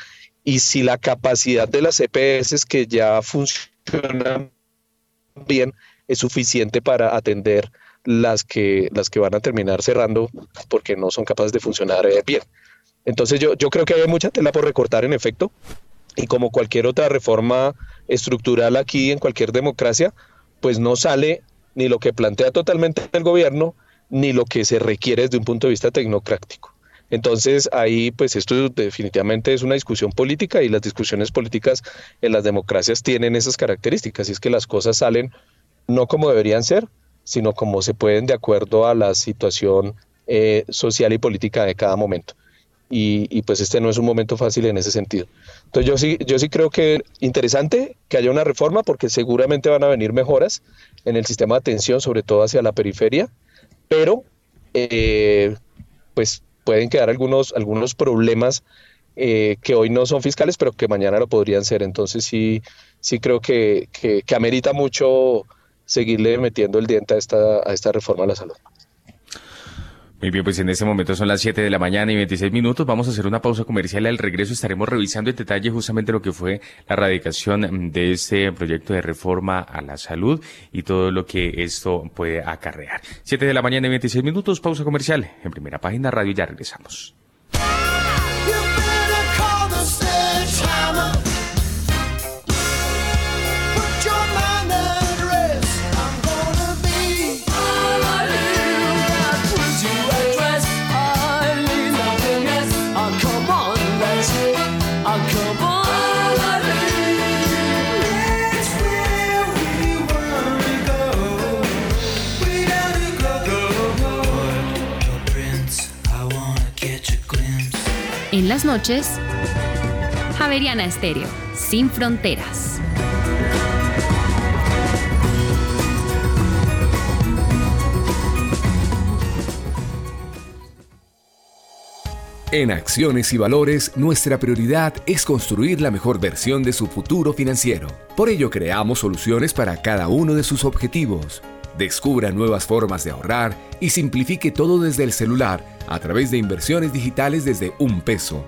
y si la capacidad de las EPS que ya funcionan bien es suficiente para atender las que, las que van a terminar cerrando porque no son capaces de funcionar eh, bien. Entonces yo, yo creo que hay mucha tela por recortar en efecto y como cualquier otra reforma estructural aquí en cualquier democracia, pues no sale ni lo que plantea totalmente el gobierno, ni lo que se requiere desde un punto de vista tecnocrático. Entonces ahí pues esto definitivamente es una discusión política y las discusiones políticas en las democracias tienen esas características y es que las cosas salen no como deberían ser, sino como se pueden de acuerdo a la situación eh, social y política de cada momento. Y, pues este no es un momento fácil en ese sentido. Entonces yo sí, yo sí creo que interesante que haya una reforma porque seguramente van a venir mejoras en el sistema de atención, sobre todo hacia la periferia, pero eh, pues pueden quedar algunos, algunos problemas eh, que hoy no son fiscales, pero que mañana lo podrían ser. Entonces sí, sí creo que, que, que amerita mucho seguirle metiendo el diente a esta, a esta reforma a la salud. Muy bien, pues en este momento son las 7 de la mañana y 26 minutos. Vamos a hacer una pausa comercial. Al regreso estaremos revisando en detalle justamente lo que fue la radicación de este proyecto de reforma a la salud y todo lo que esto puede acarrear. 7 de la mañana y 26 minutos, pausa comercial. En primera página radio ya regresamos. Noches, Javeriana Estéreo, sin fronteras. En Acciones y Valores, nuestra prioridad es construir la mejor versión de su futuro financiero. Por ello, creamos soluciones para cada uno de sus objetivos. Descubra nuevas formas de ahorrar y simplifique todo desde el celular a través de inversiones digitales desde un peso.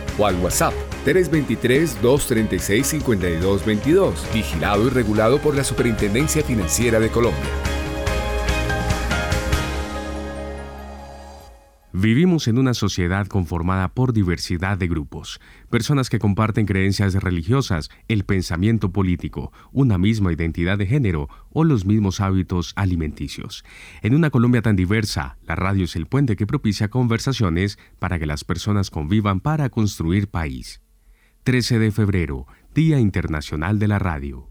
o al WhatsApp 323-236-5222, vigilado y regulado por la Superintendencia Financiera de Colombia. Vivimos en una sociedad conformada por diversidad de grupos, personas que comparten creencias religiosas, el pensamiento político, una misma identidad de género o los mismos hábitos alimenticios. En una Colombia tan diversa, la radio es el puente que propicia conversaciones para que las personas convivan para construir país. 13 de febrero, Día Internacional de la Radio.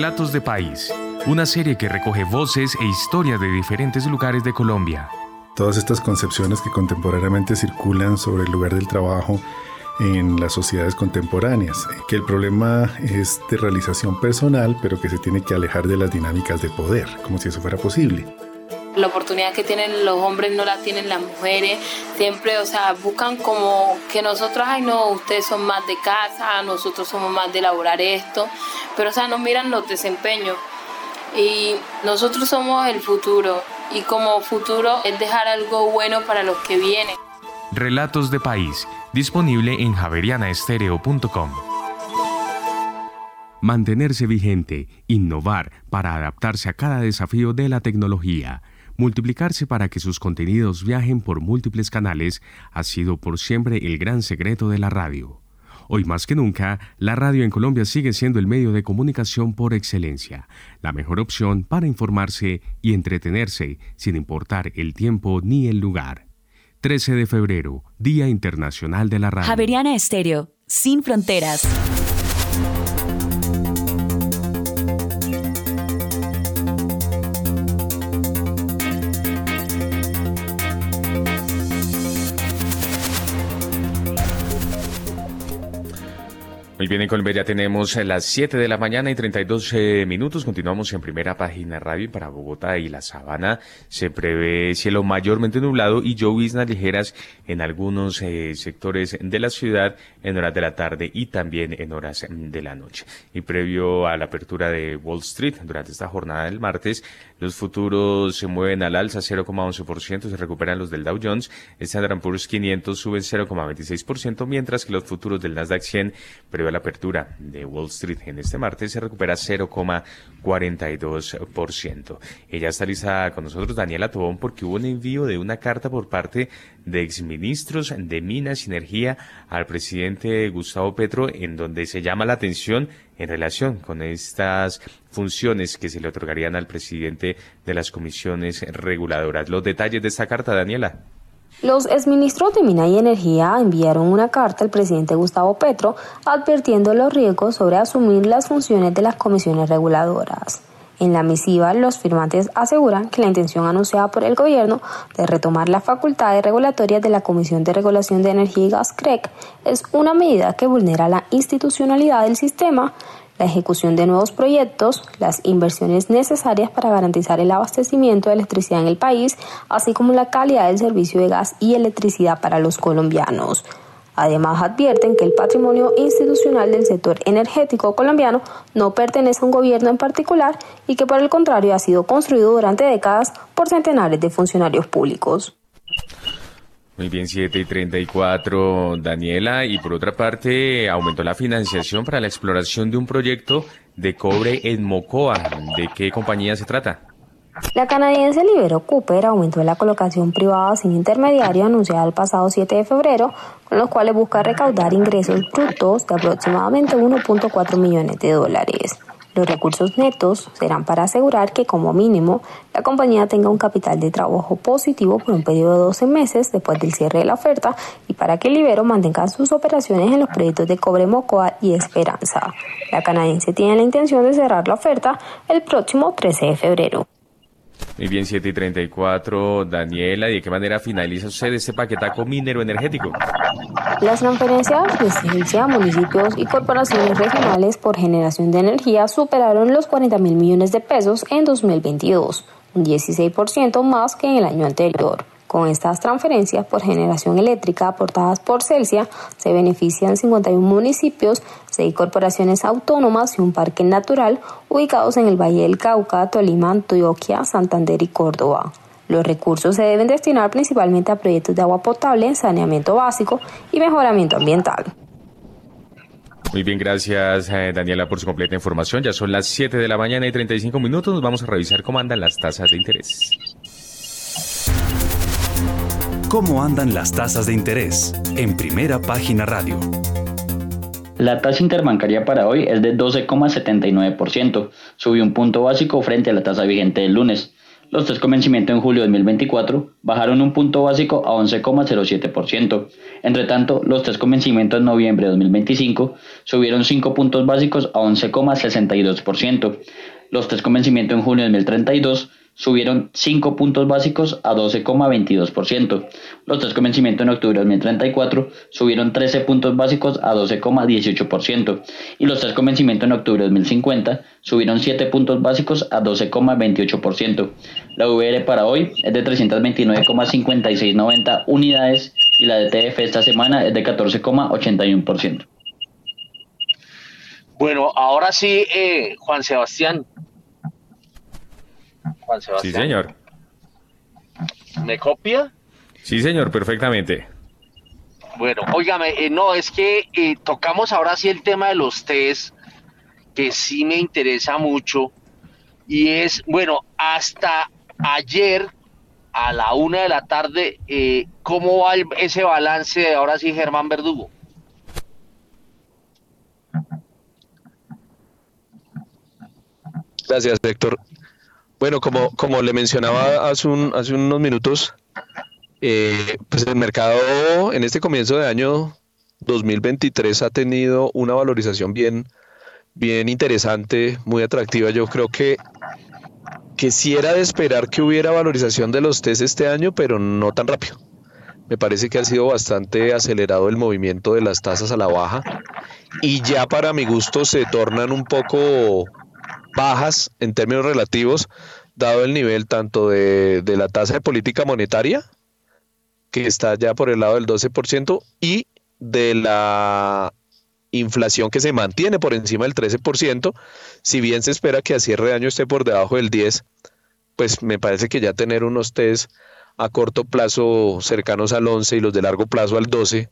Relatos de País, una serie que recoge voces e historias de diferentes lugares de Colombia. Todas estas concepciones que contemporáneamente circulan sobre el lugar del trabajo en las sociedades contemporáneas, que el problema es de realización personal, pero que se tiene que alejar de las dinámicas de poder, como si eso fuera posible la oportunidad que tienen los hombres no la tienen las mujeres. Siempre, o sea, buscan como que nosotros, ay no, ustedes son más de casa, nosotros somos más de elaborar esto, pero o sea, no miran los desempeños. Y nosotros somos el futuro y como futuro es dejar algo bueno para los que vienen. Relatos de País, disponible en javerianaestereo.com. Mantenerse vigente, innovar para adaptarse a cada desafío de la tecnología Multiplicarse para que sus contenidos viajen por múltiples canales ha sido por siempre el gran secreto de la radio. Hoy más que nunca, la radio en Colombia sigue siendo el medio de comunicación por excelencia, la mejor opción para informarse y entretenerse sin importar el tiempo ni el lugar. 13 de febrero, Día Internacional de la Radio. Javeriana Estéreo, sin fronteras. Muy bien, en Colombia tenemos las 7 de la mañana y 32 eh, minutos. Continuamos en primera página radio para Bogotá y la Sabana. Se prevé cielo mayormente nublado y lloviznas ligeras en algunos eh, sectores de la ciudad en horas de la tarde y también en horas de la noche. Y previo a la apertura de Wall Street durante esta jornada del martes, los futuros se mueven al alza 0,11%, se recuperan los del Dow Jones. Standard Poor's 500 suben 0,26%, mientras que los futuros del Nasdaq 100 previo la apertura de Wall Street en este martes se recupera 0,42%. Ella está lista con nosotros, Daniela Tobón, porque hubo un envío de una carta por parte de exministros de Minas y Energía al presidente Gustavo Petro, en donde se llama la atención en relación con estas funciones que se le otorgarían al presidente de las comisiones reguladoras. Los detalles de esta carta, Daniela. Los exministros de Mina y Energía enviaron una carta al presidente Gustavo Petro advirtiendo los riesgos sobre asumir las funciones de las comisiones reguladoras. En la misiva, los firmantes aseguran que la intención anunciada por el gobierno de retomar las facultades regulatorias de la Comisión de Regulación de Energía y Gas CREC es una medida que vulnera la institucionalidad del sistema, la ejecución de nuevos proyectos, las inversiones necesarias para garantizar el abastecimiento de electricidad en el país, así como la calidad del servicio de gas y electricidad para los colombianos. Además, advierten que el patrimonio institucional del sector energético colombiano no pertenece a un gobierno en particular y que por el contrario ha sido construido durante décadas por centenares de funcionarios públicos. Muy bien, 7 y 34, Daniela. Y por otra parte, aumentó la financiación para la exploración de un proyecto de cobre en Mocoa. ¿De qué compañía se trata? La canadiense Libero Cooper aumentó la colocación privada sin intermediario anunciada el pasado 7 de febrero, con los cuales busca recaudar ingresos brutos de aproximadamente 1.4 millones de dólares. Los recursos netos serán para asegurar que como mínimo la compañía tenga un capital de trabajo positivo por un periodo de 12 meses después del cierre de la oferta y para que Libero mantenga sus operaciones en los proyectos de Cobre Mocoa y Esperanza. La canadiense tiene la intención de cerrar la oferta el próximo 13 de febrero. Muy bien, 7 y 34, Daniela, ¿y de qué manera finaliza usted este paquetaco minero energético? Las transferencias de ciencia municipios y corporaciones regionales por generación de energía superaron los 40 mil millones de pesos en 2022, un 16% más que en el año anterior. Con estas transferencias por generación eléctrica aportadas por Celsia, se benefician 51 municipios, 6 corporaciones autónomas y un parque natural ubicados en el Valle del Cauca, Tolima, Antioquia, Santander y Córdoba. Los recursos se deben destinar principalmente a proyectos de agua potable, saneamiento básico y mejoramiento ambiental. Muy bien, gracias eh, Daniela por su completa información. Ya son las 7 de la mañana y 35 minutos. Nos vamos a revisar cómo andan las tasas de interés. ¿Cómo andan las tasas de interés? En primera página radio. La tasa interbancaria para hoy es de 12,79%, subió un punto básico frente a la tasa vigente del lunes. Los tres convencimientos en julio de 2024 bajaron un punto básico a 11,07%. Entre tanto, los tres convencimientos en noviembre de 2025 subieron 5 puntos básicos a 11,62%. Los tres convencimientos en junio de 2032 subieron 5 puntos básicos a 12,22%. Los tres convencimientos en octubre de 2034 subieron 13 puntos básicos a 12,18%. Y los tres convencimientos en octubre de 2050 subieron 7 puntos básicos a 12,28%. La VR para hoy es de 329,5690 unidades y la DTF esta semana es de 14,81%. Bueno, ahora sí, eh, Juan Sebastián, Sí, señor. ¿Me copia? Sí, señor, perfectamente. Bueno, óigame, eh, no, es que eh, tocamos ahora sí el tema de los test, que sí me interesa mucho, y es, bueno, hasta ayer a la una de la tarde, eh, ¿cómo va ese balance de ahora sí Germán Verdugo? Gracias, Héctor. Bueno, como, como le mencionaba hace, un, hace unos minutos, eh, pues el mercado en este comienzo de año 2023 ha tenido una valorización bien, bien interesante, muy atractiva. Yo creo que, que sí era de esperar que hubiera valorización de los test este año, pero no tan rápido. Me parece que ha sido bastante acelerado el movimiento de las tasas a la baja y ya para mi gusto se tornan un poco bajas en términos relativos, dado el nivel tanto de, de la tasa de política monetaria, que está ya por el lado del 12%, y de la inflación que se mantiene por encima del 13%, si bien se espera que a cierre de año esté por debajo del 10%, pues me parece que ya tener unos test a corto plazo cercanos al 11 y los de largo plazo al 12,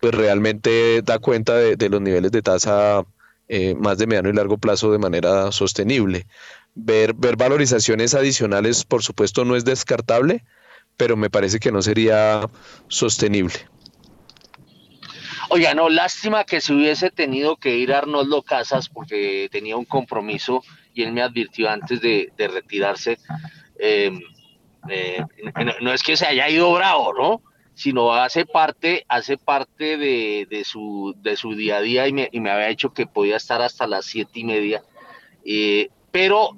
pues realmente da cuenta de, los niveles de tasa eh, más de mediano y largo plazo de manera sostenible. Ver, ver valorizaciones adicionales, por supuesto, no es descartable, pero me parece que no sería sostenible. Oiga, no, lástima que se hubiese tenido que ir Arnoldo Casas porque tenía un compromiso y él me advirtió antes de, retirarse. Em, eh, no, es que se haya ido bravo, ¿no? Sino hace parte, hace parte de, su, de su día a día y me, había dicho que podía estar hasta las siete y media. Eh, pero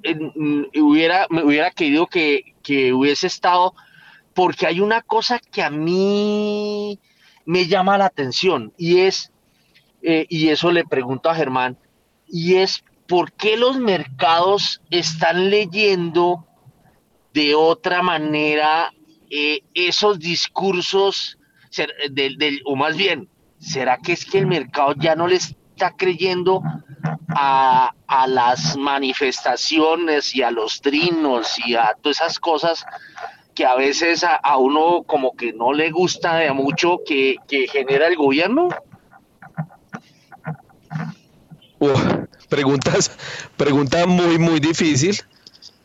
hubiera, me hubiera querido que, que hubiese estado, porque hay una cosa que a mí me llama la atención y es, eh, y eso le pregunto a Germán, y es por qué los mercados están leyendo de otra manera eh, esos discursos, del, o más bien, ¿será que es que el mercado ya no le está creyendo a, las manifestaciones y a los trinos y a todas esas cosas que a veces a, uno como que no le gusta de mucho que, genera el gobierno? preguntas, pregunta muy, muy difícil.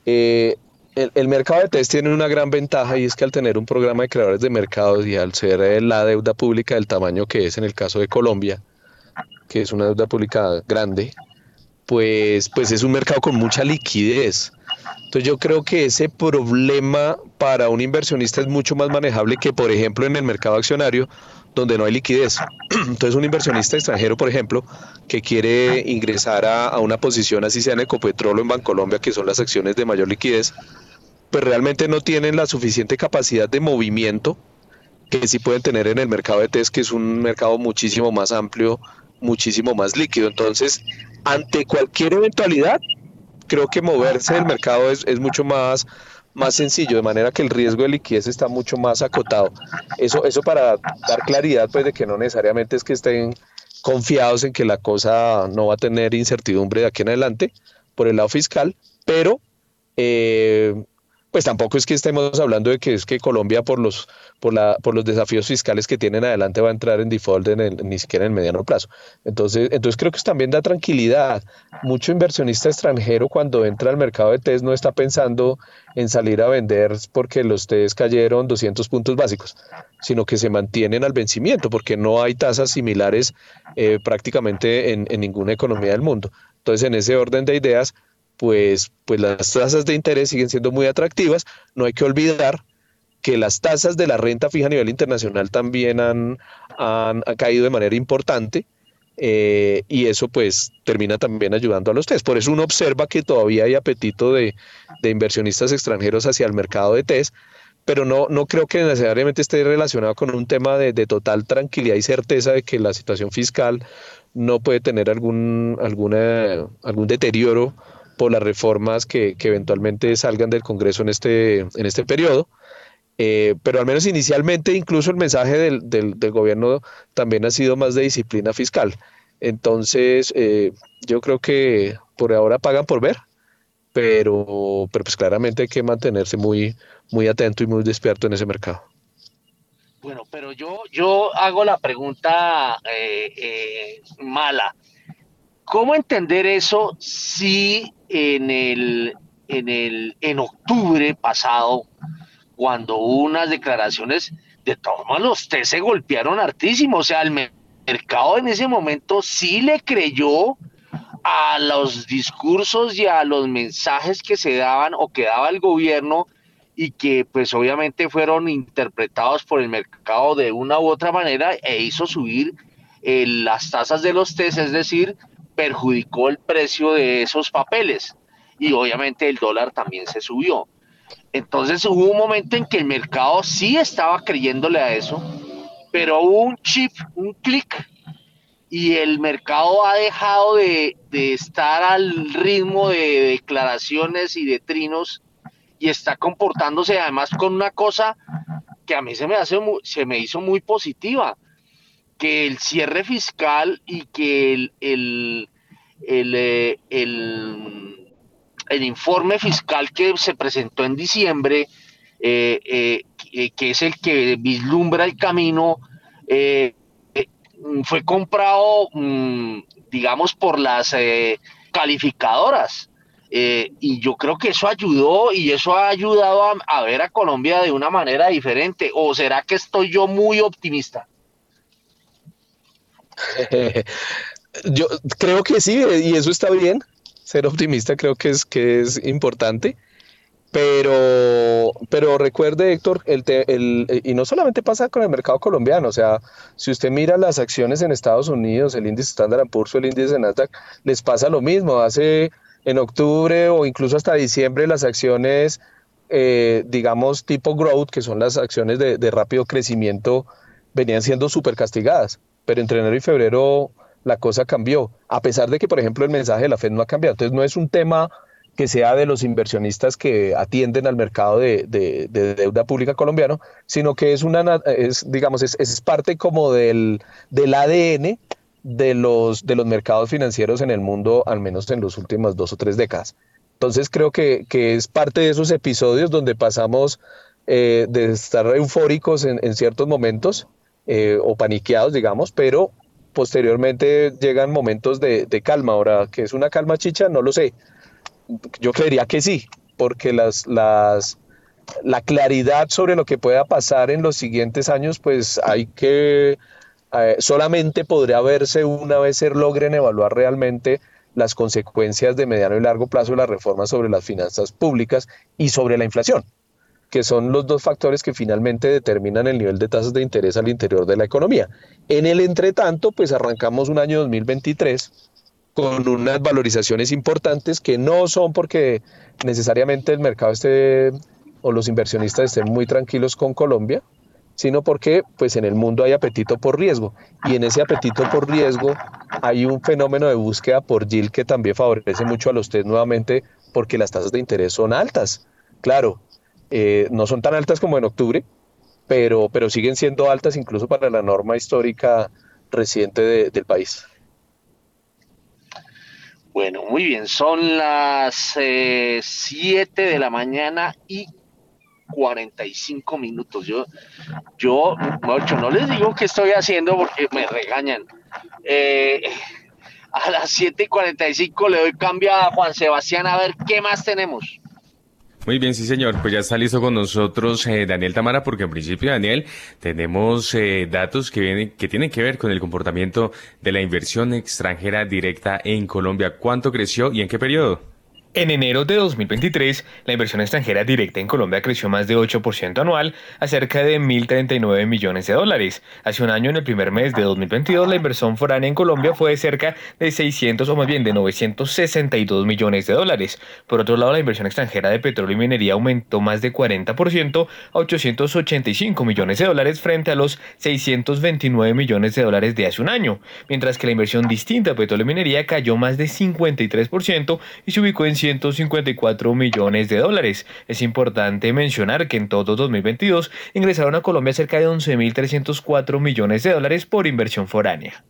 Eh, el, mercado de test tiene una gran ventaja y es que al tener un programa de creadores de mercados y al ser eh, la deuda pública del tamaño que es en el caso de Colombia, que es una deuda pública grande, pues, pues es un mercado con mucha liquidez. Entonces yo creo que ese problema para un inversionista es mucho más manejable que, por ejemplo, en el mercado accionario, donde no hay liquidez. Entonces un inversionista extranjero, por ejemplo, que quiere ingresar a, una posición, así sea en Ecopetrol o en Bancolombia, que son las acciones de mayor liquidez, pues realmente no tienen la suficiente capacidad de movimiento que sí pueden tener en el mercado de test, que es un mercado muchísimo más amplio, muchísimo más líquido. Entonces, ante cualquier eventualidad, creo que moverse del mercado es, mucho más, más sencillo, de manera que el riesgo de liquidez está mucho más acotado. Eso, eso para dar claridad, pues de que no necesariamente es que estén confiados en que la cosa no va a tener incertidumbre de aquí en adelante por el lado fiscal, pero eh, pues tampoco es que estemos hablando de que es que Colombia por los, por la, por los desafíos fiscales que tienen adelante va a entrar en default en ni siquiera en el mediano plazo. Entonces, entonces creo que también da tranquilidad. Mucho inversionista extranjero cuando entra al mercado de test no está pensando en salir a vender porque los test cayeron 200 puntos básicos, sino que se mantienen al vencimiento porque no hay tasas similares eh, prácticamente en, en ninguna economía del mundo. Entonces, en ese orden de ideas, pues, pues las tasas de interés siguen siendo muy atractivas. No hay que olvidar que las tasas de la renta fija a nivel internacional también han, han, caído de manera importante. Eh, y eso pues termina también ayudando a los test. Por eso uno observa que todavía hay apetito de, de, inversionistas extranjeros hacia el mercado de test, pero no, no creo que necesariamente esté relacionado con un tema de, de, total tranquilidad y certeza de que la situación fiscal no puede tener algún, alguna, algún deterioro por las reformas que, eventualmente salgan del Congreso en este, en este periodo. Eh, pero al menos inicialmente incluso el mensaje del, del, gobierno también ha sido más de disciplina fiscal. Entonces, eh, yo creo que por ahora pagan por ver, pero, pero pues claramente hay que mantenerse muy, muy atento y muy despierto en ese mercado. Bueno, pero yo, yo hago la pregunta eh, mala. ¿Cómo entender eso si en el, en el, en octubre pasado, cuando hubo unas declaraciones, de todos los test se golpearon hartísimo, o sea, el mercado en ese momento sí le creyó a los discursos y a los mensajes que se daban o que daba el gobierno y que pues obviamente fueron interpretados por el mercado de una u otra manera e hizo subir eh, las tasas de los test, es decir, perjudicó el precio de esos papeles y obviamente el dólar también se subió. Entonces hubo un momento en que el mercado sí estaba creyéndole a eso, pero hubo un chip, un clic, y el mercado ha dejado de, estar al ritmo de declaraciones y de trinos y está comportándose además con una cosa que a mí se me, hace se me hizo muy positiva, que el cierre fiscal y que el, el, el, eh, el, informe fiscal que se presentó en diciembre, eh, eh, que es el que vislumbra el camino, fue comprado, mm, digamos, por las calificadoras. y yo creo que eso ayudó y eso ha ayudado a, ver a Colombia de una manera diferente. ¿O será que estoy yo muy optimista? Yo creo que sí, y eso está bien. Ser optimista creo que es, que es importante. Pero, pero recuerde, Héctor, el, el, y no solamente pasa con el mercado colombiano, o sea, si usted mira las acciones en Estados Unidos, el índice Standard Poor's o el índice de Nasdaq, les pasa lo mismo. Hace en octubre o incluso hasta diciembre las acciones, eh, digamos, tipo growth, que son las acciones de, de rápido crecimiento, venían siendo súper castigadas. Pero entre enero y febrero la cosa cambió, a pesar de que, por ejemplo, el mensaje de la Fed no ha cambiado. Entonces, no es un tema que sea de los inversionistas que atienden al mercado de, deuda pública colombiano, sino que es una, es, digamos, es, es parte como del, del ADN de los, de los mercados financieros en el mundo, al menos en las últimas dos o tres décadas. Entonces creo que, que es parte de esos episodios donde pasamos eh, de estar eufóricos en, en ciertos momentos eh, o paniqueados, digamos, pero posteriormente llegan momentos de, calma. Ahora, que es una calma chicha, no lo sé. Yo creería que sí, porque las, las, la claridad sobre lo que pueda pasar en los siguientes años, pues hay que, eh, solamente podría verse una vez se logren evaluar realmente las consecuencias de mediano y largo plazo de la reforma sobre las finanzas públicas y sobre la inflación que son los dos factores que finalmente determinan el nivel de tasas de interés al interior de la economía. En el entretanto, pues arrancamos un año 2023 con unas valorizaciones importantes que no son porque necesariamente el mercado esté o los inversionistas estén muy tranquilos con Colombia, sino porque pues en el mundo hay apetito por riesgo y en ese apetito por riesgo hay un fenómeno de búsqueda por yield que también favorece mucho a los test nuevamente porque las tasas de interés son altas. Claro, eh, no son tan altas como en octubre, pero, pero siguen siendo altas incluso para la norma histórica reciente del país. Bueno, muy bien, son las 7 eh, de la mañana y 45 minutos. Yo, yo, no les digo qué estoy haciendo porque me regañan. Eh, a las 7 y 45 le doy cambio a Juan Sebastián a ver qué más tenemos. Muy bien, sí señor. Pues ya está listo con nosotros eh, Daniel Tamara, porque en principio, Daniel, tenemos eh, datos que, vienen, que tienen que ver con el comportamiento de la inversión extranjera directa en Colombia. ¿Cuánto creció y en qué periodo? En enero de 2023, la inversión extranjera directa en Colombia creció más de 8% anual a cerca de 1.039 millones de dólares. Hace un año, en el primer mes de 2022, la inversión foránea en Colombia fue de cerca de 600 o más bien de 962 millones de dólares. Por otro lado, la inversión extranjera de petróleo y minería aumentó más de 40% a 885 millones de dólares frente a los 629 millones de dólares de hace un año, mientras que la inversión distinta a petróleo y minería cayó más de 53% y se ubicó en 154 millones de dólares. Es importante mencionar que en todo 2022 ingresaron a Colombia cerca de 11.304 millones de dólares por inversión foránea.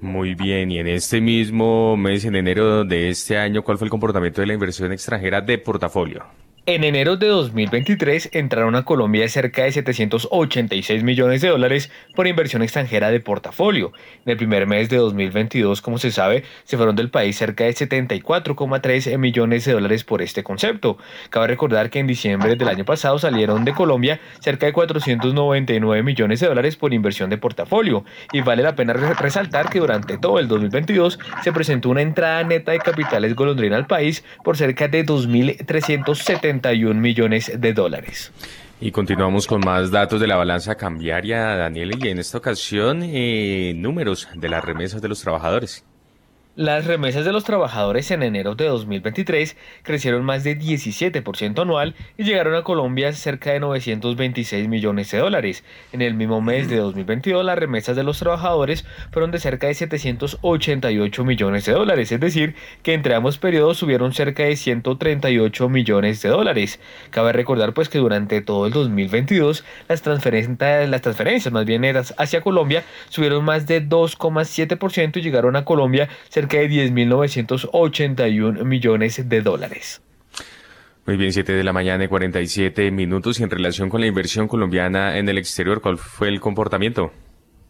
Muy bien, y en este mismo mes, en enero de este año, ¿cuál fue el comportamiento de la inversión extranjera de portafolio? En enero de 2023 entraron a Colombia cerca de 786 millones de dólares por inversión extranjera de portafolio. En el primer mes de 2022, como se sabe, se fueron del país cerca de 74,3 millones de dólares por este concepto. Cabe recordar que en diciembre del año pasado salieron de Colombia cerca de 499 millones de dólares por inversión de portafolio. Y vale la pena resaltar que durante todo el 2022 se presentó una entrada neta de capitales golondrina al país por cerca de 2.370 millones de dólares. Y continuamos con más datos de la balanza cambiaria, Daniel, y en esta ocasión eh, números de las remesas de los trabajadores. Las remesas de los trabajadores en enero de 2023 crecieron más de 17% anual y llegaron a Colombia cerca de 926 millones de dólares. En el mismo mes de 2022 las remesas de los trabajadores fueron de cerca de 788 millones de dólares, es decir, que entre ambos periodos subieron cerca de 138 millones de dólares. Cabe recordar pues que durante todo el 2022 las transferencias, las transferencias más bien hacia Colombia subieron más de 2,7% y llegaron a Colombia cerca de 10.981 millones de dólares. Muy bien, 7 de la mañana y 47 minutos. Y en relación con la inversión colombiana en el exterior, ¿cuál fue el comportamiento?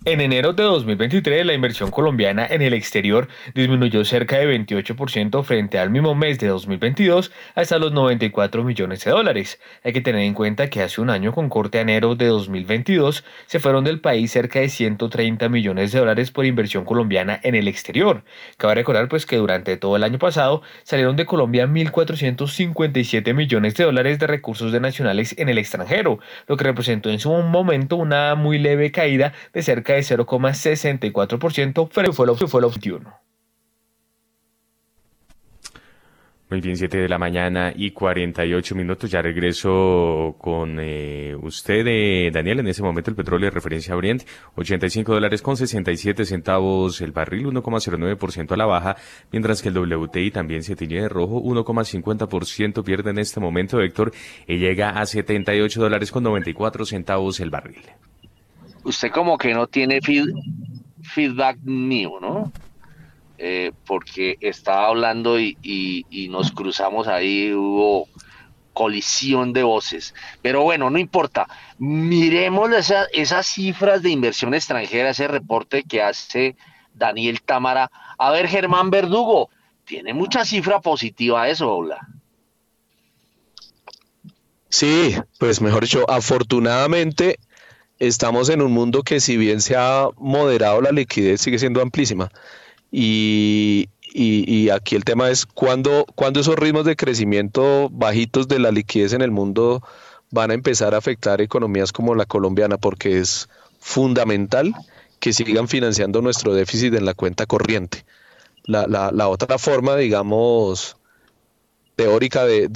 En enero de 2023, la inversión colombiana en el exterior disminuyó cerca de 28% frente al mismo mes de 2022 hasta los 94 millones de dólares. Hay que tener en cuenta que hace un año, con corte a enero de 2022, se fueron del país cerca de 130 millones de dólares por inversión colombiana en el exterior. Cabe recordar pues que durante todo el año pasado salieron de Colombia 1.457 millones de dólares de recursos de nacionales en el extranjero, lo que representó en su momento una muy leve caída de cerca de 0,64%, pero fue lo 21. Muy bien, 7 de la mañana y 48 minutos. Ya regreso con eh, usted, eh, Daniel. En ese momento el petróleo de referencia Oriente, 85 dólares con 67 centavos el barril, 1,09% a la baja, mientras que el WTI también se tiñe de rojo, 1,50% pierde en este momento, Héctor, y llega a 78 dólares con 94 centavos el barril usted como que no tiene feedback mío, ¿no? Eh, porque estaba hablando y, nos cruzamos ahí, hubo colisión de voces. Pero bueno, no importa. Miremos esas cifras de inversión extranjera, ese reporte que hace Daniel Támara. A ver, Germán Verdugo, tiene mucha cifra positiva eso, Ola. Sí, pues mejor dicho, afortunadamente estamos en un mundo que si bien se ha moderado la liquidez, sigue siendo amplísima. Y, aquí el tema es cuándo, esos ritmos de crecimiento bajitos de la liquidez en el mundo van a empezar a afectar economías como la colombiana, porque es fundamental que sigan financiando nuestro déficit en la cuenta corriente. La, otra forma, digamos, teórica de,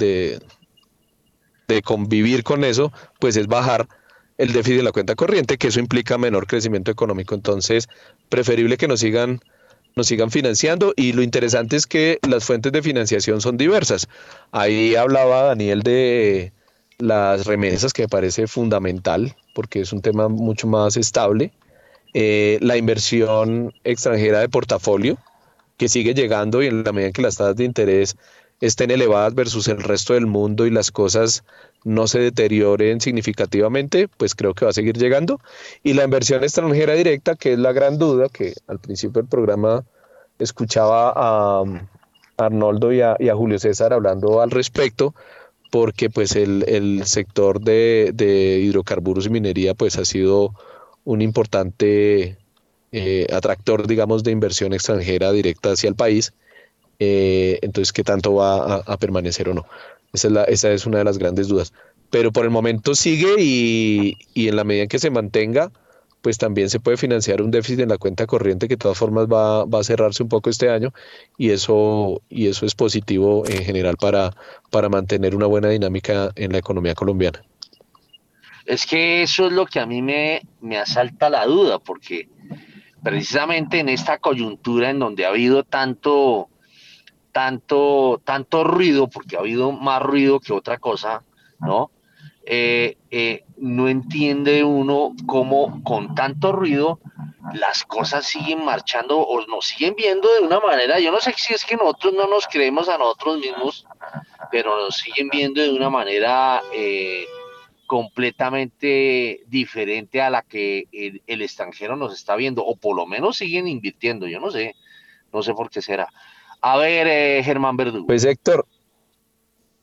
de convivir con eso, pues es bajar el déficit de la cuenta corriente, que eso implica menor crecimiento económico. Entonces, preferible que nos sigan, nos sigan financiando y lo interesante es que las fuentes de financiación son diversas. Ahí hablaba Daniel de las remesas, que me parece fundamental porque es un tema mucho más estable. Eh, la inversión extranjera de portafolio, que sigue llegando y en la medida que las tasas de interés estén elevadas versus el resto del mundo y las cosas no se deterioren significativamente, pues creo que va a seguir llegando. Y la inversión extranjera directa, que es la gran duda, que al principio del programa escuchaba a, Arnoldo y a, Julio César hablando al respecto, porque pues el, sector de, hidrocarburos y minería pues ha sido un importante eh, atractor, digamos, de inversión extranjera directa hacia el país eh, entonces, ¿qué tanto va a, permanecer o no? Esa es, una de las grandes dudas. Pero por el momento sigue y, en la medida en que se mantenga, pues también se puede financiar un déficit en la cuenta corriente que de todas formas va, a cerrarse un poco este año y eso, y eso es positivo en general para, para mantener una buena dinámica en la economía colombiana. Es que eso es lo que a mí me, me asalta la duda, porque precisamente en esta coyuntura en donde ha habido tanto, tanto, tanto ruido, porque ha habido más ruido que otra cosa, ¿no? Eh, eh, no entiende uno cómo con tanto ruido las cosas siguen marchando o nos siguen viendo de una manera, yo no sé si es que nosotros no nos creemos a nosotros mismos, pero nos siguen viendo de una manera eh, completamente diferente a la que el, el, extranjero nos está viendo, o por lo menos siguen invirtiendo, yo no sé, no sé por qué será. A ver, eh, Germán Verdugo. Pues Héctor,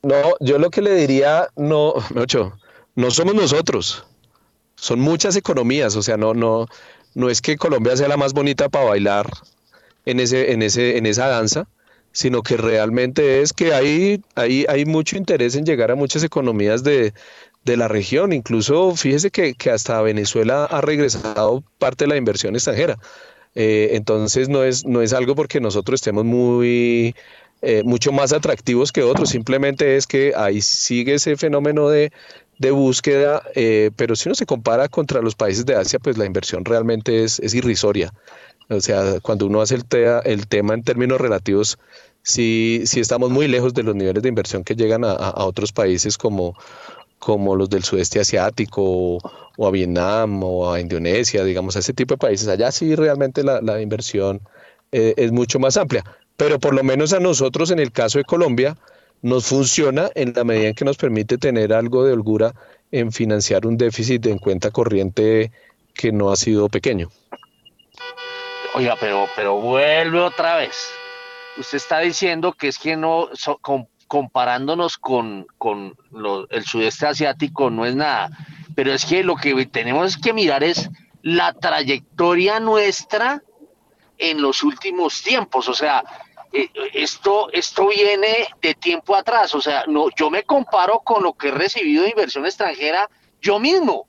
no, yo lo que le diría, no, ocho, no somos nosotros, son muchas economías, o sea, no, no, no es que Colombia sea la más bonita para bailar en ese, en ese, en esa danza, sino que realmente es que hay, hay, hay mucho interés en llegar a muchas economías de, de la región. Incluso fíjese que, que, hasta Venezuela ha regresado parte de la inversión extranjera. Eh, entonces no es, no es algo porque nosotros estemos muy, eh, mucho más atractivos que otros, simplemente es que ahí sigue ese fenómeno de, de búsqueda, eh, pero si uno se compara contra los países de Asia, pues la inversión realmente es, es irrisoria. O sea, cuando uno hace el, el tema en términos relativos, sí, sí estamos muy lejos de los niveles de inversión que llegan a, a otros países como, como los del sudeste asiático o, a Vietnam o a Indonesia, digamos, a ese tipo de países. Allá sí realmente la, la inversión eh, es mucho más amplia, pero por lo menos a nosotros en el caso de Colombia nos funciona en la medida en que nos permite tener algo de holgura en financiar un déficit en cuenta corriente que no ha sido pequeño. Oiga, pero, pero vuelve otra vez. Usted está diciendo que es que no, con, comparándonos con, con el sudeste asiático no es nada, pero es que lo que tenemos que mirar es la trayectoria nuestra en los últimos tiempos, o sea, eh, esto, esto viene de tiempo atrás, o sea, no, yo me comparo con lo que he recibido de inversión extranjera yo mismo,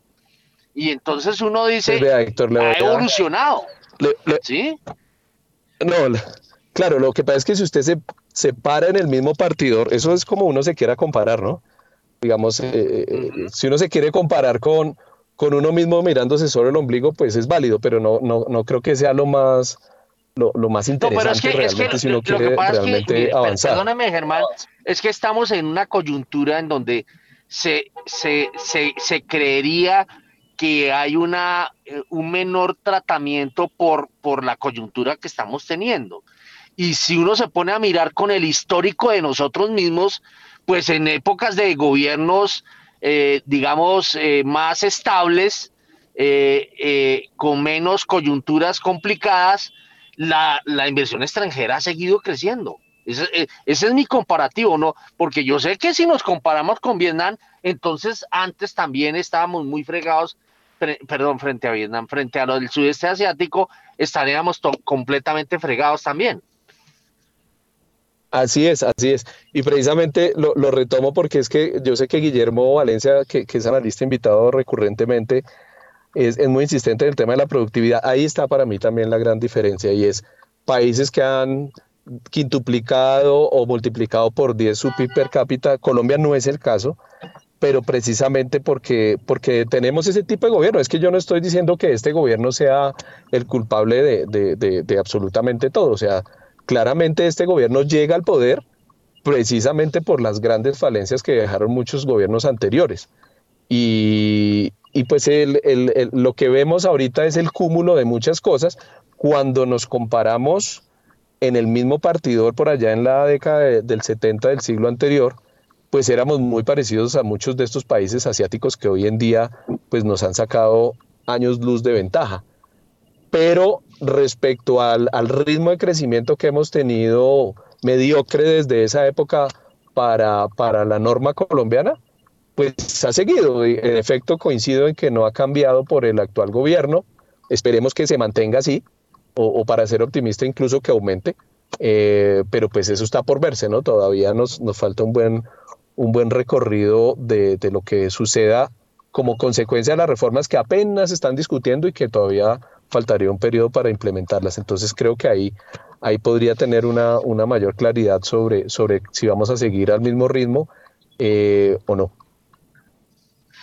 y entonces uno dice, pues ha evolucionado, ¿sí? No, claro, lo que pasa es que si usted se se para en el mismo partidor, eso es como uno se quiera comparar, ¿no? Digamos, eh, eh, si uno se quiere comparar con, con uno mismo mirándose solo el ombligo, pues es válido, pero no, no, no creo que sea lo más, lo, más interesante realmente si uno quiere realmente avanzar. Perdóname, Germán, es que estamos en una coyuntura en donde se, se, se, se creería que hay una, eh, un menor tratamiento por, por la coyuntura que estamos teniendo. Y si uno se pone a mirar con el histórico de nosotros mismos, pues en épocas de gobiernos, eh, digamos, eh, más estables, eh, con menos coyunturas complicadas, la, inversión extranjera ha seguido creciendo. Ese, es mi comparativo, ¿no? Porque yo sé que si nos comparamos con Vietnam, entonces antes también estábamos muy fregados, perdón, frente a Vietnam, frente a lo del sudeste asiático, estaríamos completamente fregados también. Así es, así es. Y precisamente lo, retomo porque es que yo sé que Guillermo Valencia, que, es analista invitado recurrentemente, es, muy insistente en el tema de la productividad. Ahí está para mí también la gran diferencia y es países que han quintuplicado o multiplicado por 10 su PIB per cápita. Colombia no es el caso, pero precisamente porque, porque tenemos ese tipo de gobierno. Es que yo no estoy diciendo que este gobierno sea el culpable de, de, de absolutamente todo. O sea, claramente este gobierno llega al poder precisamente por las grandes falencias que dejaron muchos gobiernos anteriores. Y, pues lo que vemos ahorita es el cúmulo de muchas cosas cuando nos comparamos en el mismo partidor por allá en la década del 70 del siglo anterior, pues éramos muy parecidos a muchos de estos países asiáticos que hoy en día pues nos han sacado años luz de ventaja pero respecto al, ritmo de crecimiento que hemos tenido mediocre desde esa época para, para la norma colombiana, pues ha seguido. En efecto, coincido en que no ha cambiado por el actual gobierno. Esperemos que se mantenga así, o, para ser optimista, incluso que aumente. Eh, pero pues eso está por verse, ¿no? Todavía nos, nos falta un buen, un buen recorrido de, de, lo que suceda como consecuencia de las reformas que apenas están discutiendo y que todavía faltaría un periodo para implementarlas. Entonces creo que ahí, ahí podría tener una, una mayor claridad sobre, sobre si vamos a seguir al mismo ritmo eh, o no.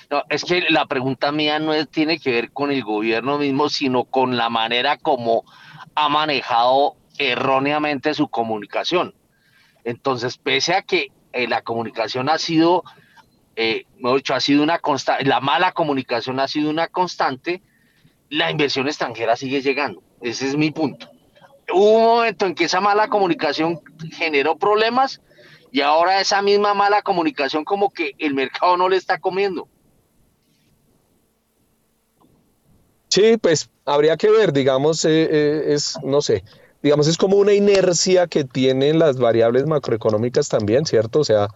No, es que la pregunta mía no es, tiene que ver con el gobierno mismo, sino con la manera como ha manejado erróneamente su comunicación. Entonces, pese a que eh, la comunicación ha sido, eh, mejor dicho, ha sido una constante, la mala comunicación ha sido una constante, la inversión extranjera sigue llegando. Ese es mi punto. Hubo un momento en que esa mala comunicación generó problemas y ahora esa misma mala comunicación como que el mercado no le está comiendo. Sí, pues habría que ver, digamos, eh, eh, es, no sé, digamos, es como una inercia que tienen las variables macroeconómicas también, ¿cierto? O sea,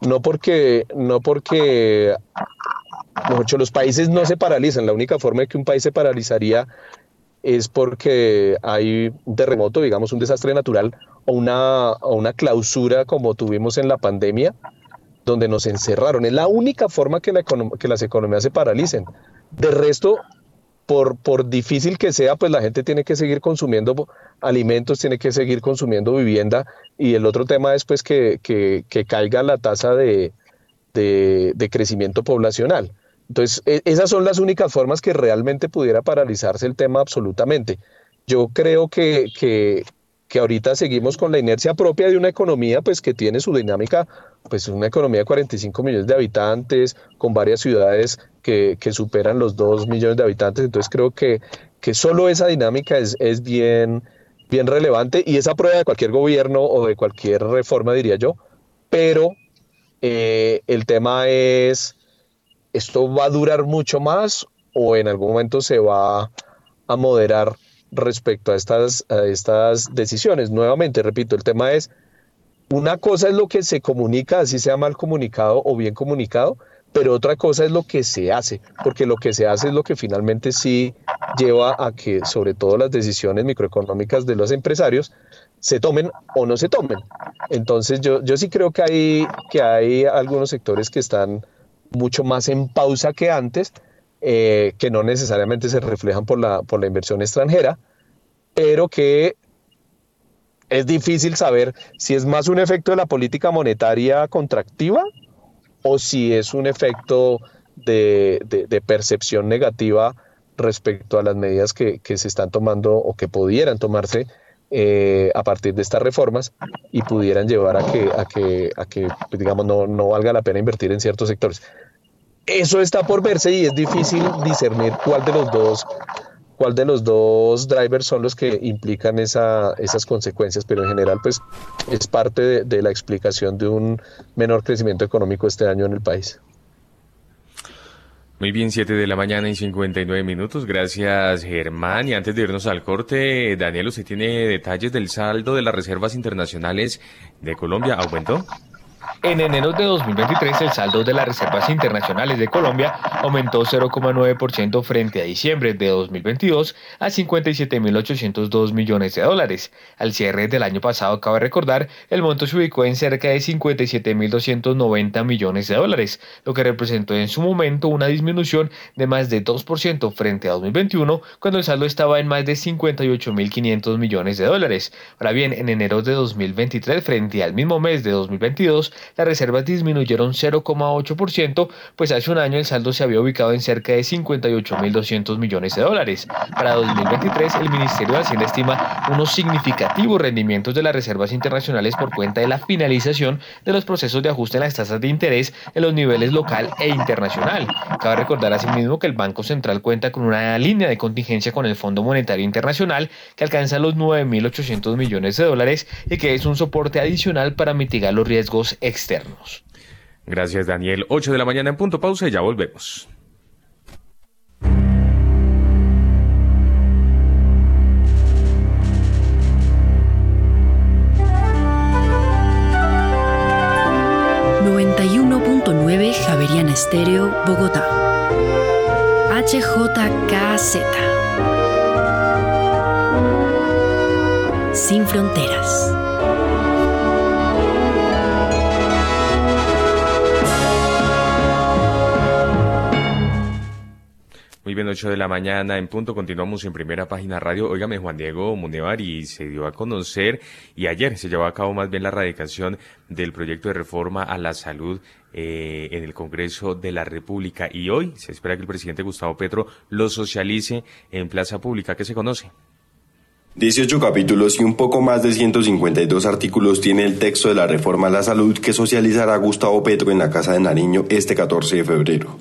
no porque, no porque mucho, los países no se paralizan. La única forma de que un país se paralizaría es porque hay un terremoto, digamos, un desastre natural o una, o una clausura como tuvimos en la pandemia, donde nos encerraron. Es la única forma que, la que las economías se paralicen. De resto, por, por difícil que sea, pues la gente tiene que seguir consumiendo alimentos, tiene que seguir consumiendo vivienda y el otro tema es pues que, que, caiga la tasa de, de, crecimiento poblacional. Entonces, e, esas son las únicas formas que realmente pudiera paralizarse el tema absolutamente. Yo creo que, que, ahorita seguimos con la inercia propia de una economía pues que tiene su dinámica, pues una economía de 45 millones de habitantes, con varias ciudades que, que superan los 2 millones de habitantes, entonces creo que, que solo esa dinámica es, es bien, bien relevante y esa prueba de cualquier gobierno o de cualquier reforma, diría yo, pero eh, el tema es, ¿esto va a durar mucho más o en algún momento se va a moderar respecto a estas, estas decisiones. Nuevamente, repito, el tema es, una cosa es lo que se comunica, así sea mal comunicado o bien comunicado, pero otra cosa es lo que se hace, porque lo que se hace es lo que finalmente sí lleva a que sobre todo las decisiones microeconómicas de los empresarios se tomen o no se tomen. Entonces yo, yo sí creo que hay, que hay algunos sectores que están mucho más en pausa que antes, eh, que no necesariamente se reflejan por la, por la inversión extranjera, pero que es difícil saber si es más un efecto de la política monetaria contractiva o si es un efecto de, percepción negativa respecto a las medidas que, se están tomando o que pudieran tomarse eh, a partir de estas reformas y pudieran llevar a que, a que, a que digamos, no, no valga la pena invertir en ciertos sectores. Eso está por verse y es difícil discernir cuál de los dos cuál de los dos drivers son los que implican esa, esas consecuencias, pero en general pues es parte de, la explicación de un menor crecimiento económico este año en el país. Muy bien, 7 de la mañana y 59 minutos. Gracias, Germán. Y antes de irnos al corte, Daniel, ¿usted tiene detalles del saldo de las reservas internacionales de Colombia? ¿Aumentó? En enero de 2023, el saldo de las reservas internacionales de Colombia aumentó 0,9% frente a diciembre de 2022 a 57.802 millones de dólares. Al cierre del año pasado, cabe recordar, el monto se ubicó en cerca de 57.290 millones de dólares, lo que representó en su momento una disminución de más de 2% frente a 2021, cuando el saldo estaba en más de 58.500 millones de dólares. Ahora bien, en enero de 2023, frente al mismo mes de 2022, las reservas disminuyeron 0,8%, pues hace un año el saldo se había ubicado en cerca de 58.200 millones de dólares. Para 2023, el Ministerio de Hacienda estima unos significativos rendimientos de las reservas internacionales por cuenta de la finalización de los procesos de ajuste en las tasas de interés en los niveles local e internacional. Cabe recordar asimismo que el Banco Central cuenta con una línea de contingencia con el Fondo Monetario Internacional que alcanza los 9.800 millones de dólares y que es un soporte adicional para mitigar los riesgos externos. Gracias, Daniel. 8 de la mañana en punto pausa y ya volvemos. Javeriana Estéreo, Bogotá. HJKZ. Sin fronteras. Muy bien, 8 de la mañana en punto. Continuamos en primera página radio. Óigame, Juan Diego Munevar, y se dio a conocer, y ayer se llevó a cabo más bien la radicación del proyecto de reforma a la salud eh, en el Congreso de la República. Y hoy se espera que el presidente Gustavo Petro lo socialice en plaza pública. ¿Qué se conoce? 18 capítulos y un poco más de 152 artículos tiene el texto de la reforma a la salud que socializará Gustavo Petro en la Casa de Nariño este 14 de febrero.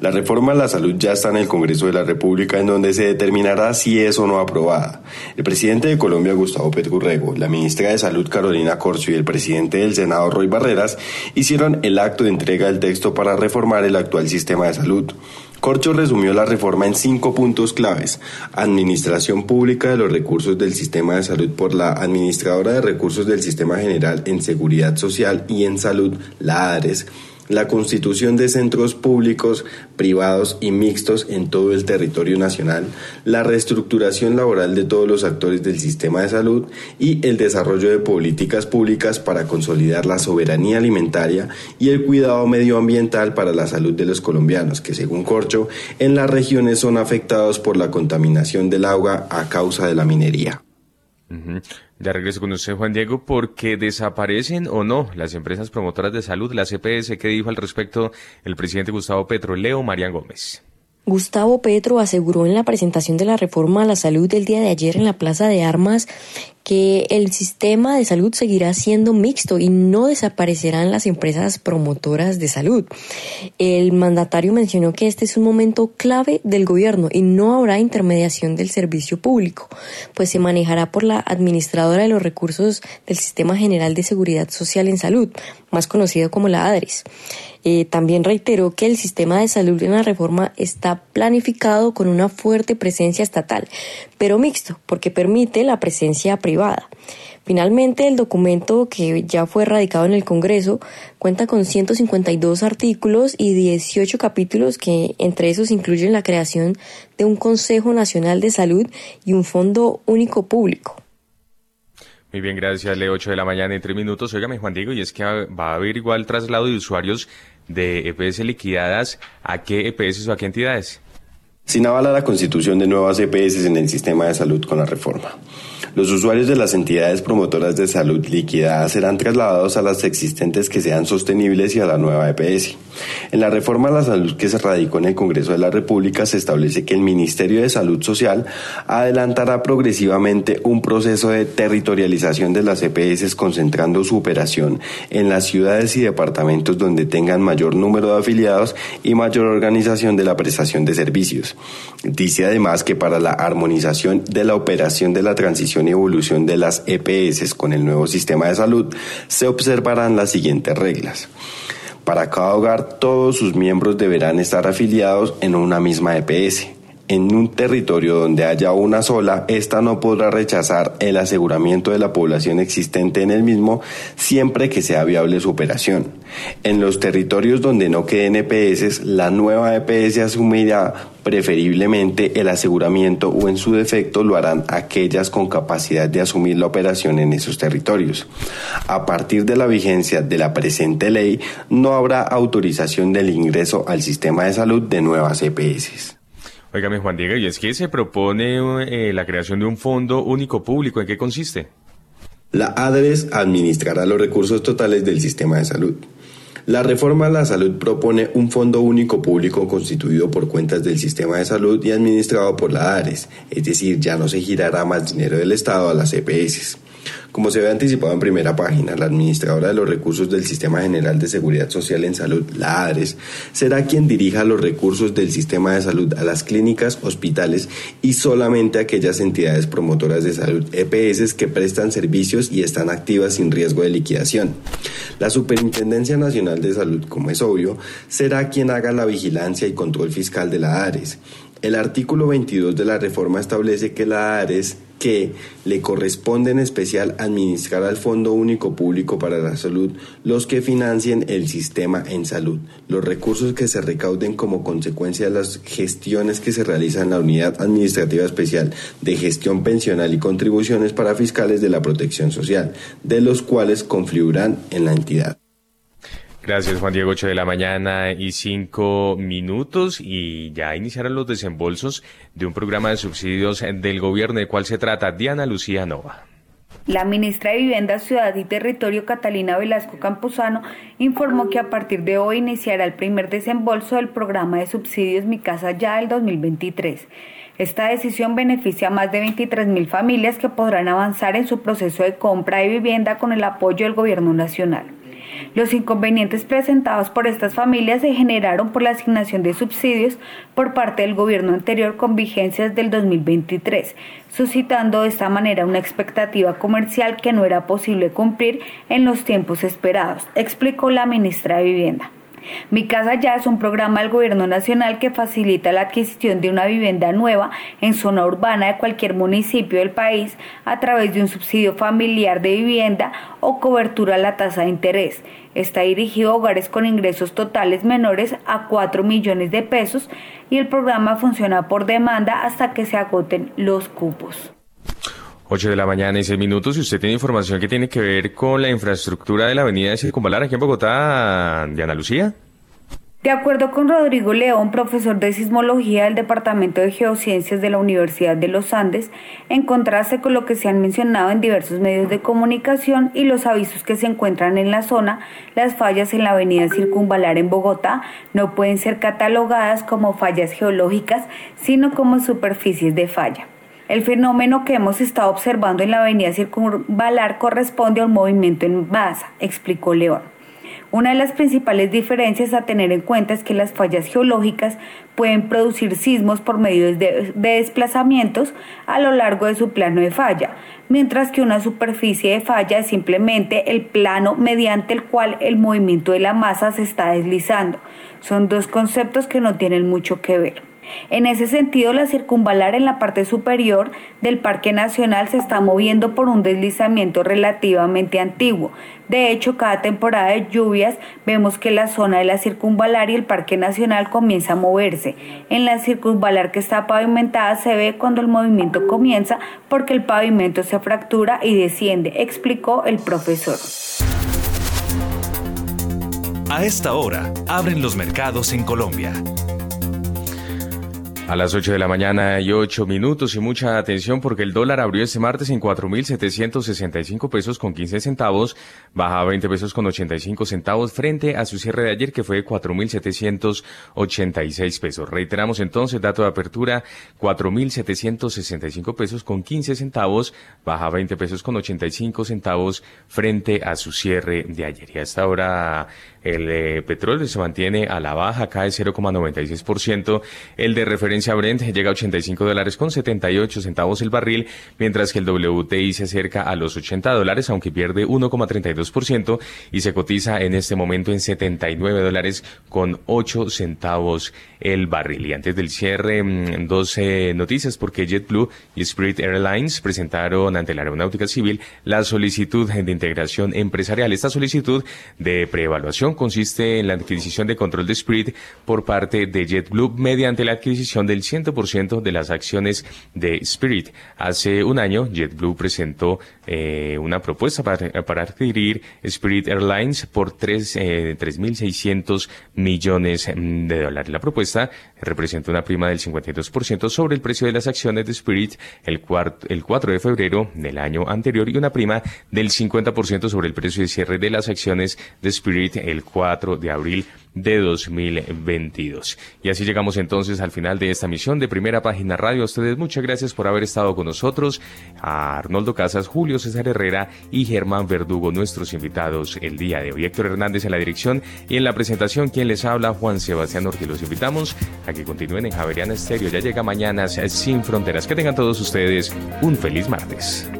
La reforma a la salud ya está en el Congreso de la República en donde se determinará si es o no aprobada. El presidente de Colombia, Gustavo Urrego, la ministra de Salud, Carolina Corcio, y el presidente del Senado, Roy Barreras, hicieron el acto de entrega del texto para reformar el actual sistema de salud. Corcho resumió la reforma en cinco puntos claves. Administración pública de los recursos del sistema de salud por la Administradora de Recursos del Sistema General en Seguridad Social y en Salud, la ADRES la constitución de centros públicos, privados y mixtos en todo el territorio nacional, la reestructuración laboral de todos los actores del sistema de salud y el desarrollo de políticas públicas para consolidar la soberanía alimentaria y el cuidado medioambiental para la salud de los colombianos, que según Corcho, en las regiones son afectados por la contaminación del agua a causa de la minería. Ya regreso con usted, Juan Diego, porque desaparecen o no las empresas promotoras de salud, la CPS, ¿qué dijo al respecto el presidente Gustavo Petro, Leo Marián Gómez? Gustavo Petro aseguró en la presentación de la reforma a la salud del día de ayer en la Plaza de Armas que el sistema de salud seguirá siendo mixto y no desaparecerán las empresas promotoras de salud. El mandatario mencionó que este es un momento clave del gobierno y no habrá intermediación del servicio público, pues se manejará por la administradora de los recursos del Sistema General de Seguridad Social en Salud, más conocido como la ADRES. Eh, también reiteró que el sistema de salud en la reforma está planificado con una fuerte presencia estatal, pero mixto, porque permite la presencia privada. Finalmente, el documento que ya fue radicado en el Congreso cuenta con 152 artículos y 18 capítulos que entre esos incluyen la creación de un Consejo Nacional de Salud y un Fondo Único Público. Muy bien, gracias. Le 8 de la mañana en 3 minutos. Óigame, Juan Diego, y es que va a haber igual traslado de usuarios de EPS liquidadas, ¿a qué EPS o a qué entidades? Sin avala la constitución de nuevas EPS en el sistema de salud con la reforma. Los usuarios de las entidades promotoras de salud liquidadas serán trasladados a las existentes que sean sostenibles y a la nueva EPS. En la reforma a la salud que se radicó en el Congreso de la República se establece que el Ministerio de Salud Social adelantará progresivamente un proceso de territorialización de las EPS concentrando su operación en las ciudades y departamentos donde tengan mayor número de afiliados y mayor organización de la prestación de servicios. Dice además que para la armonización de la operación de la transición y evolución de las EPS con el nuevo sistema de salud, se observarán las siguientes reglas. Para cada hogar, todos sus miembros deberán estar afiliados en una misma EPS. En un territorio donde haya una sola, ésta no podrá rechazar el aseguramiento de la población existente en el mismo siempre que sea viable su operación. En los territorios donde no queden EPS, la nueva EPS asumirá preferiblemente el aseguramiento o en su defecto lo harán aquellas con capacidad de asumir la operación en esos territorios. A partir de la vigencia de la presente ley, no habrá autorización del ingreso al sistema de salud de nuevas EPS. Óigame, Juan Diego, y es que se propone eh, la creación de un fondo único público. ¿En qué consiste? La ADRES administrará los recursos totales del sistema de salud. La reforma a la salud propone un fondo único público constituido por cuentas del sistema de salud y administrado por la ADRES, es decir, ya no se girará más dinero del Estado a las EPS. Como se ve anticipado en primera página, la administradora de los recursos del Sistema General de Seguridad Social en Salud, la ADRES, será quien dirija los recursos del sistema de salud a las clínicas, hospitales y solamente a aquellas entidades promotoras de salud, EPS, que prestan servicios y están activas sin riesgo de liquidación. La Superintendencia Nacional de Salud, como es obvio, será quien haga la vigilancia y control fiscal de la ADRES. El artículo 22 de la reforma establece que la ARES que le corresponde en especial administrar al Fondo Único Público para la Salud los que financien el sistema en salud, los recursos que se recauden como consecuencia de las gestiones que se realizan en la Unidad Administrativa Especial de Gestión Pensional y Contribuciones para Fiscales de la Protección Social, de los cuales confluirán en la entidad. Gracias, Juan Diego. 8 de la mañana y 5 minutos y ya iniciaron los desembolsos de un programa de subsidios del gobierno. ¿De cuál se trata? Diana Lucía Nova. La ministra de Vivienda, Ciudad y Territorio, Catalina Velasco Campuzano, informó que a partir de hoy iniciará el primer desembolso del programa de subsidios Mi Casa Ya del 2023. Esta decisión beneficia a más de 23 mil familias que podrán avanzar en su proceso de compra de vivienda con el apoyo del Gobierno Nacional. Los inconvenientes presentados por estas familias se generaron por la asignación de subsidios por parte del gobierno anterior con vigencias del 2023, suscitando de esta manera una expectativa comercial que no era posible cumplir en los tiempos esperados, explicó la ministra de Vivienda. Mi Casa Ya es un programa del Gobierno Nacional que facilita la adquisición de una vivienda nueva en zona urbana de cualquier municipio del país a través de un subsidio familiar de vivienda o cobertura a la tasa de interés. Está dirigido a hogares con ingresos totales menores a 4 millones de pesos y el programa funciona por demanda hasta que se agoten los cupos. 8 de la mañana y 6 minutos. Si usted tiene información que tiene que ver con la infraestructura de la avenida Circunvalar aquí en Bogotá, Diana Lucía. De acuerdo con Rodrigo León, profesor de sismología del Departamento de Geociencias de la Universidad de los Andes, en contraste con lo que se han mencionado en diversos medios de comunicación y los avisos que se encuentran en la zona, las fallas en la avenida Circunvalar en Bogotá no pueden ser catalogadas como fallas geológicas, sino como superficies de falla. El fenómeno que hemos estado observando en la avenida Circunvalar corresponde a un movimiento en masa, explicó León. Una de las principales diferencias a tener en cuenta es que las fallas geológicas pueden producir sismos por medio de, desplazamientos a lo largo de su plano de falla, mientras que una superficie de falla es simplemente el plano mediante el cual el movimiento de la masa se está deslizando. Son dos conceptos que no tienen mucho que ver. En ese sentido, la circunvalar en la parte superior del Parque Nacional se está moviendo por un deslizamiento relativamente antiguo. De hecho, cada temporada de lluvias vemos que la zona de la circunvalar y el Parque Nacional comienza a moverse. En la circunvalar que está pavimentada se ve cuando el movimiento comienza porque el pavimento se fractura y desciende, explicó el profesor. A esta hora, abren los mercados en Colombia. A las 8 de la mañana y 8 minutos y mucha atención porque el dólar abrió este martes en 4.765 pesos con 15 centavos, baja 20 pesos con 85 centavos frente a su cierre de ayer que fue de 4.786 pesos. Reiteramos entonces, dato de apertura, 4.765 pesos con 15 centavos, baja 20 pesos con 85 centavos frente a su cierre de ayer. Y hasta ahora el eh, petróleo se mantiene a la baja, cae 0,96%. El de referencia Brent llega a 85 dólares con 78 centavos el barril, mientras que el WTI se acerca a los 80 dólares, aunque pierde 1,32% y se cotiza en este momento en 79 dólares con 8 centavos el barril. Y antes del cierre, mm, dos noticias porque JetBlue y Spirit Airlines presentaron ante la Aeronáutica Civil la solicitud de integración empresarial. Esta solicitud de preevaluación consiste en la adquisición de control de Spirit por parte de JetBlue mediante la adquisición del 100% de las acciones de Spirit. Hace un año, JetBlue presentó eh, una propuesta para, adquirir Spirit Airlines por 3.600 eh, millones de dólares. La propuesta representa una prima del 52% sobre el precio de las acciones de Spirit el, el 4 de febrero del año anterior y una prima del 50% sobre el precio de cierre de las acciones de Spirit el 4 de abril de 2022. Y así llegamos entonces al final de esta misión de Primera Página Radio. A ustedes muchas gracias por haber estado con nosotros. A Arnoldo Casas, Julio César Herrera y Germán Verdugo, nuestros invitados el día de hoy. Héctor Hernández en la dirección y en la presentación, quien les habla, Juan Sebastián Ortiz. Los invitamos a que continúen en Javeriana Estéreo. Ya llega mañana sin fronteras. Que tengan todos ustedes un feliz martes.